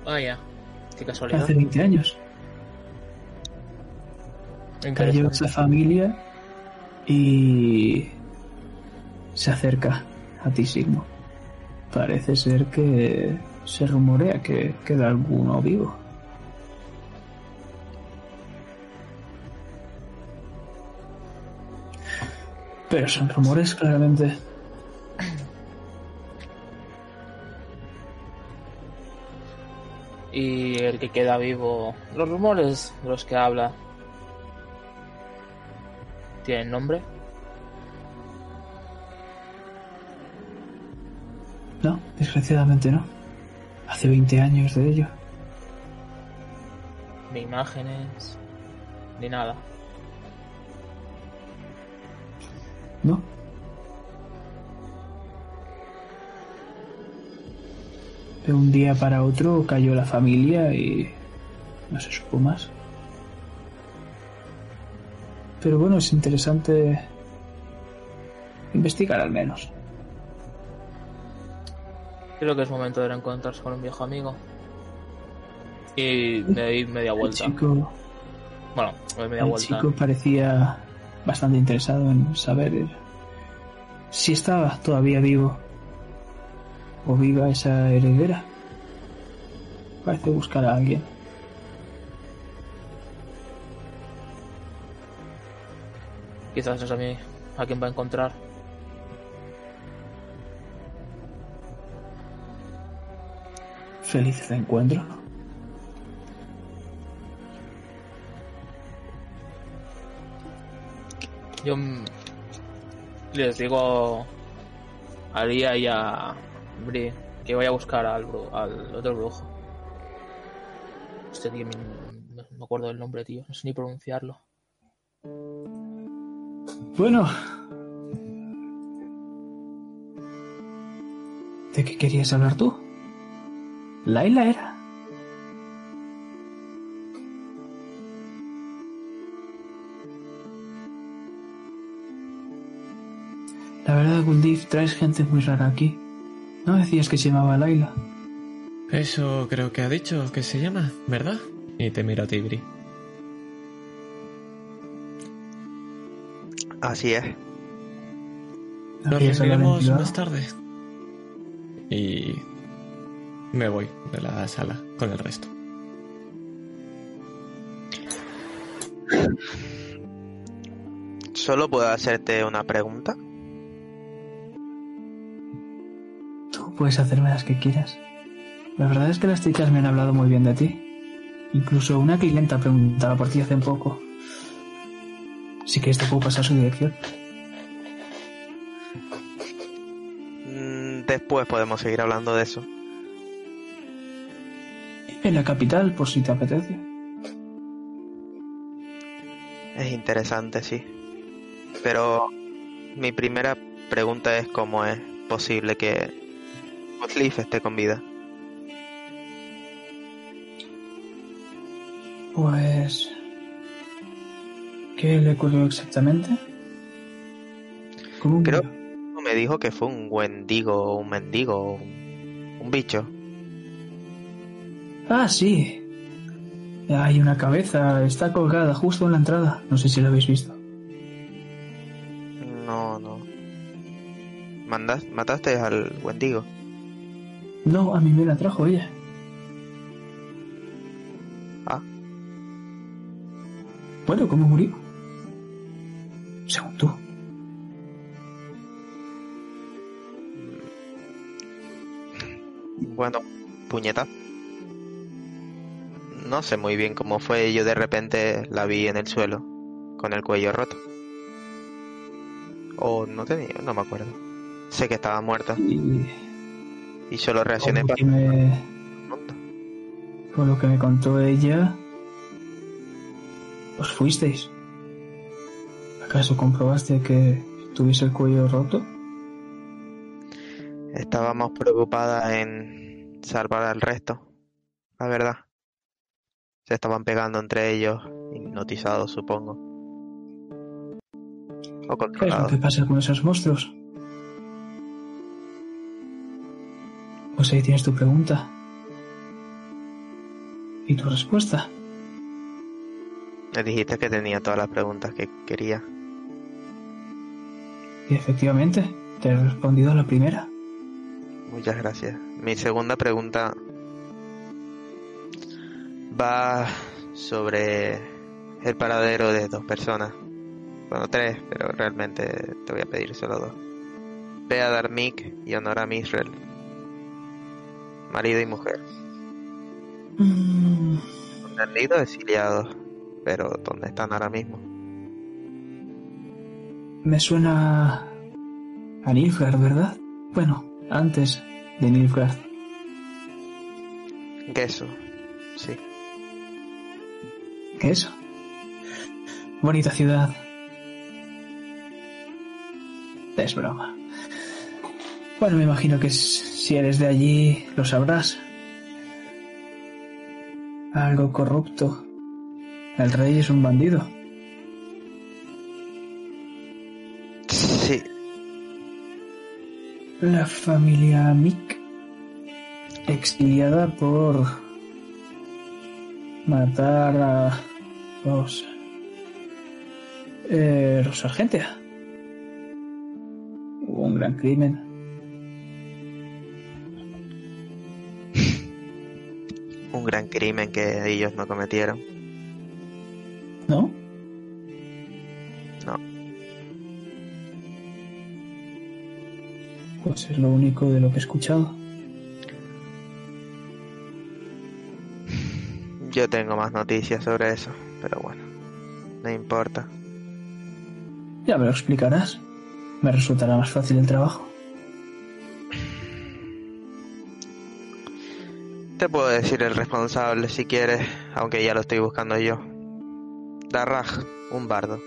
Vaya, qué casualidad. hace 20 años, cayó esa familia y se acerca a ti, Sigmo. Parece ser que se rumorea que queda alguno vivo. Pero son rumores, claramente. Y el que queda vivo. Los rumores de los que habla. ¿Tienen nombre? No, desgraciadamente no. Hace 20 años de ello. Ni imágenes. Ni nada. No. De un día para otro cayó la familia y no se supo más. Pero bueno, es interesante investigar al menos. Creo que es momento de reencontrarse con un viejo amigo. Y de ir media El vuelta. chico, Bueno, media el vuelta. chico parecía bastante interesado en saber si estaba todavía vivo o viva esa heredera. Parece buscar a alguien. Quizás es a mí a quien va a encontrar. Feliz encuentro. Yo les digo a Lía y a Bri que voy a buscar al, bru- al otro brujo. Este tío, no me acuerdo del nombre, tío. No sé ni pronunciarlo. Bueno. ¿De qué querías hablar tú? Laila era. La verdad, Gundif, traes gente muy rara aquí. ¿No decías que se llamaba Laila? Eso creo que ha dicho que se llama, ¿verdad? Y te miro a Tibri. Así es. Nos privado? más tarde. Y me voy de la sala con el resto. Solo puedo hacerte una pregunta. Tú puedes hacerme las que quieras. La verdad es que las chicas me han hablado muy bien de ti. Incluso una clienta preguntaba por ti hace un poco. Si quieres te puedo pasar su dirección. Mm, Después podemos seguir hablando de eso. En la capital, por si te apetece. Es interesante, sí. Pero mi primera pregunta es cómo es posible que Gottlieb esté con vida. Pues... ¿Qué le ocurrió exactamente? ¿Cómo Creo murió? me dijo que fue un wendigo, un mendigo, un, un bicho. Ah, sí. Hay una cabeza, está colgada justo en la entrada. No sé si la habéis visto. No, no. Mandas, mataste al wendigo. No, a mí me la trajo ella. Ah. Bueno, ¿cómo murió? Bueno, puñeta. No sé muy bien cómo fue. Yo de repente la vi en el suelo, con el cuello roto. O no tenía, no me acuerdo. Sé que estaba muerta Y y solo reaccioné para me, por lo que me contó ella, os fuisteis. ¿Acaso comprobaste que tuviese el cuello roto? Estábamos preocupadas en salvar al resto, la verdad. Se estaban pegando entre ellos, hipnotizados, supongo. O ¿Qué es lo controlados. que pasa con esos monstruos? Pues ahí tienes tu pregunta. ¿Y tu respuesta? Me dijiste que tenía todas las preguntas que quería. Y efectivamente, te he respondido a la primera. Muchas gracias. Mi segunda pregunta va sobre el paradero de dos personas. Bueno, tres, pero realmente te voy a pedir solo dos. Bea Darmik y Honora Misrel. Marido y mujer. Mm, Entendido, exiliados. Pero ¿dónde están ahora mismo? me suena a Nilfgaard, ¿verdad? Bueno, antes de Nilfgaard. Gesso. Sí. ¿Qué eso? Bonita ciudad. Es broma. Bueno, me imagino que si eres de allí lo sabrás. Algo corrupto. El rey es un bandido. Sí. La familia Mick, exiliada por matar a los, eh, los. Hubo un gran crimen. Un gran crimen que ellos no cometieron. ¿No? No. Pues es lo único de lo que he escuchado. Yo tengo más noticias sobre eso, pero bueno, no importa. Ya me lo explicarás. Me resultará más fácil el trabajo. Te puedo decir el responsable si quieres, aunque ya lo estoy buscando yo. Darraj, un bardo.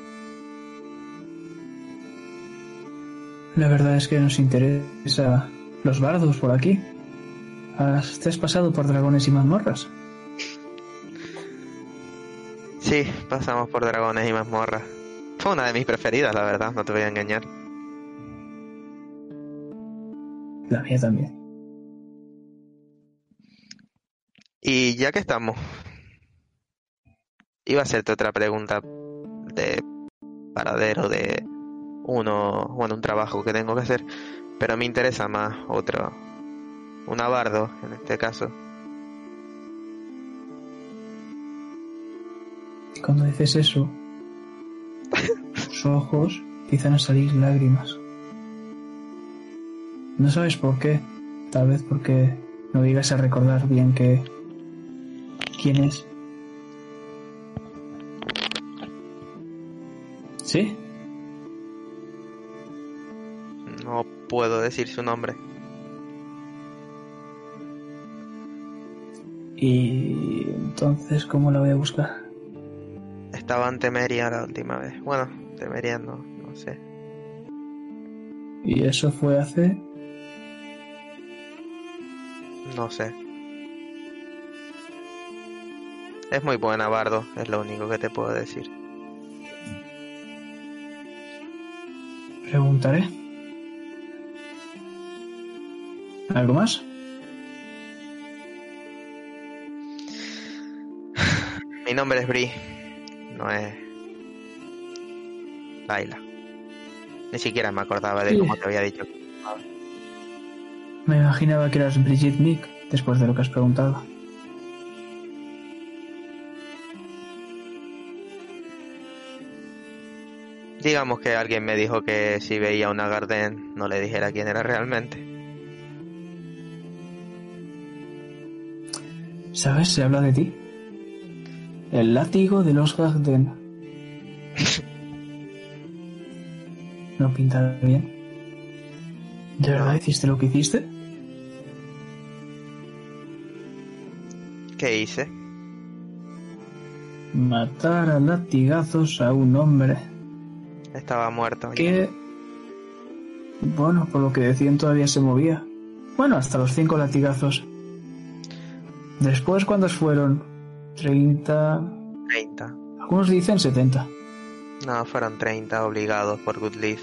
La verdad es que nos interesa los bardos por aquí. ¿Has, ¿Te has pasado por dragones y mazmorras? Sí, pasamos por dragones y mazmorras. Fue una de mis preferidas, la verdad, no te voy a engañar. La mía también. Y ya que estamos, iba a hacerte otra pregunta de paradero de uno, bueno, un trabajo que tengo que hacer, pero me interesa más otro, un abardo en este caso. Cuando dices eso, tus ojos empiezan a salir lágrimas. No sabes por qué. Tal vez porque no llegas a recordar bien que quién es. ¿Sí? No puedo decir su nombre. Y entonces, ¿cómo la voy a buscar? Estaba en Temeria la última vez. Bueno, Temeria no, no sé. Y eso fue hace... No sé. Es muy buena, Bardo, es lo único que te puedo decir. Preguntaré. ¿Algo más? Mi nombre es Bri, no es Laila. Ni siquiera me acordaba de Sí. cómo te había dicho. Me imaginaba que eras Brigitte Mick, después de lo que has preguntado. Digamos que alguien me dijo que si veía una Garden no le dijera quién era realmente. ¿Sabes? Se habla de ti. El látigo de los Gagden. No pinta bien. ¿De verdad hiciste lo que hiciste? ¿Qué hice? Matar a latigazos a un hombre Estaba muerto. que... Bueno, por lo que decían todavía se movía. Bueno, hasta los cinco latigazos. Después, ¿cuántos fueron? 30... 30. Algunos dicen 70. No, fueron 30 obligados por Good Leaf.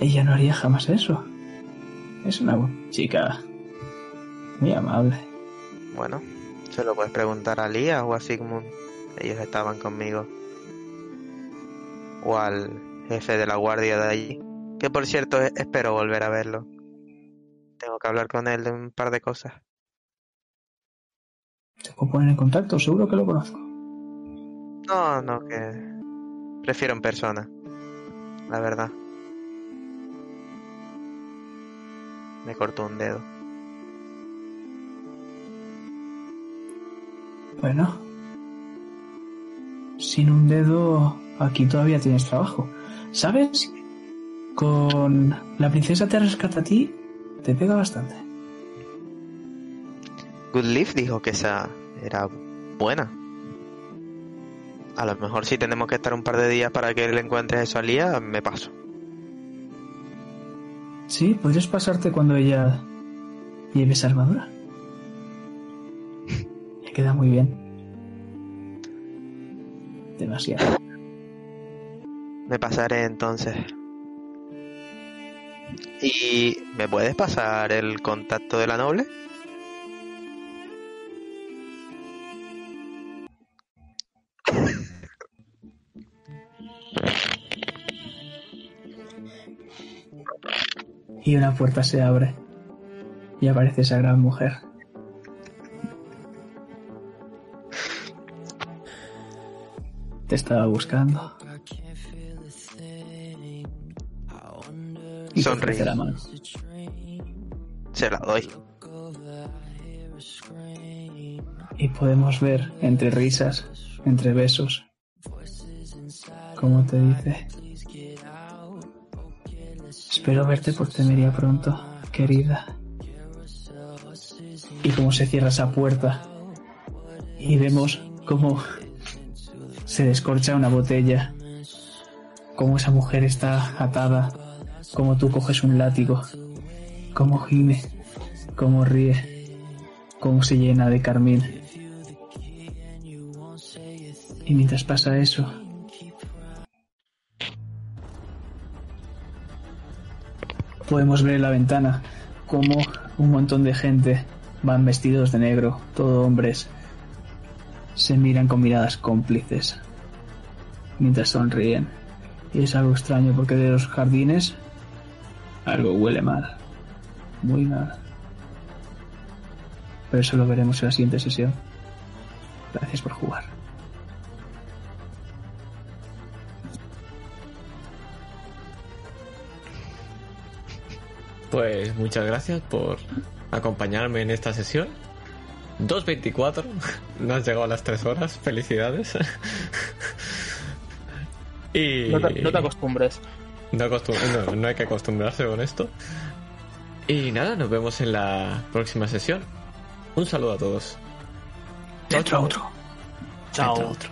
Ella no haría jamás eso. Es una chica muy amable. Bueno, se lo puedes preguntar a Lía o a Sigmund. Ellos estaban conmigo. O al jefe de la guardia de allí. Que por cierto, e- espero volver a verlo. Tengo que hablar con él de un par de cosas. ¿Te puedo poner en contacto? Seguro que lo conozco. No, no, que prefiero en persona. La verdad. Me cortó un dedo. Bueno. Sin un dedo, aquí todavía tienes trabajo. ¿Sabes? Con la princesa te rescata a ti, te pega bastante. Good Leaf dijo que esa era buena. A lo mejor si tenemos que estar un par de días para que le encuentres eso a Lía, me paso. Sí, podrías pasarte cuando ella lleve esa armadura. Le queda muy bien. Demasiado. Me pasaré entonces. ¿Y me puedes pasar el contacto de la noble? Y una puerta se abre. Y aparece esa gran mujer. Te estaba buscando. Y Sonríe. la mano. Se la doy. Y podemos ver entre risas, entre besos, cómo te dice. Espero verte por Temeria pronto, querida. Y cómo se cierra esa puerta. Y vemos cómo se descorcha una botella. Cómo esa mujer está atada. Cómo tú coges un látigo. Cómo gime. Cómo ríe. Cómo se llena de carmín. Y mientras pasa eso, podemos ver en la ventana cómo un montón de gente van vestidos de negro, todo hombres, se miran con miradas cómplices mientras sonríen. Y es algo extraño porque de los jardines algo huele mal, muy mal. Pero eso lo veremos en la siguiente sesión. Gracias por jugar. Pues muchas gracias por acompañarme en esta sesión. 2.24, no has llegado a las 3 horas, felicidades. y No te, no te acostumbres. no, acostum- no, no hay que acostumbrarse con esto. Y nada, nos vemos en la próxima sesión. Un saludo a todos. Dentro otro. Chao. Otro.